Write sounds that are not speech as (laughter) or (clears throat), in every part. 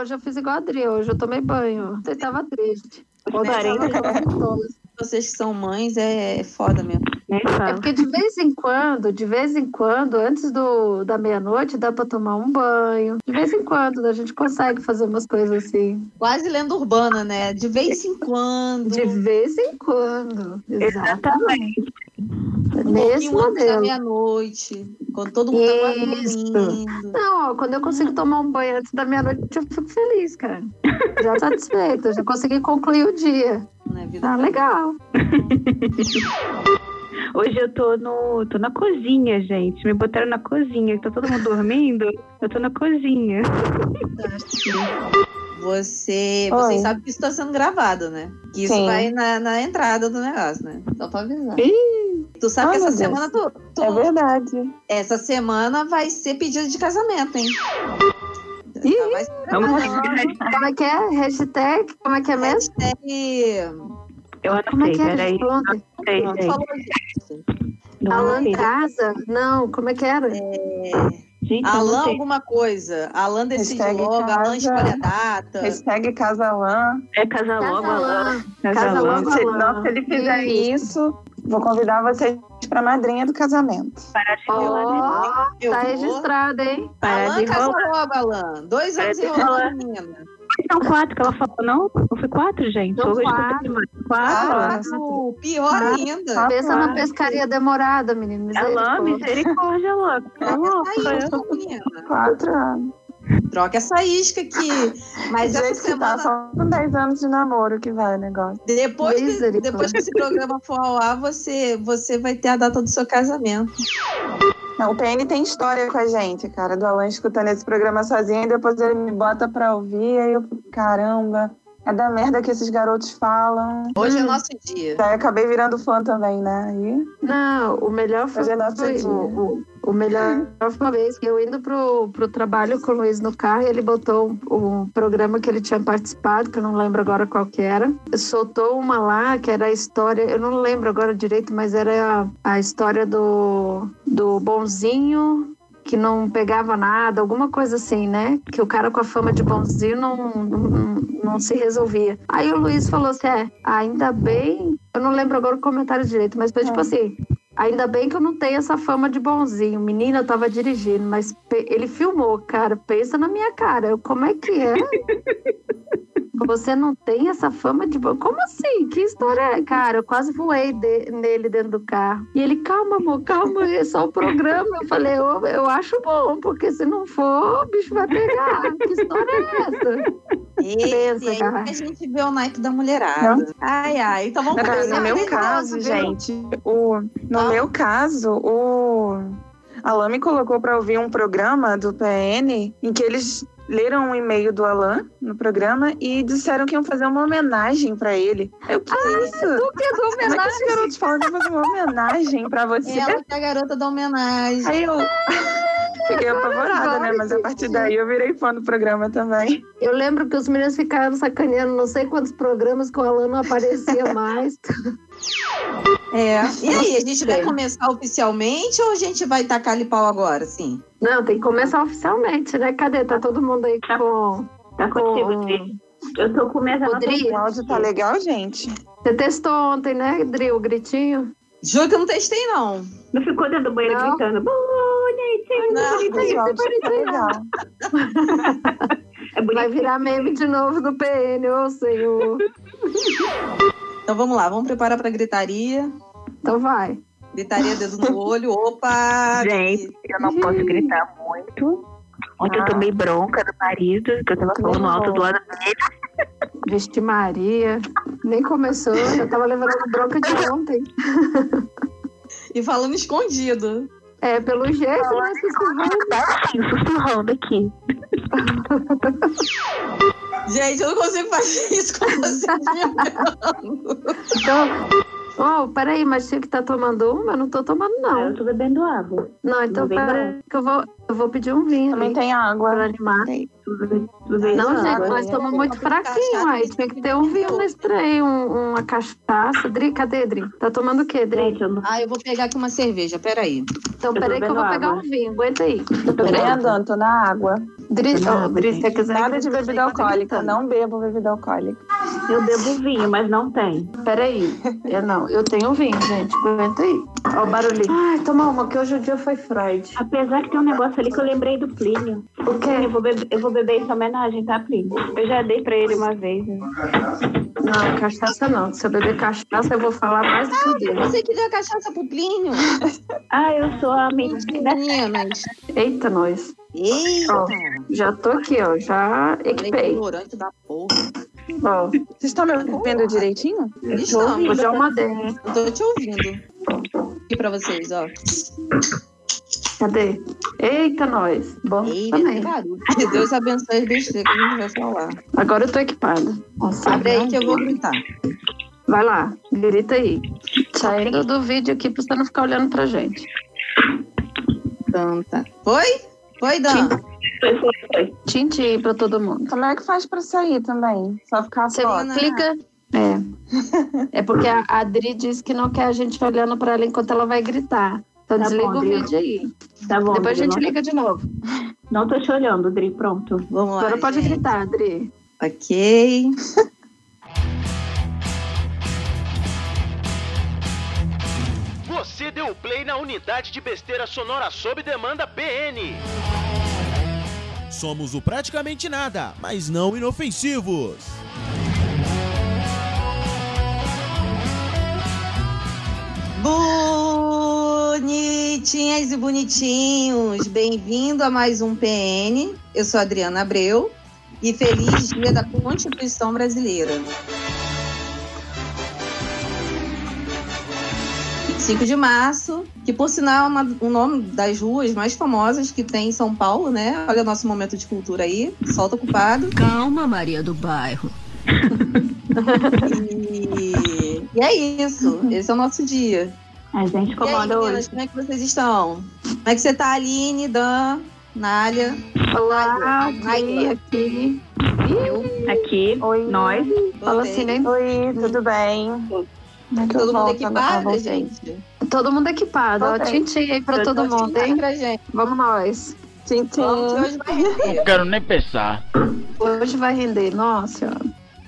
Hoje eu fiz igual a Adri, hoje eu tomei banho. Você tava triste. Vocês que são mães é foda mesmo. É porque de vez em quando, de vez em quando, antes do, da meia-noite, dá pra tomar um banho. De vez em quando, a gente consegue fazer umas coisas assim. Quase lenda urbana, né? De vez em quando. De vez em quando. Exatamente. Um Nesse pouquinho antes da modelo. meia-noite. Quando todo mundo tá Isso. dormindo. Não, ó, quando eu consigo tomar um banho antes da meia-noite, eu fico feliz, cara. Já satisfeita, já consegui concluir o dia. Né, vida? Ah, legal. (laughs) Hoje eu tô no. tô na cozinha, gente. Me botaram na cozinha. Tá todo mundo dormindo? Eu tô na cozinha. Você, Oi. vocês sabem que isso tá sendo gravado, né? Que isso Sim. vai na, na entrada do negócio, né? Só pra avisar. Ih, Tu sabe Ai, que essa semana tu, tu- É verdade. essa semana vai ser pedido de casamento, hein? Ih. Já vai se Vamos preparando. (laughs) como é que é? Hashtag? Como é que é mesmo? Hashtag- Eu Como é anotei, que é? peraí. Anotei. Não Alan anotei. Casa? Não, como é que era? Gente, Alan alguma coisa. Alan decide Hashtag logo, Alan casa. escolhe a data. Hashtag Casalã. É casa logo, Alan. Casalã. Casa Casa logo. logo. Se, Alan. não, se ele fizer Isso. isso, vou convidar vocês pra madrinha do casamento. Parar de? Eu tá vou. registrado, hein? Alan de casa enrolar. logo, Alan. Dois Para anos de enrolando menina. São quatro que ela falou, não? Não foi quatro, gente? Não, Hoje eu quatro. Quatro. Ah, nossa. o pior Ah, ainda. Pensa na pescaria demorada, menino. Misericórdia. misericórdia, louco. Tá Troca louco, essa eu- isca, menina. Quatro anos. Troca essa isca aqui. Mas essa Gente, que tá semana, só com 10 anos de namoro que vai o negócio. depois, que, depois que esse programa for ao ar, você, você vai ter a data do seu casamento. Não, o PN tem história com a gente, cara, do Alan escutando esse programa sozinho e depois ele me bota pra ouvir, aí eu fico, caramba, é da merda que esses garotos falam. Hoje é Hum. nosso dia. Daí acabei virando fã também, né? Aí, Não, o melhor foi, Hoje é nosso foi dia. o, o, o melhor foi uma vez que eu indo pro, pro trabalho com o Luiz no carro, ele botou um, um programa que ele tinha participado, que eu não lembro agora qual que era. Soltou uma lá, que era a história, eu não lembro agora direito, mas era a, a história do, do bonzinho que não pegava nada, alguma coisa assim, né? Que o cara com a fama de bonzinho não, não, não- se resolvia. Aí o Luiz falou assim: é, ainda bem. Eu não lembro agora o comentário direito, mas foi tipo Ah. assim. Ainda bem que eu não tenho essa fama de bonzinho. Menina, eu tava dirigindo, mas ele filmou, cara. Pensa na minha cara. Eu, como é que é? (laughs) Você não tem essa fama de. Como assim? Que história é? Cara, eu quase voei de- nele dentro do carro. E ele, calma, amor, calma, é só o programa. Eu falei, eu, eu acho bom, porque se não for, o bicho vai pegar. Que história é essa? Esse Pensa, aí a gente vê o naipe da mulherada. Ai, ai. Então vamos começar. no meu caso, gente, o, no Ah. meu caso, o Alan me colocou pra ouvir um programa do PN em que eles leram um e-mail do Alan no programa e disseram que iam fazer uma homenagem pra ele. Eu, que isso? Tu que é do Como é que homenagem? garotos falam de fazer uma homenagem pra você? Ela que é a garota da homenagem. Aí eu fiquei apavorada, né? Mas a partir daí eu virei fã do programa também. Eu lembro que os meninos ficaram sacaneando não sei quantos programas que o Alan não aparecia (laughs) mais. É. E aí, a gente vai começar oficialmente ou a gente vai tacar ali pau agora, sim? Não, tem que começar oficialmente, né? Cadê? Tá todo mundo aí com. Tá contigo, com... Dri. Eu tô com minhas Rodrigo, O áudio tá legal, gente? Você testou ontem, né, Dri, o gritinho? Juro que eu não testei, não. Não ficou dentro do banheiro Não. gritando, bonitinho, Não. bonitinho. O áudio tá legal. (laughs) É Vai bonitinho. virar meme de novo do PN, ô senhor. (laughs) Então vamos lá, vamos preparar pra gritaria. Então vai. Gritaria, dedo no olho. (laughs) Opa! Gente, eu não posso gritar muito. Ontem eu Ah. tomei bronca do marido, que eu tava falando alto do lado dele. Vixe Maria. Nem começou, já tava levando bronca de ontem. (laughs) E falando escondido. É, pelo jeito, né? Sussurrando. Tá assim, sussurrando aqui. (laughs) Gente, eu não consigo fazer isso com você. então... Oh, peraí, mas tinha que estar tá tomando uma? Eu não tô tomando, não. Eu tô bebendo água. Não, então pera que eu vou, eu vou pedir um vinho. Também tem água. Pra animar. Tem. Não, gente, nós estamos muito fraquinhos aí. Tinha que ter um vinho nesse trem, um, uma cachaça. Dri, cadê, Dri? Tá tomando o quê, Dri? Ah, eu vou pegar aqui uma cerveja, peraí. Então, tá peraí que eu vou água. pegar um vinho. Aguenta aí. Eu tô peraí. andando, tô na água. Dri, oh, Dri se quiser... Nada de bebida alcoólica. Não bebo bebida alcoólica. Eu bebo vinho, mas não tem. Peraí. Eu não. Eu tenho vinho, gente. Aguenta aí. Ó o barulhinho. Ai, toma uma, que hoje o dia foi Freud. Apesar que tem um negócio ali que eu lembrei do Plínio. O quê? Eu vou beber em homenagem, tá, Plínio? Eu já dei pra ele uma vez. Né? Não, cachaça não. Se eu beber cachaça, eu vou falar mais do que dele. Você que deu a cachaça pro Plínio? (laughs) Ah, eu sou a menina. Meninas. Eita, nós. Eita. Já tô aqui, ó. Já equipei. ignorante da porra. Ó, Vocês estão me ouvindo direitinho? Estamos. eu já mandei. Eu tô te ouvindo. Aqui pra vocês, ó. Cadê? Eita, nós. Bom Ei, também. Que Deus abençoe as besteiras que a gente vai falar. Agora eu tô equipada. Nossa, Abre aí que eu vou gritar. Vai lá, grita aí. Saindo do vídeo aqui pra você não ficar olhando pra gente. Então tá. Foi? Foi, Dan? Foi, foi, foi. Tintim pra todo mundo. Como é que faz pra sair também? Só ficar Você fora. na- clica. É. É porque a a Adri disse que não quer a gente olhando pra ela enquanto ela vai gritar. Então Tá desliga bom, o vídeo aí. Tá bom. Depois a gente não, liga de novo. não tô te olhando, Dri. Pronto. Vamos lá. Agora pode gritar, Adri. Ok. (laughs) Você deu play na unidade de besteira sonora sob demanda BN. Somos o praticamente nada, mas não inofensivos. Bonitinhas e bonitinhos, bem-vindo a mais um PN. Eu sou a Adriana Abreu e feliz dia da Constituição Brasileira. 5 de março, que por sinal é uma, um nome das ruas mais famosas que tem em São Paulo, né? Olha o nosso momento de cultura aí, solta ocupado. Calma, Maria do Bairro. (laughs) E, e é isso, (laughs) esse é o nosso dia. A gente E aí, comanda meninas, hoje. como é que vocês estão? Como é que você tá, Aline, Dan, Nália? Olá, Adri, aqui. Aqui, Oi. nós. Fala assim, nem Oi, tudo bem? Como é que eu Todo mundo equipado, gente? todo mundo equipado. Ó, Voltei. tintim aí pra Eu todo mundo, hein? pra gente. Vamos nós. Tchim, tchim. Hoje vai render. Quero nem pensar. Hoje vai render. Nossa.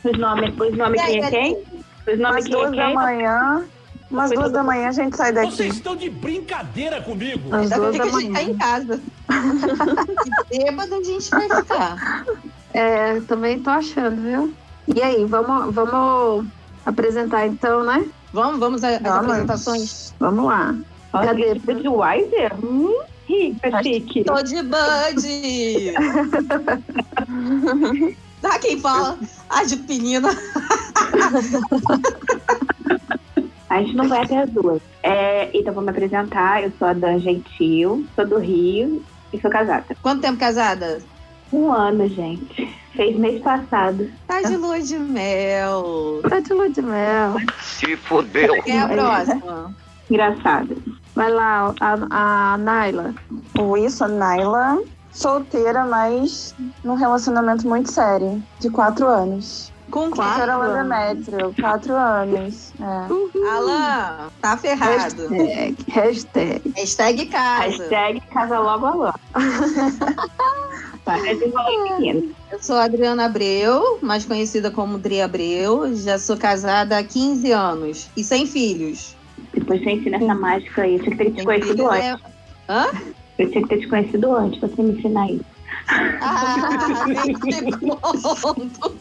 Os nomes, os nomes aí, quem é quem? Umas é duas da manhã. Umas duas da manhã a gente sai daqui. Vocês estão de brincadeira comigo. Duas da a gente tá manhã. em casa. (laughs) E bêbado a gente vai ficar. É, também tô achando, viu? E aí, vamos, vamos apresentar então, né? Vamos, vamos às Vamos. apresentações? Vamos lá. Cadê? Cadê? Budweiser? Hum, rica, chique. Tô de Bud! (laughs) Ah, quem fala? Ah, de penina. A gente não vai até as duas. É, então, vou me apresentar. Eu sou a Dan Gentil, sou do Rio e sou casada. Quanto tempo casada? Um ano, gente. Fez mês passado. Tá de lua de mel. Tá de lua de mel. Se fodeu. Quem é a próxima? Engraçado. Vai lá, a, a Naila. Oi, sou Naila. Solteira, mas num relacionamento muito sério. De quatro anos. Com quem? Quatro anos. Demetrio, quatro anos. É. Alan, tá ferrado. Hashtag. Hashtag. Hashtag casa. Hashtag casa logo (laughs) menino. Eu sou a Adriana Abreu, mais conhecida como Dri Abreu. Já sou casada há 15 anos e sem filhos. Depois você ensina essa mágica aí. Eu tinha que ter te conhecido antes. é... Hã? Eu tinha que ter te conhecido antes pra você me ensinar isso. Ah, (laughs) nem te conto.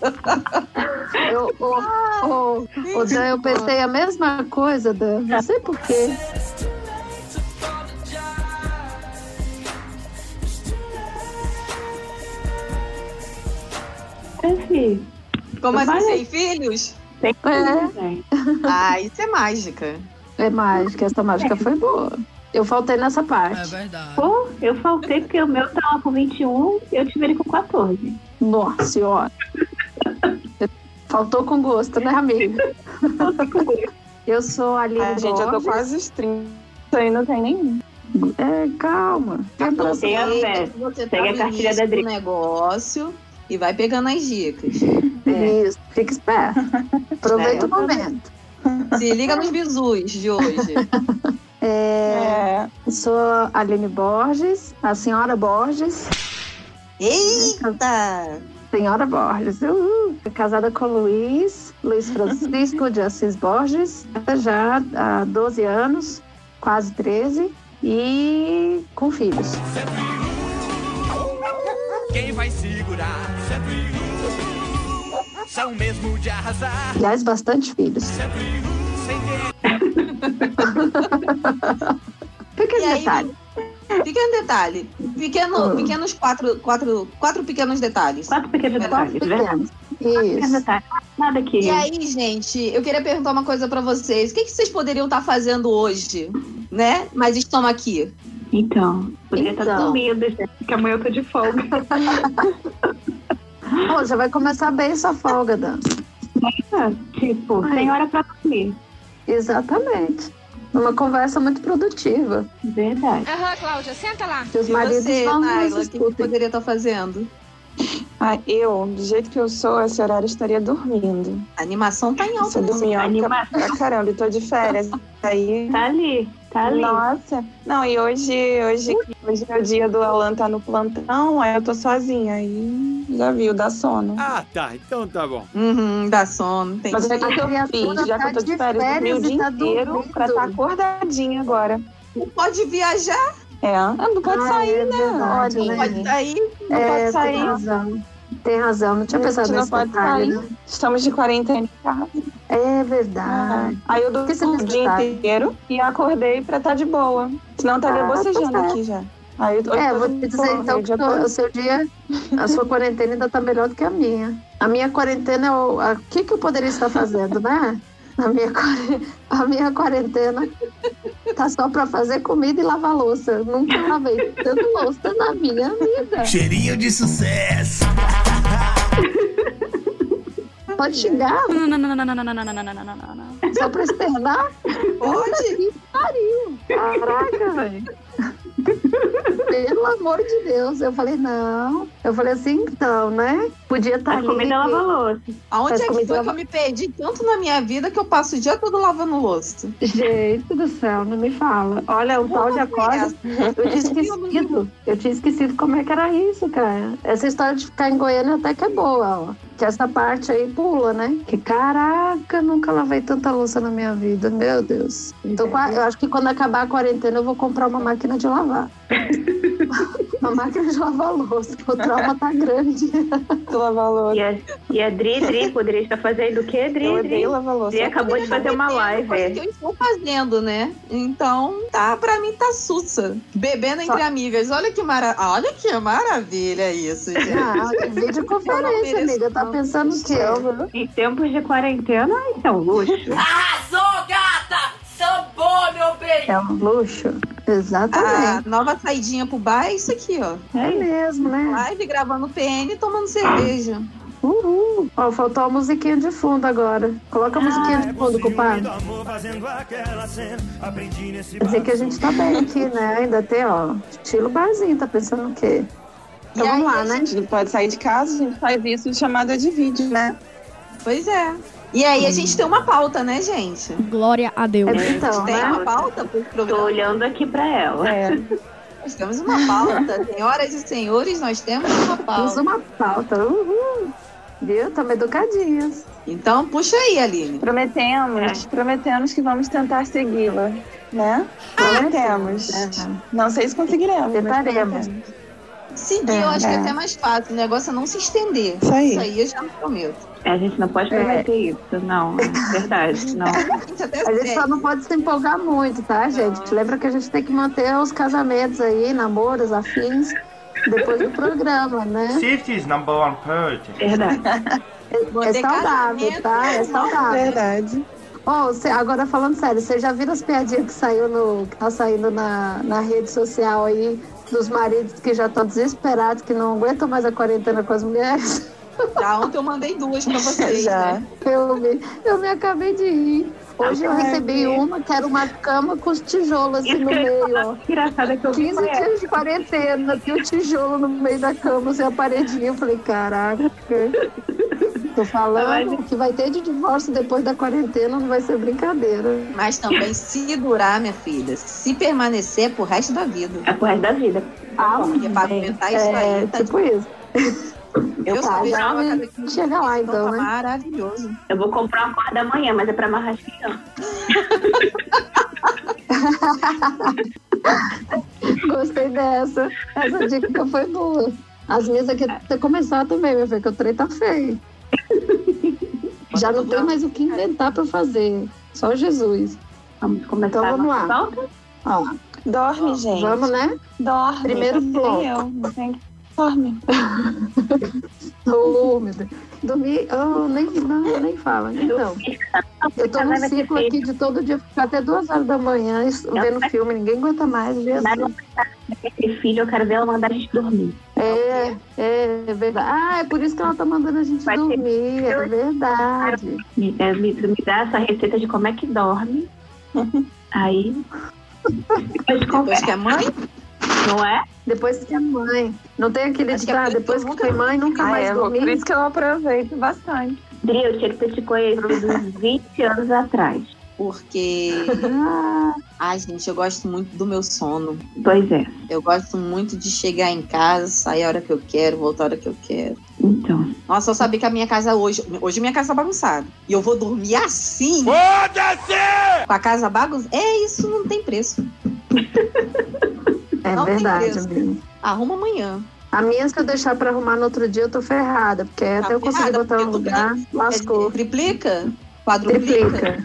Eu, ô, ô, ô, Dan, eu pensei a mesma coisa, Dan. Não sei porquê. Assim, Como assim, Vai. sem filhos? tem que É. gente. Ah, isso é mágica. É mágica, essa mágica foi boa. Eu faltei nessa parte. verdade. Pô, eu faltei porque o meu tava com 21 e eu tive ele com 14. Nossa senhora. (laughs) Faltou com gosto, né, amiga? Eu sou a Aline Ai, gente, eu tô quase os 30 e não tem nenhum. É, calma. Tem Tenha fé. Você Pega tá a cartilha da do Dri. negócio e vai pegando as dicas. Isso, fica esperto. (laughs) Aproveita É, o momento. Se liga nos bizus de hoje. (laughs) É, É, sou a Aline Borges, a senhora Borges. Eita! Senhora Borges, uhul. Casada com o Luiz, Luiz (laughs) Francisco de Assis Borges, já há 12 anos, quase 13, e com filhos. Quem vai segurar? Sempre. São mesmo de arrasar. Aliás, bastante filhos. (laughs) Pequeno aí, detalhe. Pequeno detalhe. Pequeno, Ah. Pequenos quatro, quatro, quatro pequenos detalhes. Quatro pequenos detalhes, verdade? Pequenos Isso. detalhes. Nada aqui. E aí, gente, eu queria perguntar uma coisa pra vocês. O que, que vocês poderiam estar fazendo hoje, né? Mas estão aqui. Então, poderia estar Então. dormindo, gente, porque amanhã eu tô de folga. Pô, já vai começar bem sua folga, Dan. Ah, tipo, Ai. tem hora pra dormir. Exatamente. Uma conversa muito produtiva. Verdade. Aham, Cláudia, senta lá. Os E maridos você, não Naila, o que, poderia estar fazendo? ah, eu, do jeito que eu sou, esse horário estaria dormindo. A animação tá em alta. Você Anima- pra caramba, e tô de férias. Aí. Tá ali, tá ali. Nossa. Não, e hoje, hoje, hoje é o dia do Alan tá no plantão, aí eu tô sozinha. Aí já viu, dá sono. Ah, tá. Então tá bom. Uhum, dá sono, tem. Mas é que eu fiz, já que eu tô tá de de férias, dormi o férias e dia tá inteiro dormindo. pra estar acordadinha agora. Não pode viajar, É, ah, não pode Ah, sair, é né? verdade, Olha, né? pode sair. não É, pode sair. Tem razão, não tinha A gente pensado nesse detalhe, sair. né? Estamos de quarentena em casa. É verdade. Aí eu dormi o dia inteiro e acordei pra estar de boa. Senão eu estaria Ah, bocejando tá aqui já. Aí eu tô, É, eu vou te dizer então que o seu dia, a sua quarentena ainda tá melhor do que a minha. A minha quarentena, é o que, que eu poderia estar fazendo, né? A minha, a minha quarentena tá só pra fazer comida e lavar louça. Nunca lavei tanto louça na minha vida. Cheirinho de sucesso. Pode xingar Não, não, não, não, não, não, não, não, não, não, não, não, não, não. só pra externar? Pode? Que pariu! Caraca, velho. Pelo amor de Deus. Eu falei, não. Eu falei assim, então, né? Podia estar A ali. comida lava louça. Aonde Faz é que foi que lava- eu me perdi tanto na minha vida que eu passo o dia todo lavando louça? Gente do céu, não me fala. Olha, um tal de acorda. Eu tinha (laughs) esquecido. Eu tinha esquecido como é que era isso, cara. Essa história de ficar em Goiânia até que é boa, ó. Que essa parte aí pula, né? Que caraca, nunca lavei tanta louça na minha vida. Meu Deus. Então, eu acho que quando acabar a quarentena, eu vou comprar uma máquina de lavar. Uma máquina de lavar louça. O trauma tá grande. de lavar louça. E a, e a Dri, Dri, poderia estar fazendo o quê, Eu Dri? Dri? odeio lavar louça. Dri acabou de fazer uma live. É. que eu estou fazendo, né? Então, tá, pra mim tá sussa. Bebendo entre amigas. Olha que, mara... Olha que maravilha isso, gente. Ah, videoconferência, amiga. Tá pensando o quê? Em tempos de quarentena, isso é um luxo. Arrasou, gata! Sambou, meu bem! É um luxo. Exatamente. A nova saidinha pro bar é isso aqui, ó. É mesmo, né? Live gravando PN e tomando cerveja. Uhul. Ó, faltou a musiquinha de fundo agora. Coloca a musiquinha de fundo, compadre. Quer dizer que a gente tá bem aqui, né? Ainda tem, ó, estilo barzinho. Tá pensando o quê? Então E vamos aí, lá, né? A gente não pode sair de casa, a gente faz isso de chamada de vídeo, né? Pois é. E aí a gente tem uma pauta, né, gente? Glória a Deus. É, então, Tem né? uma pauta pro Tô programa. olhando aqui pra ela. É. Nós temos uma pauta. Senhoras e senhores, nós temos uma (laughs) pauta. uma pauta. Uhul. Viu? Estamos educadinhas. Então, puxa aí, Aline. Prometemos, prometemos que vamos tentar segui-la, né? Prometemos. Não sei se conseguiremos. mas Tentaremos. Seguir, É, eu acho que é é. até mais fácil. O negócio é não se estender. Isso aí. Isso aí eu já não prometo. É, a gente não pode prometer isso, não. É verdade, (laughs) não. A gente até A gente segue. só não pode se empolgar muito, tá, gente? Lembra que a gente tem que manter os casamentos aí, namoros, afins, depois do programa, né? Safety is number one priority. Verdade. É Manter saudável, tá? É saudável. Verdade. Ô, cê- agora falando sério, vocês já viram as piadinhas que saiu no. que tá saindo na, na rede social aí dos maridos que já estão desesperados, que não aguentam mais a quarentena com as mulheres? Já ontem eu mandei duas pra vocês, (laughs) Já. né? Eu me, eu me acabei de rir. Hoje eu recebi uma que era uma cama com os tijolos assim Isso no meio, ó. Engraçado é que eu vi 15 uma dias de quarentena, tinha o tijolo no meio da cama, assim, a paredinha. Eu falei, caraca. Tô falando que vai ter de divórcio depois da quarentena, não vai ser brincadeira. Mas também, se durar, minha filha, se permanecer é pro resto da vida. É pro resto da vida. Ah, Porque pra aguentar isso é, aí, tá tipo isso. Eu Tá, só vejo já uma me- cada 15 chega lá, então, tá né? Maravilhoso. Eu vou comprar uma corda amanhã, mas é pra amarrar as crianças. (laughs) Gostei dessa. Essa dica foi boa. As minhas aqui até começar também, meu filho, que o trem tá feio. (laughs) Já não tem mais o que inventar pra fazer. Só Jesus. Vamos começar Então vamos lá. Ó, Dorme, gente. vamos, né? Dorme. Primeiro bloco. eu, não tem que- Dorme. Oh, (laughs) meu Deus. Dormir, oh, nem, não, nem fala. Então, eu tô num ciclo aqui de todo dia ficar até duas horas da manhã vendo filme, ninguém aguenta mais. Jesus. Ter filho, eu quero ver ela mandar a gente dormir. É, é, é verdade. Ah, é por isso que ela tá mandando a gente Vai dormir, é verdade. Me, é, me, me dá essa receita de como é que dorme. (laughs) Aí. Depois conversa, que é mãe, não é? Depois que é mãe. Não tem aquele Acho de que é ah, por depois que foi mãe, nunca Ah, mais é, por dormir. isso que eu aproveito bastante. Dri, eu tinha que ter te conhecido uns (laughs) 20 anos atrás. porque. Ah, (laughs) Ai, gente, eu gosto muito do meu sono. Pois é. Eu gosto muito de chegar em casa, sair a hora que eu quero, voltar a hora que eu quero. Então. Nossa, eu sabia que a minha casa hoje. Hoje minha casa tá bagunçada. E eu vou dormir assim. Foda-se! Com a casa bagunçada. É, isso não tem preço. (laughs) é Não tem verdade. Bruno. Arruma amanhã. A minha, se eu deixar pra arrumar no outro dia, eu tô ferrada. Porque até eu conseguir botar tu lugar, lascou. É, triplica? Quadruplica?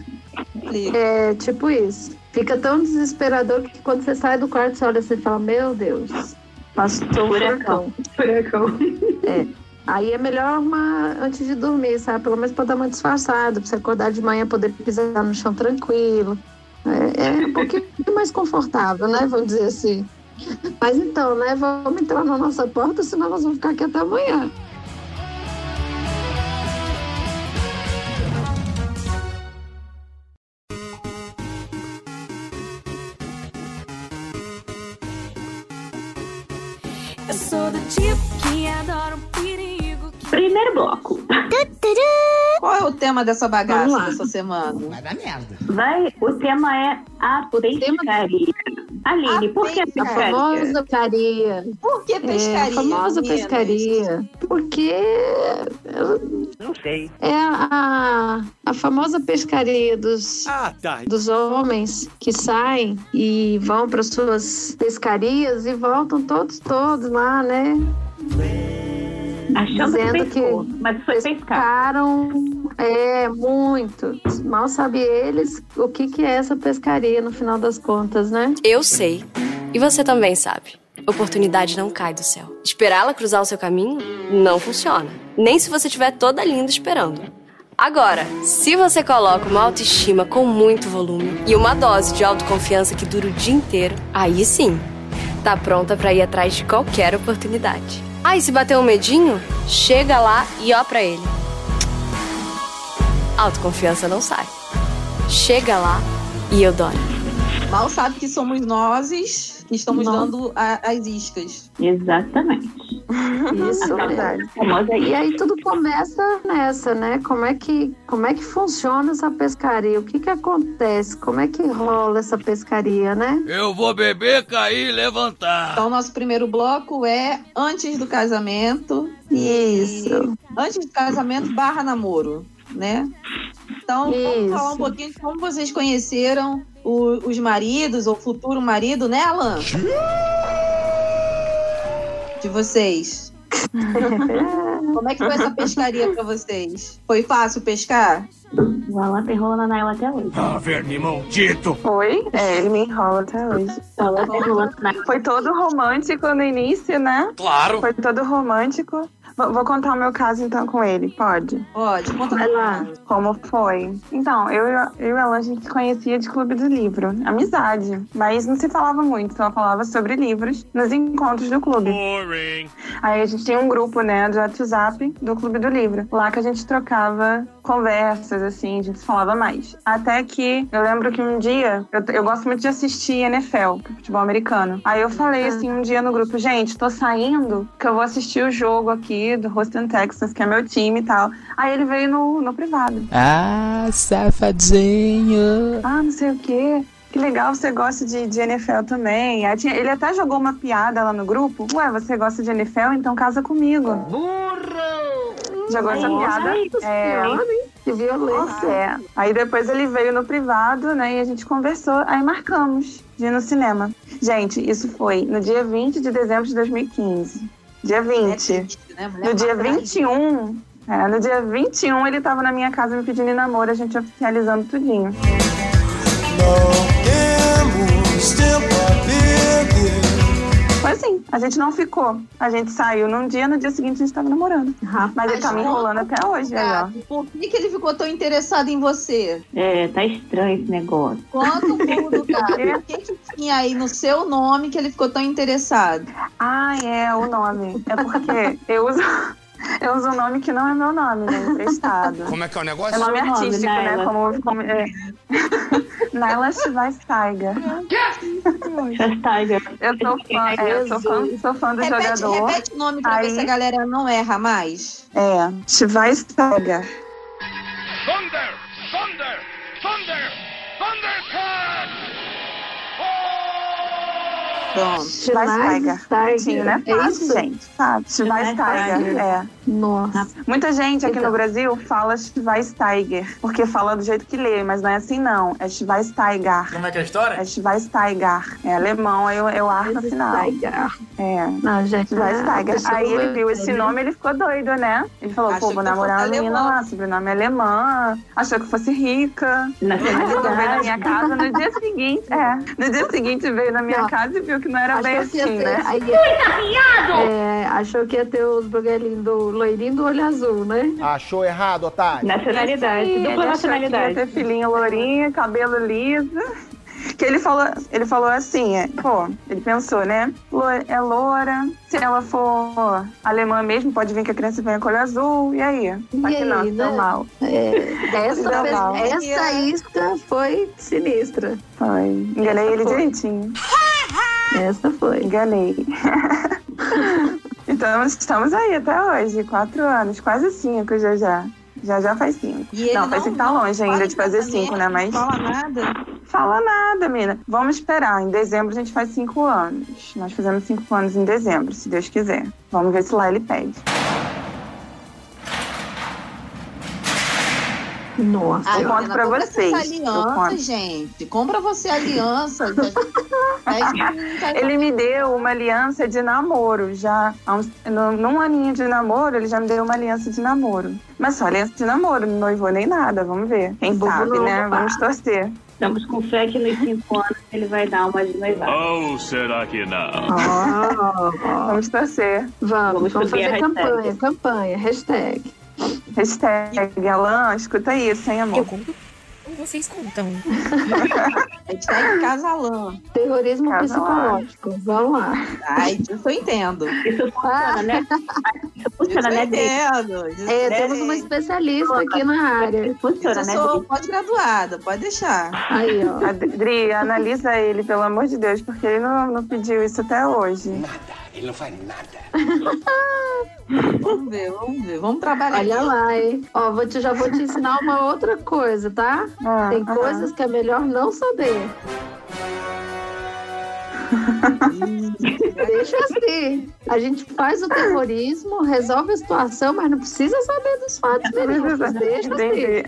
Triplica. É tipo isso. Fica tão desesperador que quando você sai do quarto, você olha assim e fala, meu Deus, passou o furacão. Furacão. Aí é melhor arrumar antes de dormir, sabe? Pelo menos pra dar uma disfarçada, pra você acordar de manhã poder pisar no chão tranquilo. É, é um pouquinho mais confortável, né? Vamos dizer assim. Mas então, né? Vamos entrar na nossa porta, senão nós vamos ficar aqui até amanhã. Eu sou do tipo que adora um perigo. Primeiro bloco. Qual é o tema dessa bagaça dessa semana? Vai dar merda. Vai, o tema é a pescaria. Aline, A por que A pescaria. pescaria? famosa pescaria. Por que É, pescaria? a famosa meninas? pescaria. Porque Não sei. é a, a famosa pescaria dos, Ah, tá. dos homens que saem e vão para suas pescarias e voltam todos, todos lá, né? Achando que Dizendo pescou, que mas foi pescar. Pescaram, é, muito. Mal sabe eles o que, que é essa pescaria no final das contas, né? Eu sei. E você também sabe. Oportunidade não cai do céu. Esperá-la cruzar o seu caminho não funciona. Nem se você estiver toda linda esperando. Agora, se você coloca uma autoestima com muito volume e uma dose de autoconfiança que dura o dia inteiro, aí sim, tá pronta pra ir atrás de qualquer oportunidade. Ah, e se bater um medinho, chega lá e ó pra ele. Autoconfiança não sai. Chega lá e eu dói. Mal sabe que somos nós que estamos Não. dando a- as iscas. Exatamente. Isso, A verdade. famosa E aí tudo começa nessa, né? Como é que, como é que funciona essa pescaria? O que que acontece? Como é que rola essa pescaria, né? Eu vou beber, cair e levantar. Então, nosso primeiro bloco é antes do casamento. Isso. Antes do casamento barra namoro, né? Então, vamos Isso. falar um pouquinho de como vocês conheceram o- os maridos ou futuro marido, né, Alan? De vocês. (laughs) Como é que foi essa pescaria pra vocês? Foi fácil pescar? O Alan na Naila até hoje. Ah, verme maldito. Oi? É, ele me enrola até hoje. O Alan na Foi todo romântico no início, né? Claro. Foi todo romântico. Vou, vou contar o meu caso então com ele, pode? Pode, conta Vai lá. Como foi? Então, eu, e a- eu e a a gente se conhecia de Clube do Livro. Amizade. Mas não se falava muito, só falava sobre livros nos encontros do clube. Boring. Aí a gente tem um grupo, né, do WhatsApp do Clube do Livro. Lá que a gente trocava conversas, assim, a gente se falava mais. Até que eu lembro que um dia, eu, eu gosto muito de assistir NFL, futebol americano. Aí eu falei assim um dia no grupo, gente, tô saindo, que eu vou assistir o jogo aqui do Houston Texans, que é meu time e tal. Aí ele veio no, no privado. Ah, safadinho. Ah, não sei o quê. Que legal, você gosta de, de NFL também. Ele até jogou uma piada lá no grupo. Ué, você gosta de NFL? Então casa comigo. Burro! Jogou essa piada. É, Que violência. é. Aí depois ele veio no privado, né? E a gente conversou. Aí marcamos de ir no cinema. Gente, isso foi no dia 20 de dezembro de 2015. Dia 20. né? No dia pra trás. 21. É, no dia 21 ele tava na minha casa me pedindo em namoro, a gente oficializando tudinho. Foi assim, a gente não ficou. A gente saiu num dia, no dia seguinte a gente tava namorando. Mas ele tá me enrolando até hoje, aí, Por que, que ele ficou tão interessado em você? É, tá estranho esse negócio. Conta um pouco do (laughs) cara. O que, que tinha aí no seu nome que ele ficou tão interessado? Ah, é, o nome. É porque eu uso. Eu uso um nome que não é meu nome, né? Emprestado. Como é que é o negócio? É nome Qual o nome, artístico, né? Naila? Como, como é. (laughs) Naila Schweinsteiger. Schweinsteiger. Eu sou fã, é, eu sou fã, sou fã do Repete, jogador. repete o nome pra Aí- ver se a galera não erra mais. É, Schweinsteiger. Thunder! Thunder! Thunder! Thundercat! Pronto. Schweinsteiger. Né? É Fácil, isso? gente. Sabe? Schweinsteiger, é. Nossa. Muita gente aqui Então. no Brasil fala Schweinsteiger, porque fala do jeito que lê, mas não é assim não. É Schweinsteiger. Como é que é a história? É Schweinsteiger. É alemão, aí eu, eu ar no final. Schweinsteiger. É. Não, gente. Schweinsteiger. pessoa Aí ele viu esse nome ele ficou doido, né? Ele falou, Achou pô, vou namorar uma menina lá, sobrenome é alemã. Achou que fosse rica. Aí veio na minha casa no dia seguinte. É. No dia seguinte veio na minha Não. casa e viu que não era bem Achou que ia assim, ter, né? aí, é, achou que ia ter os buguelinhos do loirinho do olho azul, né? Achou errado, otário? Nacionalidade, Ele dupla achou que ia nacionalidade. ter filhinho lourinho, cabelo liso. Que ele falou, ele falou assim, é, pô, ele pensou, né? É loura, se ela for alemã mesmo, pode vir que a criança venha com olho azul, e aí? Só E que não, aí, deu né? mal. É, essa, Deu vez- mal. essa isca foi sinistra. Foi. Enganei ele foi. direitinho. Essa foi. Enganei. (laughs) então estamos aí até hoje, quatro anos, quase cinco já já. Já já faz cinco. E não, parece que tá longe ainda de fazer cinco, né? Mas. Não fala nada. Fala nada, mina. Vamos esperar. Em dezembro a gente faz cinco anos. Nós fazemos cinco anos em dezembro, se Deus quiser. Vamos ver se lá ele pede. Nossa. Ai, Eu conto pra compra vocês. Aliança, gente. Compra você aliança. Já- (laughs) Ele me deu uma aliança de namoro. Já uns, num aninho de namoro, ele já me deu uma aliança de namoro. Mas só aliança de namoro, não noivou nem nada. Vamos ver. Quem Bobo sabe, não, né? papá. Vamos torcer. Estamos com fé que nos cinco anos ele vai dar uma de noivado. Ou será que não? Ó, (laughs) ó. Vamos torcer. Vamos, Vamos vamos fazer hashtag. campanha, campanha, hashtag. Hashtag Alan, escuta isso, hein, amor? Vocês contam. A gente tá em casalã. Terrorismo Casa psicológico. Vamos lá. Ai, disso eu entendo. Isso funciona, né? Isso funciona, eu né, Dri? entendo. Disso É, eu temos uma especialista aqui na área. Funciona, Eu né, sou Dri? pós-graduada, pode deixar. Aí, ó. Adri, analisa ele, pelo amor de Deus, porque ele não, não pediu isso até hoje. Ele não faz nada. (laughs) Vamos ver, vamos ver. Vamos trabalhar. Olha aqui. lá, hein? Ó, vou te, já vou te ensinar uma outra coisa, tá? Ah, Tem aham. coisas que é melhor não saber. (laughs) Deixa assim. A gente faz o terrorismo, resolve a situação, mas não precisa saber dos fatos verídicos. Deixa assim, Entendi.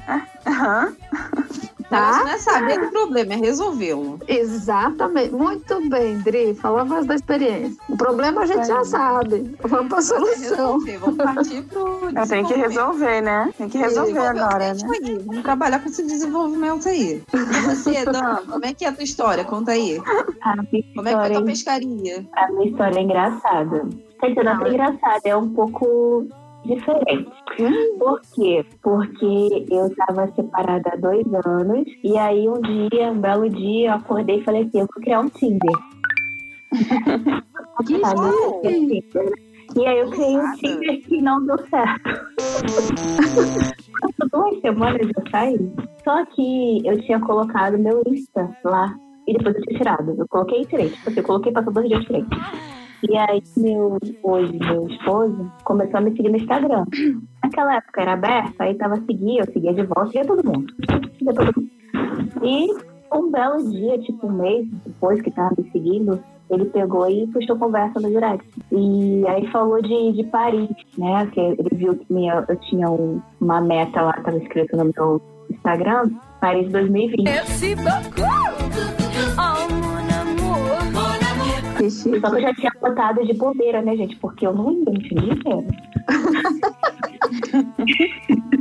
Tá? não é saber do problema, é resolvê-lo. Exatamente. Muito bem, Dri. Falou a voz da experiência. O problema a gente já sabe. Vamos pra solução. Resolver, Vamos partir pro Eu tenho que resolver, né? Tem que resolver agora, né? aí, Vamos trabalhar com esse desenvolvimento aí. E você, (laughs) Dan, como é que é a tua história? Conta aí. A Como é que é a tua história, pescaria? a minha história é engraçada. Quer dizer, não é engraçado, é um pouco diferente. Por quê? Porque eu tava separada há dois anos e aí um dia, um belo dia, eu acordei e falei assim, eu vou criar um Tinder. Que Sabe? E aí eu criei um Tinder que não deu certo. Passou duas semanas eu saí. Só que eu tinha colocado meu Insta lá. E depois eu tinha tirado. Eu coloquei e tirei. Tipo assim, eu coloquei, passou dois dias e tirei. E aí, meu, hoje, meu esposo começou a me seguir no Instagram. (clears throat) Naquela época era aberto, aí tava a seguir, eu seguia de volta, seguia todo mundo. Seguia todo mundo. E um belo dia, tipo um mês depois que tava me seguindo, ele pegou e puxou conversa no direct. E aí falou de, de Paris, né? Que ele viu que minha, eu tinha um- uma meta lá, tava escrito no meu Instagram, Paris 2020. Merci beaucoup. Só que eu já tinha botado de bobeira, né, gente? Porque eu não não tinha dinheiro. (laughs)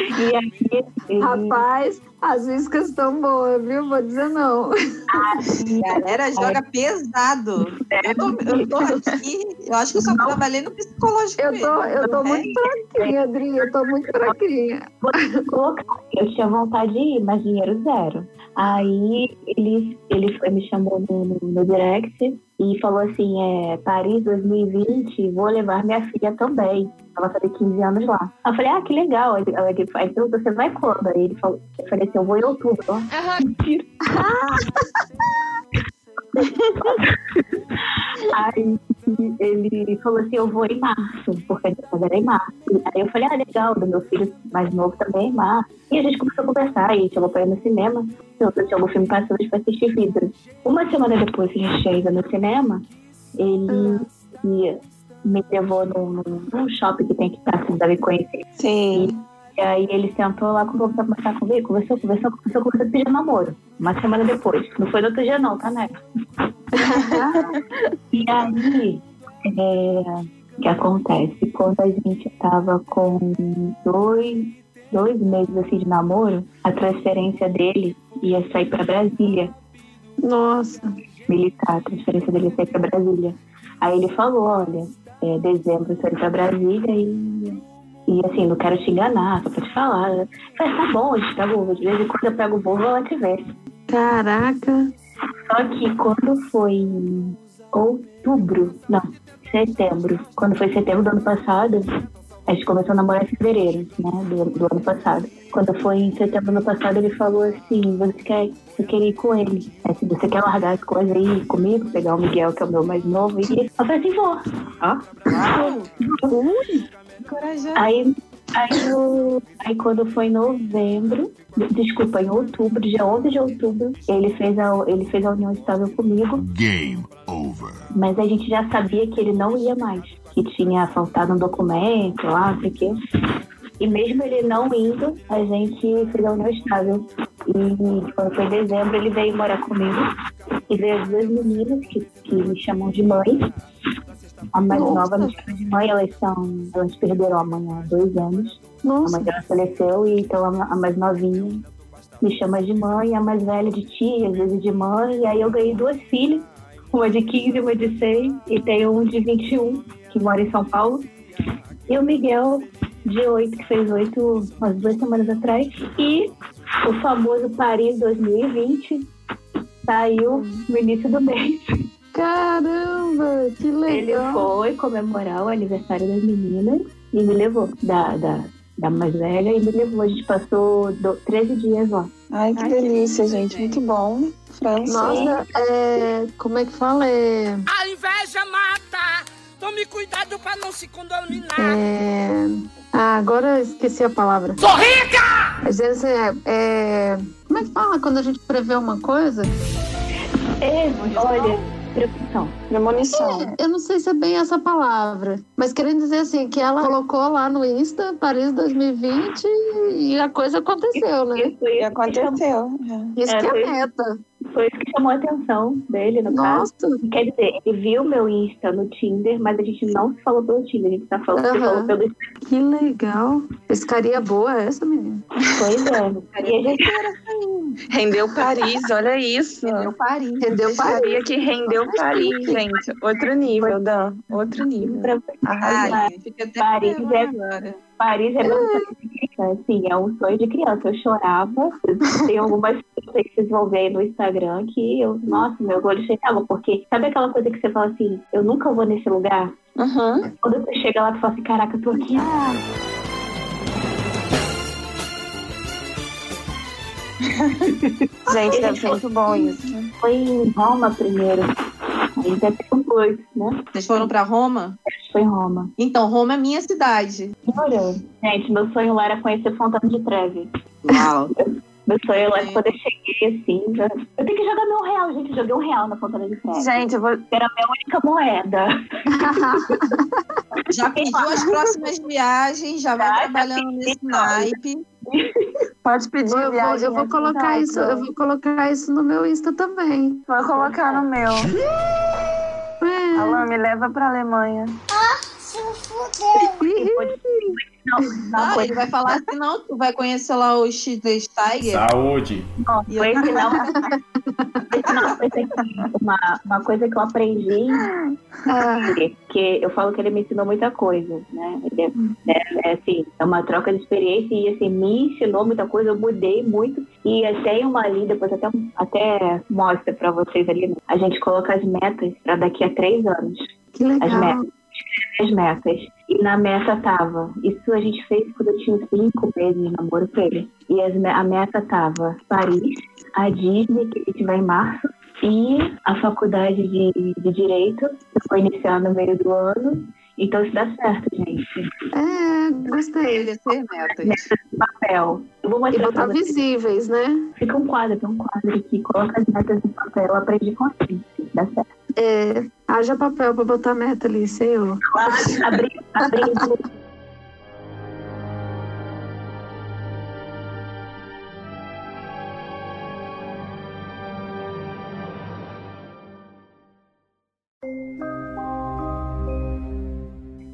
e aí. Rapaz, as iscas estão boas, viu? Vou dizer não. Galera joga pesado. Eu tô, eu tô aqui, eu acho que eu só trabalhei no psicológico Eu mesmo. tô, eu tô muito fraquinha, Adri. Eu tô muito fraquinha. Eu tinha vontade de ir, mas dinheiro zero. Aí ele, ele foi, me chamou no, no, no direct e falou assim: é, Paris 2020, vou levar minha filha também. Ela vai fazer 15 anos lá. Eu falei, ah, que legal. Aí aí ele aí perguntou, você vai quando? Aí ele falou, eu falei assim, eu vou em outubro. ó. Mentira. (laughs) Aí ele falou assim, eu vou em março, porque a gente era em março. Aí eu falei, ah, legal, do meu filho mais novo também é em março. E a gente começou a conversar, e chamou pra ir no cinema. Eu tinha algum filme passando, a gente foi assistir Vidro. Uma semana depois que a gente ido no cinema, ele me- me levou num, num- shopping que tem aqui perto, você deve conhecer. Sim. E aí ele sentou lá, começou a conversar comigo, conversou, conversou, conversou, começou a pedir namoro. Uma semana depois. Não foi no outro dia não, tá, né? (laughs) e aí, é, o que acontece? Quando a gente tava com dois, dois meses assim de namoro, a transferência dele ia sair pra Brasília. Nossa. Militar, a transferência dele ia sair pra Brasília. Aí ele falou, olha, é, dezembro eu pra Brasília e e assim, não quero te enganar, só pra te falar. Eu falei, tá bom, a gente pega o De vez em quando eu pego o voo, vou lá te ver. Caraca. Só que quando foi em outubro, não, setembro, quando foi setembro do ano passado, a gente começou a namorar em fevereiro, né, do, do ano passado. Quando foi em setembro ano passado, ele falou assim, você quer, você quer ir com ele? É, se você quer largar as coisas aí comigo, pegar o Miguel, que é o meu mais novo, e eu falei assim, vou. Ó. Aí, aí, no- aí quando foi em novembro, desculpa, em outubro, dia 11 de outubro, ele fez a, ele fez a união estável comigo, Game over. mas a gente já sabia que ele não ia mais, que tinha faltado um documento lá, não sei o quê. E mesmo ele não indo, a gente fez a união estável. E quando foi em dezembro, ele veio morar comigo. E veio as duas meninas que, que me chamam de mãe. A mais Nossa. nova me chama de mãe, elas são. Elas perderam a mãe há dois anos. Nossa. A mãe dela faleceu, e então a, mais novinha me chama de mãe, a mais velha de tia, às vezes de mãe. E aí eu ganhei duas filhas, uma de 15 e uma de 6, e tenho um de 21, que mora em São Paulo. E o Miguel, de 8, que fez 8 umas duas semanas atrás. E o famoso Paris 2020 saiu no início do mês. Caramba, que Ele legal. foi comemorar o aniversário das meninas e me levou, da, da, da mais velha, e me levou. A gente passou do, 13 dias lá. Ai, que delícia, gente. Muito bom. França. Nossa, é, como é que fala? É, A inveja mata. Tome cuidado pra não se contaminar. é... Ah, agora eu esqueci a palavra. Sou rica! Às vezes é, é... Como é que fala quando a gente prevê uma coisa? É, olha, preocupação. Premonição. É, eu não sei se é bem essa palavra, mas querendo dizer assim, que ela colocou lá no Insta Paris 2020 e a coisa aconteceu, né? Isso, E aconteceu. Isso É, que é a meta. Foi isso que chamou a atenção dele, no Nossa. caso. Quer dizer, ele viu meu Insta no Tinder, mas a gente não se falou pelo Tinder, a gente tá falando, Aham. falou pelo Que legal. Pescaria boa essa, menina. Pois é. E a gente Rendeu Paris, olha isso. Rendeu Paris. Rendeu Paris. Que rendeu Paris, gente. Outro nível, Dan. Outro nível. Ai, fica até Paris é- agora. Paris é meu sonho de criança. Assim, é um sonho de criança. Eu chorava. Tem algumas coisas que vocês vão ver aí no Instagram que eu, nossa, meu olho chegava. Porque sabe aquela coisa que você fala assim, eu nunca vou nesse lugar? Uhum. Quando você chega lá, tu fala assim, caraca, eu tô aqui. Ah, Gente, ser muito bom isso. foi em Roma primeiro. Aí até tem dois, né? Vocês foram pra Roma? Que foi em Roma. Então, Roma é minha cidade. Olha, gente, meu sonho lá era conhecer Fontana de Trevi. Uau. (laughs) Meu sonho lá é quando eu cheguei assim. já- Eu tenho que jogar meu real, gente. Eu joguei um real na Fontana de Trevi. Gente, eu vou. Era a minha única moeda. (laughs) Já pediu as próximas viagens, já vai Já, já trabalhando nesse pedi, naipe. (laughs) Pode pedir Eu vou, viagem. eu vou colocar tá? isso, eu vou colocar isso no meu Insta também. Vou colocar no meu. (laughs) É. Alan, me leva pra Alemanha. Não, (laughs) não Ah, ele vai falar assim, não, tu vai conhecer lá o X-Tiger. Saúde. Não, foi esse não. Esse não foi. Uma, uma coisa que eu aprendi, que eu falo que ele me ensinou muita coisa, né? Ele é, é, é, assim, é uma troca de experiência e assim, me ensinou muita coisa, eu mudei muito. E tem uma ali, depois até, até mostra pra vocês ali, né? a gente coloca as metas pra daqui a três anos. Que As legal. As metas. E na meta tava. Isso a gente fez quando eu tinha cinco meses de namoro com ele. E as a meta tava Paris, a Disney, que a gente vai em março, e a faculdade de, de Direito, que foi iniciar no meio do ano. Então isso dá certo, gente. É, gostei. Metas. Metas de papel. Eu vou E mostrar botar pra vocês. visíveis, né? Fica um quadro, tem um quadro aqui. Coloca as metas em papel. Eu aprendi com a gente. Dá certo. É, haja papel pra botar meta ali, senhor. Abri, abrindo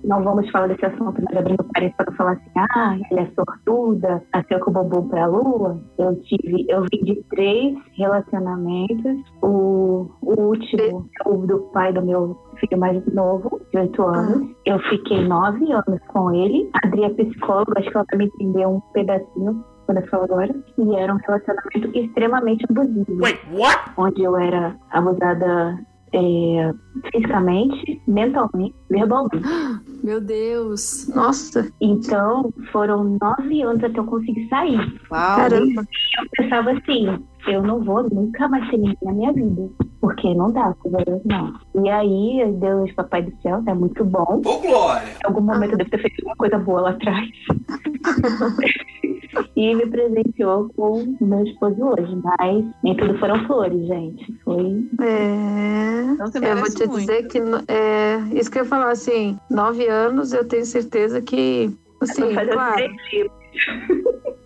não vamos falar desse assunto, mas abrindo parênteses para falar assim, ah, ela é sortuda, nasceu com o bumbum pra lua. Eu tive, eu vim de três relacionamentos. O, o último, o do pai do meu filho mais novo, de oito anos. Eu fiquei nove anos com ele. A Adri é psicóloga, acho que ela vai me entender um pedacinho quando eu falo agora. E era um relacionamento extremamente abusivo. Wait, what? Onde eu era abusada é, fisicamente, mentalmente, verbalmente. (gasps) Meu Deus. Nossa, Então, foram nove anos até eu conseguir sair. Uau. caramba. Eu pensava assim, eu não vou nunca mais ser ninguém na minha vida. Porque não dá, Deus, não. E aí, Deus, Papai do Céu, é muito bom. Ô, Glória! Em algum momento eu devo ter feito alguma coisa boa lá atrás. (laughs) e me presenteou com o meu esposo hoje. Mas nem tudo foram flores, gente. Foi. É. Eu vou te muito. dizer que é isso que eu ia falar assim, nove anos eu tenho certeza que assim, claro,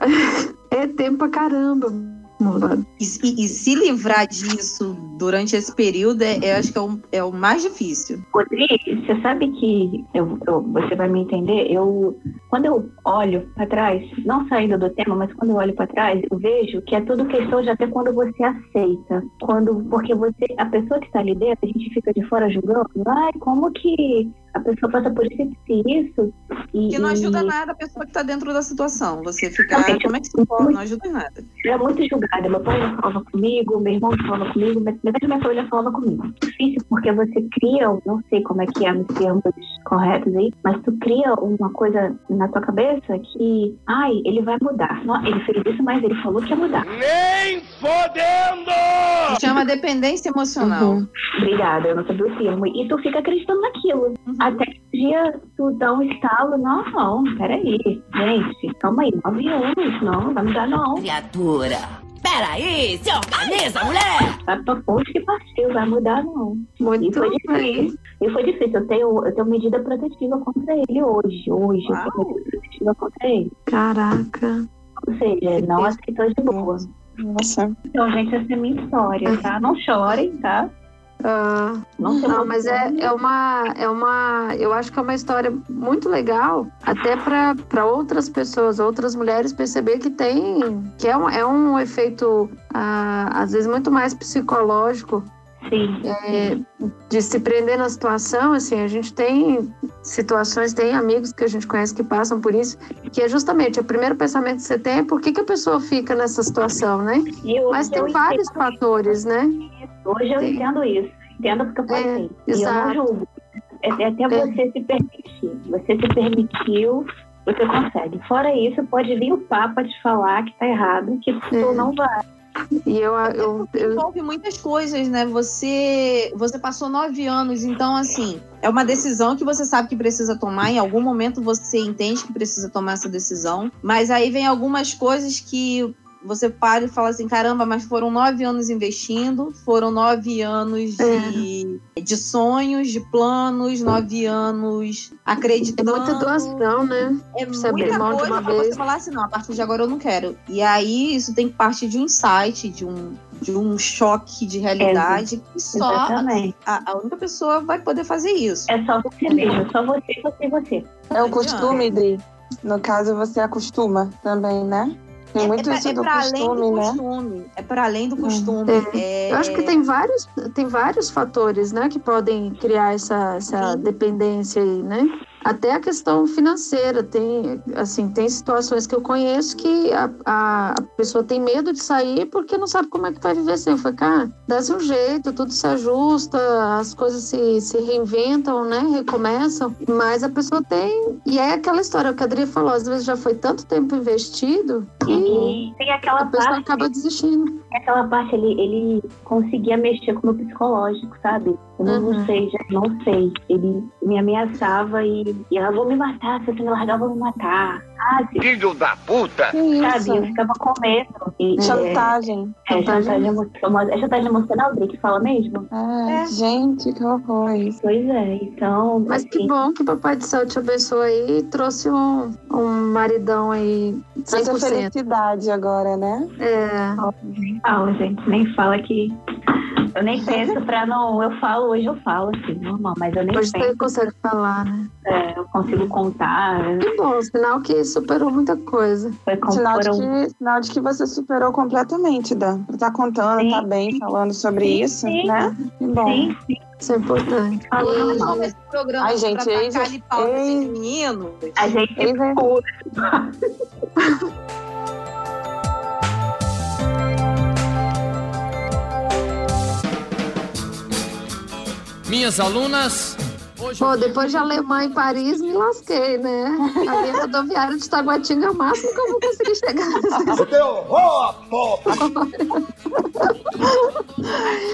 (laughs) é tempo pra caramba. E, e- se livrar disso durante esse período, é, é- acho que é o, é o mais difícil. Rodrigo, você sabe que eu, eu- você vai me entender. Eu, quando eu olho para trás, não saindo do tema, mas quando eu olho para trás, eu vejo que é tudo questão de até quando você aceita. Quando, porque você, a pessoa que está ali dentro, a gente fica de fora julgando. Ai, como que a pessoa passa por isso e isso? E, Que não ajuda e nada a pessoa que tá dentro da situação. Você ficar, Exatamente. como é que isso pode? Não ajuda em nada. era muito julgada. Meu pai não falava comigo, meu irmão não falava comigo, met- metade da minha família falava comigo. Difícil porque você cria, eu não sei como é que é nos termos corretos aí, mas tu cria uma coisa na tua cabeça que, ai, ele vai mudar. Não, ele fez isso, mas ele falou que ia mudar. Nem fodendo! Se chama dependência emocional. Uhum. Obrigada, eu não sabia o termo. E tu fica acreditando naquilo. Até que um dia tu dá um estalo, não, não, peraí, gente, calma aí, nove anos, não, não vai mudar não. Criatura. Peraí, se organiza, mulher! Vai pra fonte que partiu, vai mudar não. E Muito foi bem. difícil. E foi difícil. Eu tenho, eu tenho medida protetiva contra ele hoje. Hoje eu tenho medida protetiva contra ele. Caraca. Ou seja, não aceitou de boa. Nossa. Então, gente, essa é a minha história, tá? Não chorem, tá? Ah, Não não, uma mas é, é uma é uma eu acho que é uma história muito legal até para outras pessoas outras mulheres perceber que tem que é um, é um efeito ah, às vezes muito mais psicológico Sim. é, de se prender na situação assim a gente tem situações tem amigos que a gente conhece que passam por isso que é justamente o primeiro pensamento que você tem é por que, que a pessoa fica nessa situação né mas tem vários fatores né Hoje eu Sim. entendo isso. Entendo porque eu passei. e eu não julgo. É é até você se permitir. Você se permitiu, você consegue. Fora isso, pode vir o Papa te falar que tá errado, que tu É. não vai. E eu, eu, eu envolve muitas coisas, né? Você, você passou nove anos, então assim é uma decisão que você sabe que precisa tomar. Em algum momento você entende que precisa tomar essa decisão, mas aí vem algumas coisas que você para e fala assim, caramba, mas foram nove anos investindo, foram nove anos de, de sonhos, de planos, nove anos é acreditando. muita doação, né? É abrir muita coisa uma pra você vez. falar assim, não, a partir de agora eu não quero. E aí isso tem que partir de um insight, de um, de um choque de realidade que só a, a única pessoa vai poder fazer isso. É só você mesmo, só você, você você. É o costume, Dri. No caso, você acostuma também, né? Tem muito é, isso é do costume, do né? costume. É para além do costume. É- Eu acho que tem vários, tem vários fatores, né, que podem criar essa, essa dependência aí, né? Até a questão financeira, tem, assim, tem situações que eu conheço que a, a, a pessoa tem medo de sair porque não sabe como é que vai viver sem. Eu falei, cara, dá-se um jeito, tudo se ajusta, as coisas se, se reinventam, né, recomeçam, mas a pessoa tem, e é aquela história, o que a Adri falou, às vezes já foi tanto tempo investido que E tem aquela a pessoa parte, acaba desistindo. aquela parte ele, ele conseguia mexer com o meu psicológico, sabe? Eu não, Uhum. não sei, já não sei. Ele me ameaçava e, e ela, vou me matar, se você me largar, eu vou me matar. Filho da puta! Que sabe? Eu ficava com medo. E, é, Chantagem. É, chantagem emocional. É chantagem emocional, Dri, que fala mesmo? Ai, gente, que horror isso. Pois é, então. Mas que assim, bom que o Papai do Céu te abençoe aí e trouxe um, um maridão aí Essa 100%. felicidade agora, né? É, Nem fala, gente, nem fala que. Eu nem penso pra não. Eu falo, hoje eu falo, assim, normal, mas eu nem hoje você penso. consegue falar, né? é, eu consigo contar. Que bom, sinal que superou muita coisa. Foi como Sinal de, que, sinal de que você superou completamente, Dan. Tá contando, Sim. tá bem falando sobre Sim, isso, sim. né? Que bom. Sim, sim. Isso é importante. Falou E- normal. esse programa Ai, gente, pra tacar de pau nesses meninos. A gente Eis é- pula. Minhas alunas, Pô, depois de Alemanha e Paris, me lasquei, né? A linha rodoviária de Taguatinga é o máximo que eu vou conseguir chegar. Horror, pô!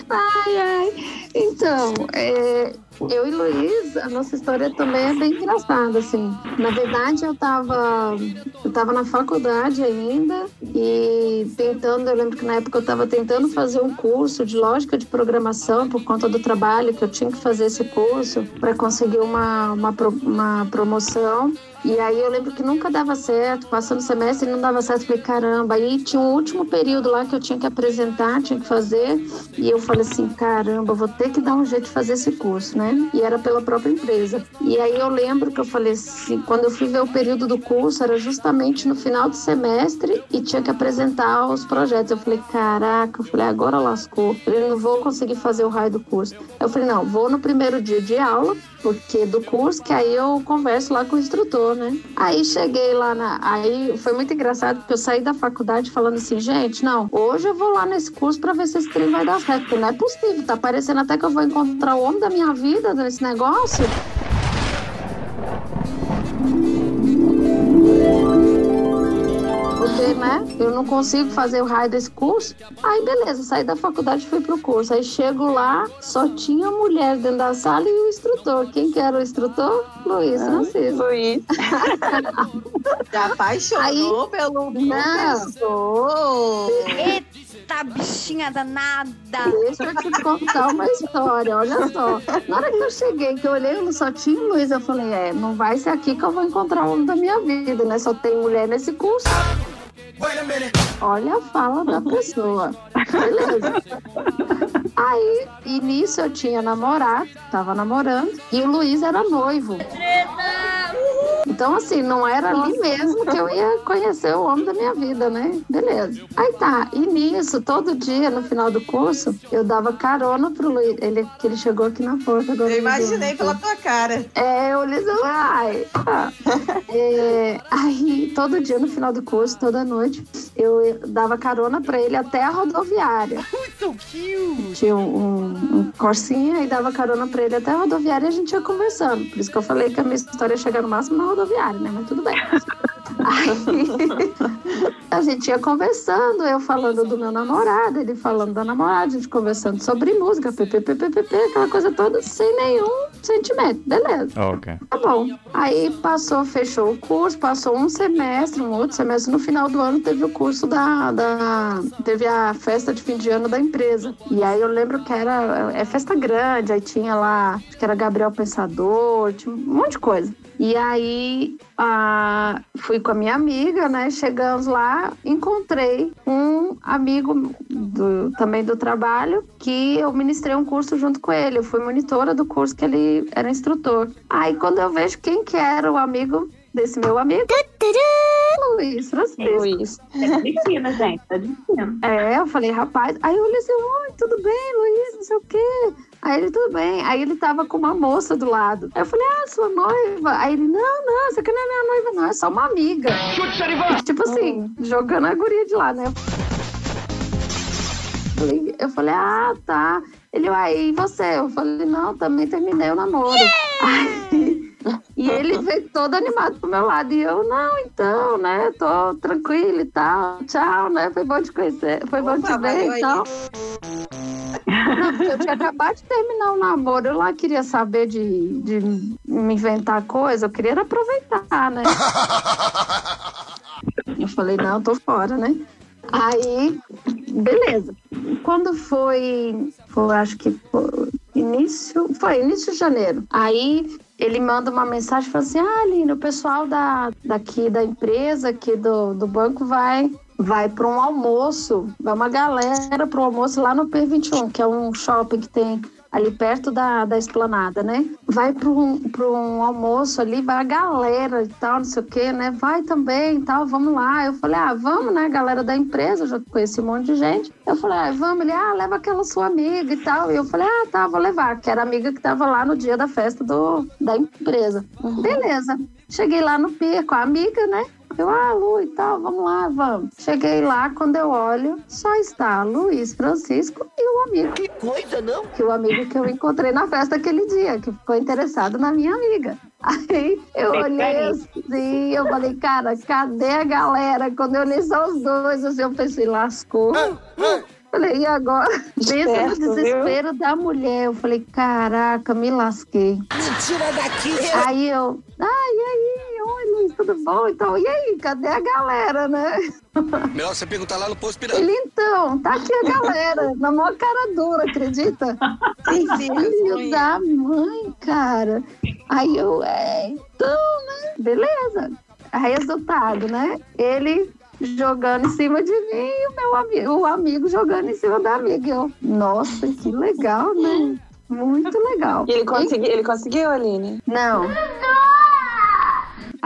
Ai, ai. Então, é, eu e Luiz, a nossa história também é bem engraçada, assim. Na verdade, eu tava, eu tava na faculdade ainda e tentando, eu lembro que na época eu tava tentando fazer um curso de lógica de programação por conta do trabalho, que eu tinha que fazer esse curso para conseguir uma, uma, uma promoção. E aí eu lembro que nunca dava certo, passando o semestre não dava certo, falei, caramba, aí tinha um último período lá que eu tinha que apresentar, tinha que fazer, e eu falei assim, caramba, vou ter que dar um jeito de fazer esse curso, né? E era pela própria empresa. E aí eu lembro que eu falei assim, quando eu fui ver o período do curso, era justamente no final do semestre e tinha que apresentar os projetos. Eu falei, caraca, eu falei, agora lascou. Eu falei, não vou conseguir fazer o raio do curso. Eu falei, não, vou no primeiro dia de aula, porque do curso, que aí eu converso lá com o instrutor, né? Aí cheguei lá na. Aí foi muito engraçado, porque eu saí da faculdade falando assim, gente, não, hoje eu vou lá nesse curso pra ver se esse trem vai dar certo, porque não é possível, tá parecendo até que eu vou encontrar o homem da minha vida nesse negócio. Porque, né, eu não consigo fazer o raio desse curso. Aí, beleza, saí da faculdade e fui pro curso. Aí chego lá, só tinha mulher dentro da sala e o instrutor. Quem que era o instrutor? Luiz Francisco. Luiz. (laughs) Se apaixonou pelo professor. Eita, bichinha danada. Deixa eu te contar uma história, olha só. Na hora que eu cheguei, que eu olhei, eu só tinha o Luiz, eu falei, é, não vai ser aqui que eu vou encontrar o homem da minha vida, né? Só tem mulher nesse curso. Olha a fala da pessoa. Beleza. Aí, nisso eu tinha namorado, tava namorando, e o Luiz era noivo. Então, assim, não era ali mesmo que eu ia conhecer o homem da minha vida, né? Beleza. Aí tá, e nisso, todo dia, no final do curso, eu dava carona pro Luiz. Ele, que ele chegou aqui na porta. agora Eu imaginei pela tua cara. É, o Luiz, ai. ah. É, aí, todo dia, no final do curso, toda noite, eu dava carona pra ele até a rodoviária. Tinha um, um, um corsinha e dava carona pra ele até a rodoviária e a gente ia conversando. Por isso que eu falei que a minha história ia chegar no máximo na rodoviária, né? Mas tudo bem. (laughs) Aí, a gente ia conversando, eu falando do meu namorado, ele falando da namorada, a gente conversando sobre música, ppppp, aquela coisa toda, sem nenhum sentimento. Beleza. Ok. Tá bom. Aí passou, fechou o curso, passou um semestre, um outro semestre. No final do ano teve o curso da, da. Teve a festa de fim de ano da empresa. E aí eu lembro que era. É festa grande, aí tinha lá. Acho que era Gabriel Pensador, tinha um monte de coisa. E aí ah, fui com a minha amiga, né? Chegamos lá, encontrei um amigo do- também do trabalho que eu ministrei um curso junto com ele. Eu fui monitora do curso que ele era instrutor. Aí quando eu vejo quem que era o amigo desse meu amigo, Luiz Francisco. Luiz. É Cristina, gente. Tá dizendo. É, eu falei, rapaz. Aí eu olhei assim, oi, tudo bem, Luiz, não sei o quê. Aí ele, tudo bem. Aí ele tava com uma moça do lado. Aí eu falei, ah, sua noiva? Aí ele, não, não, essa aqui não é minha noiva, não, é só uma amiga. Tipo assim, jogando a guria de lá, né? Eu falei, ah, tá. Ele, aí, e você? Eu falei, não, também terminei o namoro. Aí, e ele (laughs) veio todo animado pro meu lado. E eu, não, então, né? Tô tranquilo e tal. Tchau, né? Foi bom te conhecer. Foi bom te ver e tal. Não, porque eu tinha (laughs) acabado de terminar o namoro. Eu lá queria saber de, de me inventar coisa. Eu queria aproveitar, né? (laughs) Eu falei, não, tô fora, né? Aí, beleza. Quando foi, foi acho que foi início, foi início de janeiro. Aí ele manda uma mensagem e fala assim: Ah, Aline, o pessoal da, daqui da empresa, aqui do, do banco, vai vai para um almoço. Vai uma galera para um almoço lá no P21, que é um shopping que tem ali perto da, da esplanada, né? Vai para um, pra um almoço ali, vai a galera e tal, não sei o quê, né? Vai também e tal, vamos lá. Eu falei, ah, vamos, né? Galera da empresa, já conheci um monte de gente. Eu falei, ah, vamos. Ele, ah, leva aquela sua amiga e tal. E eu falei, ah, tá, vou levar, que era a amiga que tava lá no dia da festa do, da empresa. Beleza. Cheguei lá no pier com a amiga, né? Eu, ah, Lu e tal, vamos lá, vamos. Cheguei lá, quando eu olho, só está Luiz Francisco e o amigo. Que coisa, não? Que o amigo que eu encontrei na festa aquele dia, que ficou interessado na minha amiga. (laughs) Aí eu olhei assim, eu falei, cara, cadê a galera? Quando eu olhei só os dois, assim, eu pensei, lascou. Falei, e agora? Pensa no Esperto, viu? desespero da mulher. Eu falei, caraca, me lasquei. Mentira daqui! Aí eu, ai, e aí? Tudo bom? Então, e aí, cadê a galera, né? Melhor você perguntar lá no posto pirata. Ele, então, tá aqui a galera, na maior cara dura, acredita? Filho da mãe, cara. Aí eu, é, então, né? Beleza. Resultado, né? Ele jogando em cima de mim e o meu amigo, o amigo jogando em cima da amiga. Eu, nossa, que legal, né? Muito legal. E ele, consegui, ele conseguiu, Aline? Não.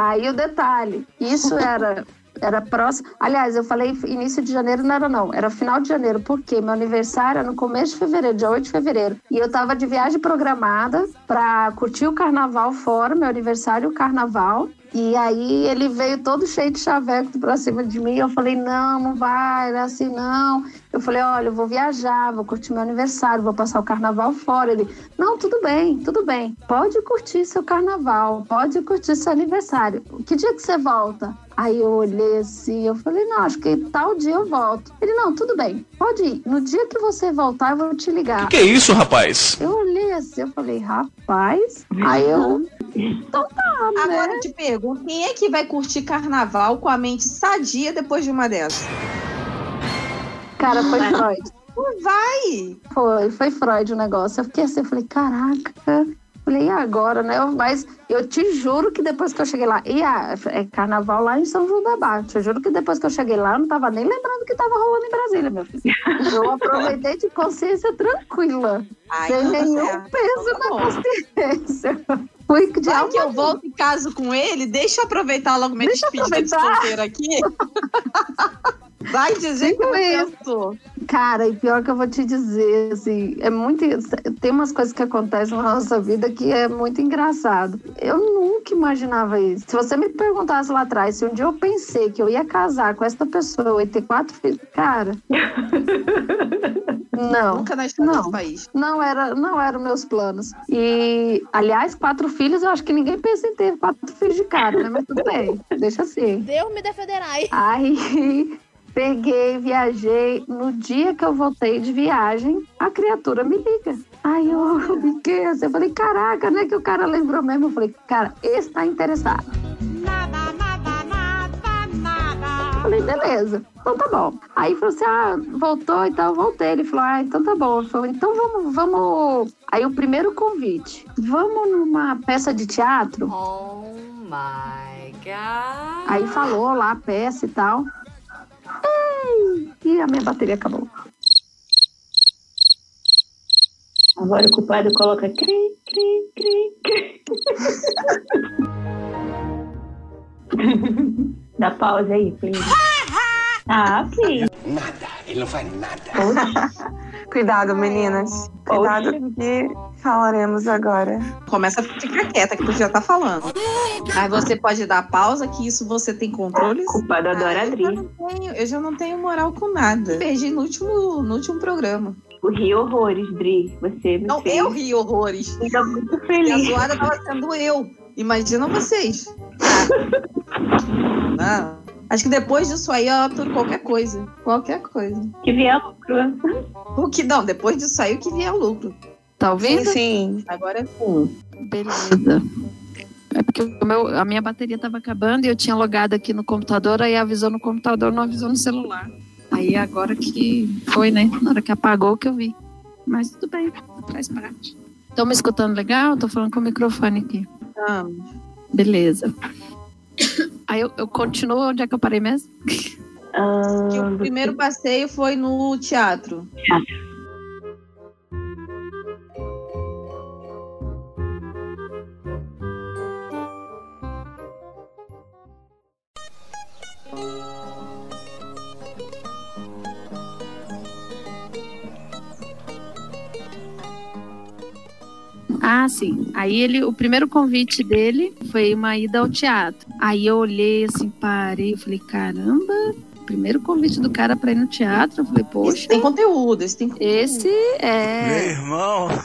Aí o detalhe, isso era era próximo. Aliás, eu falei início de janeiro, não era não, era final de janeiro, porque meu aniversário era no começo de fevereiro, dia 8 de fevereiro. E eu tava de viagem programada pra curtir o carnaval fora, meu aniversário, o carnaval. E aí ele veio todo cheio de chaveco pra cima de mim. Eu falei, não, não vai, não é assim não. Eu falei, olha, eu vou viajar, vou curtir meu aniversário, vou passar o carnaval fora. Ele, não, tudo bem, tudo bem. Pode curtir seu carnaval, pode curtir seu aniversário. Que dia que você volta? Aí eu olhei assim, eu falei, não, acho que tal dia eu volto. Ele, não, tudo bem, pode ir. No dia que você voltar, eu vou te ligar. Que isso, rapaz? Eu olhei assim, eu falei, rapaz. Aí eu. Então tá, né? Agora eu te pergunto, quem é que vai curtir carnaval com a mente sadia depois de uma dessas? Cara, foi Freud. Vai! Foi, foi Freud o negócio. Eu fiquei assim, eu falei, caraca. Falei, e agora, né? Mas eu te juro que depois que eu cheguei lá, e a, é carnaval lá em São João da Barra. Te juro que depois que eu cheguei lá, eu não tava nem lembrando que tava rolando em Brasília, meu filho. Eu aproveitei de consciência tranquila, Ai, sem nenhum certo. peso Tá na consciência. (laughs) Fui de Vai alma que eu volto em casa com ele, deixa eu aproveitar logo minha Deixa despedida de aproveitar. solteira aqui. (laughs) Vai dizer que eu penso. Cara, e pior que eu vou te dizer, assim, é muito. Tem umas coisas que acontecem na nossa vida que é muito engraçado. Eu nunca imaginava isso. Se você me perguntasse lá atrás, se um dia eu pensei que eu ia casar com essa pessoa e ter quatro filhos, cara. (laughs) Não. Nunca na história não. desse país. Não era, não eram meus planos. E, aliás, quatro filhos, eu acho que ninguém pensa em ter quatro filhos de cara, né? Mas tudo bem, deixa assim. Deus me defenderai. Aí (laughs) peguei, viajei. No dia que eu voltei de viagem, a criatura me liga. Aí eu fiquei assim, eu falei, caraca, né? Que o cara lembrou mesmo. Eu falei, cara, esse tá interessado. Falei, beleza, então tá bom. Aí falou assim: ah, voltou e tal, eu voltei. Ele falou: ah, então tá bom. Falou, então vamos, vamos. Aí o primeiro convite: vamos numa peça de teatro? Oh my god. Aí falou lá a peça e tal. Ei, e a minha bateria acabou. Agora o culpado coloca cri, cri, cri, cri. (laughs) Dá pausa aí, please. (laughs) Ah, please. Nada, ele não faz nada. (laughs) Cuidado, meninas. Cuidado que falaremos agora. Começa a ficar quieta, que tu já tá falando. Aí você pode dar pausa, que isso você tem controle. Culpado adora eu, já Adri. não tenho, eu já não tenho moral com nada. Perdi no último, no último programa. O ri horrores, Dri. Você me Não, fez. eu ri horrores. Fica muito E a feliz. zoada tava sendo eu. Imagina vocês. (laughs) Ah, não. Acho que depois disso aí eu aturo qualquer coisa. Qualquer coisa. Que vier lucro. O que não, depois disso aí o que vier é lucro. Tá ouvindo? Sim, sim. Agora é com. Beleza. É porque o meu, a minha bateria tava acabando e eu tinha logado aqui no computador, aí avisou no computador, não avisou no celular. Aí agora que foi, né? Na hora que apagou que eu vi. Mas tudo bem, faz parte. Estão me escutando legal? Tô falando com o microfone aqui. Beleza. Aí eu, eu continuo onde é que eu parei mesmo? Que o primeiro passeio foi no teatro. Ah, sim. Aí ele, o primeiro convite dele foi uma ida ao teatro. Aí eu olhei assim, parei, falei, caramba, primeiro convite do cara pra ir no teatro. Eu falei, poxa. Esse tem conteúdo, esse tem Esse Meu é. irmão. (laughs)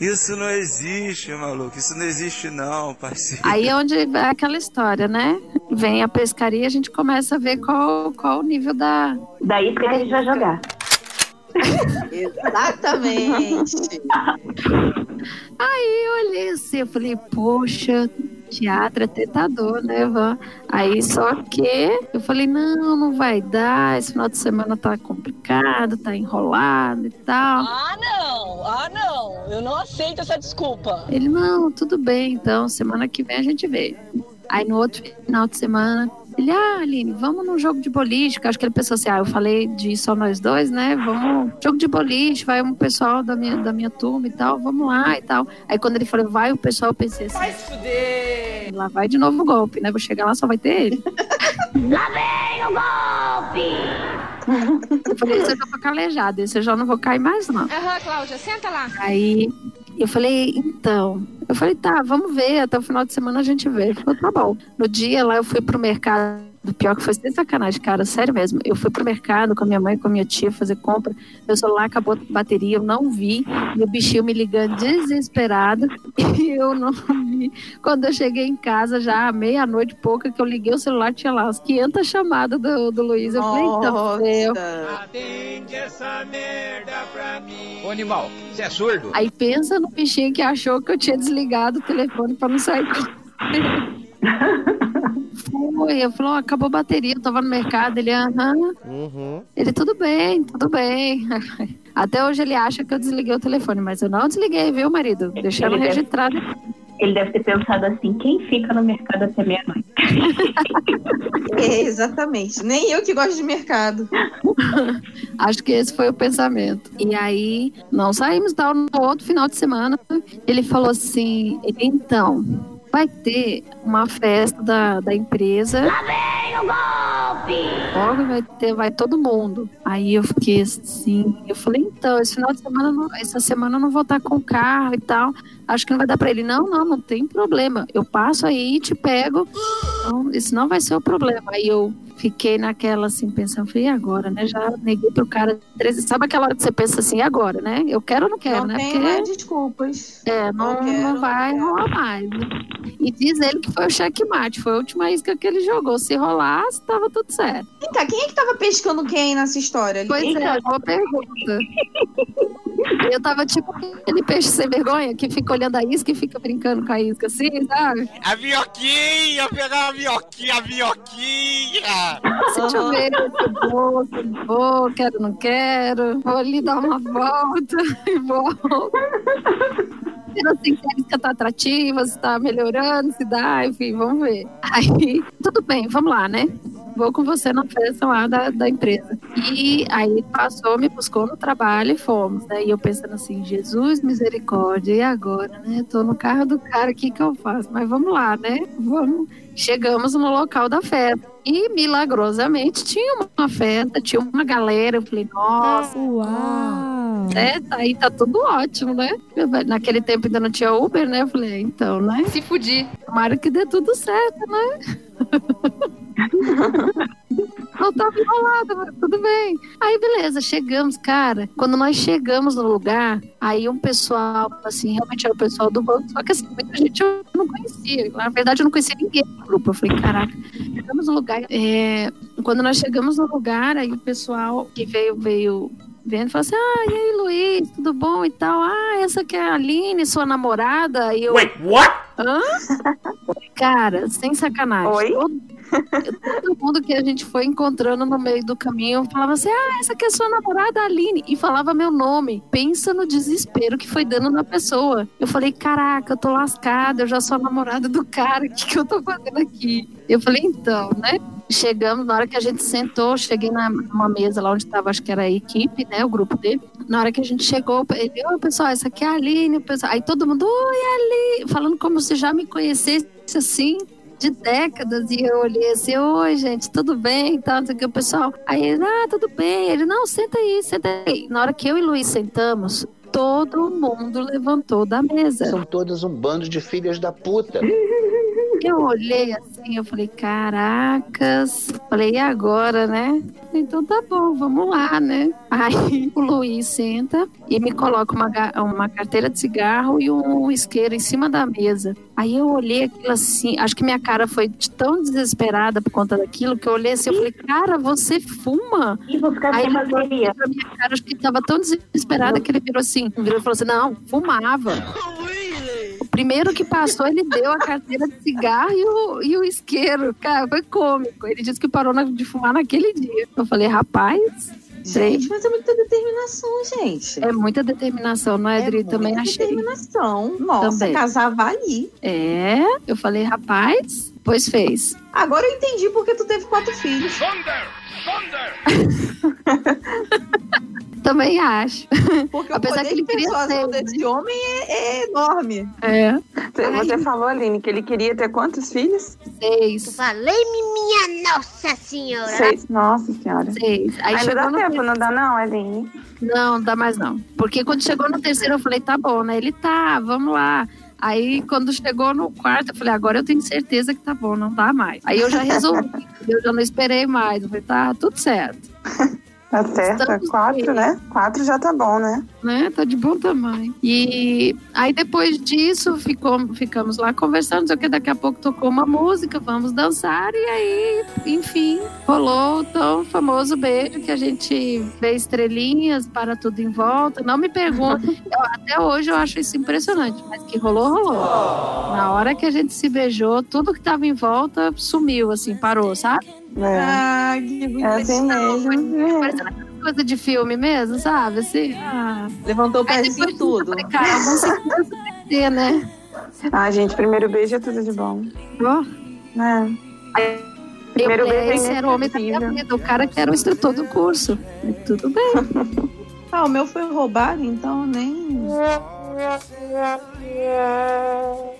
Isso não existe, maluco. Isso não existe, não, parceiro. Aí é onde é aquela história, né? Vem a pescaria, a gente começa a ver qual, qual o nível da. Da isca que a gente vai jogar. Exatamente. Aí eu olhei assim, eu falei, poxa, teatro é tentador, né, Van? Aí só que eu falei, não, não vai dar, esse final de semana tá complicado, tá enrolado e tal. Ah, não! Ah, não! Eu não aceito essa desculpa. Ele, não, tudo bem, então, semana que vem a gente vê. Aí no outro final de semana, ele, ah, Aline, vamos num jogo de boliche, que eu acho que ele pensou assim, ah, eu falei de só nós dois, né, vamos, jogo de boliche, vai um pessoal da minha, da minha turma e tal, vamos lá e tal. Aí quando ele falou, vai o pessoal, eu pensei assim, Vai se fuder! lá vai de novo o golpe, né, vou chegar lá, só vai ter ele. (laughs) Lá vem o golpe! Eu falei, esse eu já tô calejado, esse eu já não vou cair mais, não. Aham, Cláudia, senta lá. Aí eu falei, então. Eu falei, tá, vamos ver, até o final de semana a gente vê. Ele falou, tá bom. No dia lá eu fui pro mercado. Pior que foi sem sacanagem, cara, sério mesmo. Eu fui pro mercado com a minha mãe e com a minha tia fazer compra. Meu celular acabou a bateria, eu não vi. E o bichinho me ligando desesperado. (laughs) E eu não vi. Quando eu cheguei em casa, já meia-noite pouca, que eu liguei o celular, tinha lá as 500 chamadas do, do Luiz. Eu falei, então, eu. Atende essa merda pra mim. Ô, animal, você é surdo? Aí pensa no bichinho que achou que eu tinha desligado o telefone pra não sair com foi? Eu falei, ó, acabou a bateria, eu tava no mercado. Ele, aham. Uhum. Ele, tudo bem, tudo bem. (laughs) Até hoje ele acha que eu desliguei o telefone, mas eu não desliguei, viu, marido? Deixando Ele deve- registrado. Ele deve ter pensado assim, quem fica no mercado até meia-noite? (laughs) É, exatamente. Nem eu que gosto de mercado. (laughs) Acho que esse foi o pensamento. E aí, não saímos tal no outro final de semana. Ele falou assim: então, vai ter uma festa da, da empresa. Lá vem o golpe! Logo vai ter, vai todo mundo. Aí eu fiquei assim, eu falei, então, esse final de semana, não- essa semana eu não vou estar com o carro e tal. Acho que não vai dar pra ele. Não, não, não tem problema. Eu passo aí e te pego. Então, isso não vai ser o problema. Aí eu fiquei naquela assim, pensando, falei, e agora, né? Já neguei pro cara. treze- Sabe aquela hora que você pensa assim, e agora, né? Eu quero ou não quero, Não né? tem Porque- desculpas. é, não, Não quero, não vai rolar mais. né? E diz ele que foi o checkmate, foi a última isca que ele jogou. Se rolasse, tava tudo certo. Cá, quem é que tava pescando quem nessa história? ali? Pois é, boa pergunta. Eu tava tipo aquele peixe sem vergonha que fica olhando a isca e fica brincando com a isca assim, sabe? A minhoquinha, pegar a minhoquinha, a minhoquinha. Deixa eu ver se vou, se não vou, quero, não quero. Vou ali dar uma volta (laughs) e volto. Vendo assim, se a isca tá atrativa, se tá melhorando, se dá, enfim, vamos ver. Aí, tudo bem, vamos lá, né? Vou com você na festa lá da, da empresa. E aí ele passou, me buscou no trabalho e fomos, né? E eu pensando assim, Jesus, misericórdia, e agora, né? Tô no carro do cara, o que que eu faço? Mas vamos lá, né? Vamos. Chegamos no local da festa. E milagrosamente tinha uma festa, tinha uma galera. Eu falei, nossa, Uau! né? Aí tá tudo ótimo, né? Naquele tempo ainda não tinha Uber, né? Eu falei, então, né? Se fudir. Tomara que dê tudo certo, né? (laughs) Não tava enrolada, mas tudo bem. Aí, beleza, chegamos, cara. Quando nós chegamos no lugar, aí um pessoal, assim, realmente era o pessoal do banco, só que assim, muita gente eu não conhecia. Na verdade, eu não conhecia ninguém do grupo. Eu falei, caraca, chegamos no lugar. é, Quando nós chegamos no lugar, aí o pessoal que veio, veio vendo, falou assim: Ah, e aí, Luiz, tudo bom e tal? Ah, essa que é a Aline, sua namorada. E eu. Wait, what? Hã? (laughs) Cara, sem sacanagem. Oi? Todo, todo mundo que a gente foi encontrando no meio do caminho falava assim: Ah, essa aqui é sua namorada, Aline. E falava meu nome. Pensa no desespero que foi dando na pessoa. Eu falei: Caraca, eu tô lascada, eu já sou a namorada do cara, o que, que eu tô fazendo aqui? Eu falei: Então, né? Chegamos, na hora que a gente sentou, cheguei na- numa mesa lá onde estava, acho que era a equipe, né? O grupo dele. Na hora que a gente chegou, ele, oi, pessoal, essa aqui é a Aline. Aí todo mundo, oi, Aline, falando como se já me conhecesse assim. De décadas, e eu olhei assim, oi, gente, tudo bem? Então, o pessoal. Aí ele, ah, tudo bem. Ele, não, senta aí, senta aí. Na hora que eu e Luiz sentamos, todo mundo levantou da mesa. São todas um bando de filhas da puta. (laughs) Eu olhei assim, eu falei, caracas. Falei, e agora, né? Então tá bom, vamos lá, né? Aí (laughs) o Luiz senta e me coloca uma, uma carteira de cigarro e um isqueiro em cima da mesa. Aí eu olhei aquilo assim, acho que minha cara foi tão desesperada por conta daquilo que eu olhei assim, eu falei, cara, você fuma? E vou ficar Aí sem ele olhou pra minha cara, acho que ele tava tão desesperado que ele virou assim, virou e falou assim, não, fumava. (laughs) O primeiro que passou, ele deu a carteira de cigarro e o, e o isqueiro. Cara, foi cômico. Ele disse que parou na- de fumar naquele dia. Eu falei, rapaz. Gente, mas é muita determinação, gente. É muita determinação, não é, Adri? Também muita achei. determinação. Nossa, Também. casava ali. É, eu falei, rapaz, pois fez. Agora eu entendi porque tu teve quatro filhos. (laughs) Também acho. Porque Apesar o poder que ele de persuasão ser, desse homem é, é enorme. É. Você, você falou, Aline, que ele queria ter quantos filhos? Seis. Falei-me, minha Nossa Senhora. Seis. Nossa senhora. Seis. Aí Ainda chegou dá no tempo, não dá não, Aline? Não, dá mais não. Porque quando chegou no terceiro, eu falei, tá bom, né? Ele tá, vamos lá. Aí, quando chegou no quarto, eu falei, agora eu tenho certeza que tá bom, não dá mais. Aí eu já resolvi, (laughs) eu já não esperei mais. Eu falei, tá, tudo certo. Tá certo, Estamos quatro, bem. né? Quatro já tá bom, né? né? Tá de bom tamanho. E aí depois disso ficou, ficamos lá conversando, o que, daqui a pouco tocou uma música, vamos dançar, e aí, enfim, rolou o tão famoso beijo que a gente vê estrelinhas para tudo em volta. Não me pergunte, (laughs) eu- até hoje eu acho isso impressionante, mas que rolou, rolou. Na hora que a gente se beijou, tudo que tava em volta sumiu, assim, parou, sabe? É. Ah, que É assim mesmo. Parecendo coisa de filme mesmo, sabe? Assim, ah. Levantou o Aí pezinho depois e tudo. falei, cara, que ter, né? Ah, gente, primeiro beijo é tudo de bom. Ó. É. Primeiro eu, beijo é esse era o homem da minha vida, o cara que era o instrutor do curso. E tudo bem. (laughs) Ah, o meu foi roubado, então nem.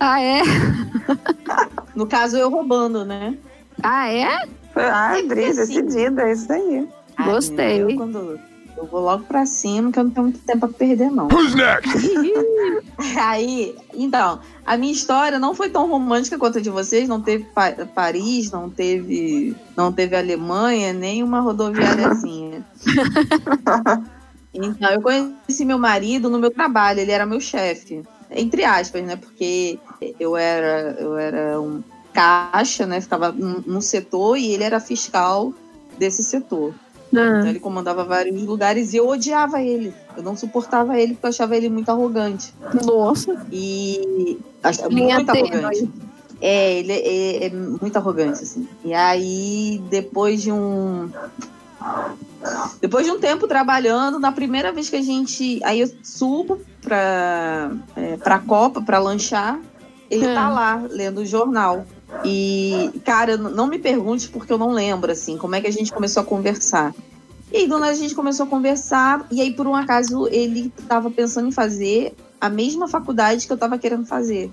Ah, é? (laughs) No caso, eu roubando, né? Ah, é? Ah, Dri, assim. decidida, é isso aí. Ai, Gostei. Eu, quando, eu vou logo pra cima, que eu não tenho muito tempo pra perder, não. (laughs) Aí, então, a minha história não foi tão romântica quanto a de vocês. Não teve Pa- Paris, não teve, não teve Alemanha, nem uma rodoviáriazinha. (laughs) Então, eu conheci meu marido no meu trabalho, ele era meu chefe. Entre aspas, né? Porque eu era, eu era um caixa, né? Ficava num, setor e ele era fiscal desse setor. Então ele comandava vários lugares e eu odiava ele. Eu não suportava ele porque eu achava ele muito arrogante. Nossa. E achava Linha muito tênue. arrogante. É, ele é, é muito arrogante, assim. E aí, depois de um. Depois de um tempo trabalhando, na primeira vez que a gente. Aí eu subo pra, é, pra Copa, pra lanchar. Ele tá lá, lendo o jornal. E, cara, não me pergunte porque eu não lembro, assim, como é que a gente começou a conversar. E aí, dona, a gente começou a conversar, e aí, por um acaso, ele tava pensando em fazer a mesma faculdade que eu tava querendo fazer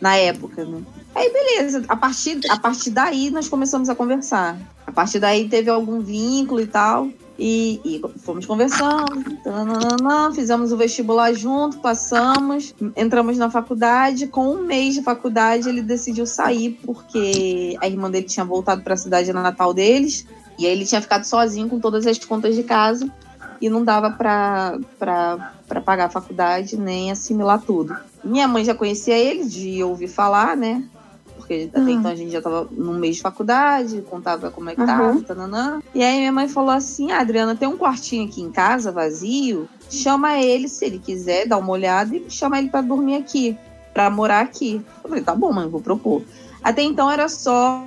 na época, né? Aí, beleza. A partir, a partir daí, nós começamos a conversar. A partir daí, teve algum vínculo e tal. E, e fomos conversando, tananana, fizemos o vestibular junto, passamos, entramos na faculdade. Com um mês de faculdade, ele decidiu sair porque a irmã dele tinha voltado para a cidade natal deles. E aí ele tinha ficado sozinho com todas as contas de casa e não dava para pagar a faculdade nem assimilar tudo. Minha mãe já conhecia ele de ouvir falar, né? Porque até então a gente já tava num mês de faculdade, contava como é que tava, Uhum. tananã. E aí minha mãe falou assim: ah, Adriana, tem um quartinho aqui em casa vazio, chama ele se ele quiser, dá uma olhada e chama ele para dormir aqui, para morar aqui. Eu falei: tá bom, mãe, vou propor. Até então era só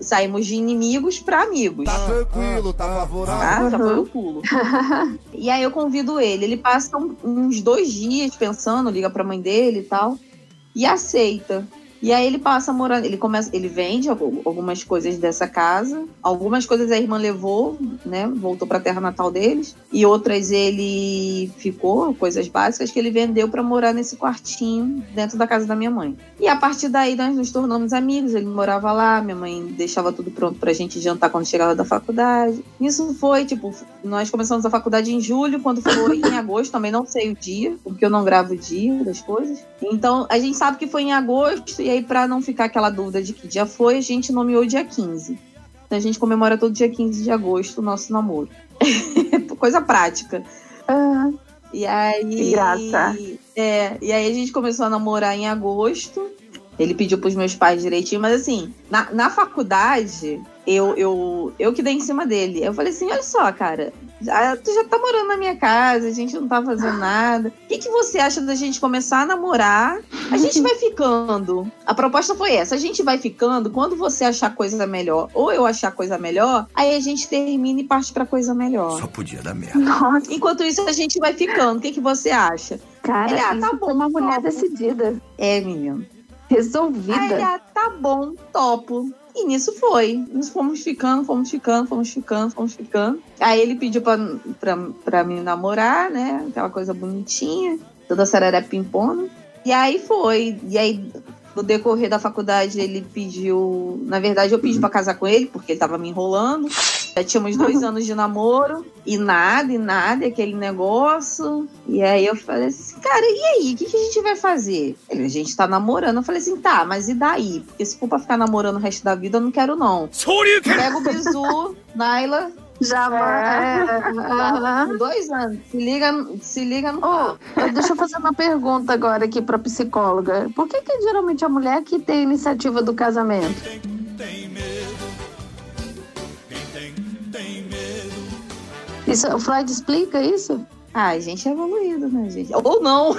saímos de inimigos para amigos. Tá tranquilo, tá favorável. Ah, já foi o pulo. (laughs) e aí eu convido ele. Ele passa uns dois dias pensando, liga pra mãe dele e tal, e aceita. E aí ele passa a morar, ele começa, ele vende algu- algumas coisas dessa casa, algumas coisas a irmã levou, né, voltou pra terra natal deles, e outras ele ficou, coisas básicas que ele vendeu pra morar nesse quartinho dentro da casa da minha mãe. E a partir daí nós nos tornamos amigos, ele morava lá, minha mãe deixava tudo pronto pra gente jantar quando chegava da faculdade. Isso foi, tipo, nós começamos a faculdade em julho, quando foi em agosto, também não sei o dia, porque eu não gravo o dia das coisas. Então, a gente sabe que foi em agosto, e aí, pra não ficar aquela dúvida de que dia foi, a gente nomeou dia 15. Então, a gente comemora todo dia 15 de agosto o nosso namoro. (laughs) Coisa prática. E aí. Que graça. É, e aí a gente começou a namorar em agosto. Ele pediu pros meus pais direitinho, mas assim, na, na faculdade, eu, eu, eu que dei em cima dele. Eu falei assim: olha só, cara, já- tu já tá morando na minha casa, a gente não tá fazendo nada. O que, que você acha da gente começar a namorar? A gente vai ficando. A proposta foi essa: a gente vai ficando, quando você achar coisa melhor, ou eu achar coisa melhor, aí a gente termina e parte pra coisa melhor. Só podia dar merda. Enquanto isso, a gente vai ficando. O que, que você acha? Cara, Ele, ah, tá isso bom, uma mulher topo. decidida. É, menino. Resolvida. Aí ah, tá bom, topo. E nisso foi. Nós fomos ficando, fomos ficando, fomos ficando, fomos ficando. Aí ele pediu pra, pra, pra me namorar, né? Aquela coisa bonitinha, toda sarará pimpona. E aí foi. E aí, no decorrer da faculdade, ele pediu. Na verdade, eu pedi pra casar com ele, porque ele tava me enrolando. Já tínhamos dois (laughs) anos de namoro, e nada, e nada, e aquele negócio. E aí eu falei assim, cara, e aí? O que, que a gente vai fazer? Ele, a gente tá namorando. Eu falei assim, tá, mas e daí? Porque se for pra ficar namorando o resto da vida, eu não quero, não. Pega o bizu, (laughs) Naila, Jamais. É. Dois anos. Se liga, no- se liga no papo. deixa eu fazer uma pergunta agora aqui pra psicóloga. Por que, que geralmente a mulher que tem a iniciativa do casamento? Isso, o Freud explica isso? Ah, a gente é evoluído, né, gente? Ou não.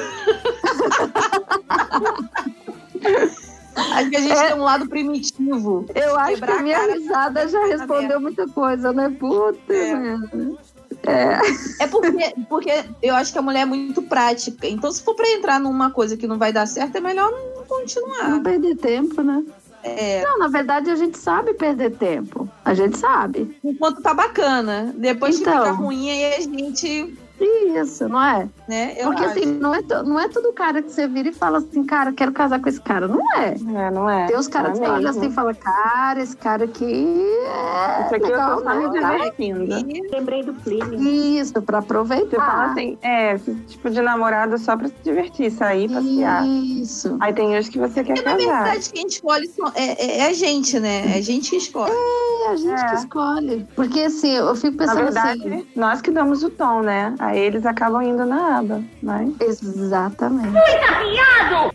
Acho que a gente tem um lado primitivo. Eu acho que a minha cara risada já respondeu muita coisa, né? Puta merda. É. É porque, porque eu acho que a mulher é muito prática. Então, se for pra entrar numa coisa que não vai dar certo, é melhor não continuar. Não perder tempo, né? É. Não, na verdade a gente sabe perder tempo. A gente sabe. Enquanto tá bacana. Depois que Então. fica ruim, aí a gente. Isso, não é? Né? Eu Porque acho. assim, não é, não é todo cara que você vira e fala assim, cara, quero casar com esse cara. Não é. É, não é. Tem os caras que é olham mesmo. assim e falam, cara, esse cara aqui é Isso aqui eu legal, tô só me né? Divertindo. Lembrei do Plínio. Isso, pra Você fala aproveitar. assim, é, esse tipo de namorado só pra se divertir, sair, passear. Isso. Aí tem uns que você quer Porque, na casar. verdade, quem escolhe são- é, é- é a gente, né? É a gente que escolhe. É a gente que escolhe. Porque assim, eu fico Na pensando verdade, assim. nós que damos o tom, né? Aí eles acabam indo na aba, mas... Exatamente.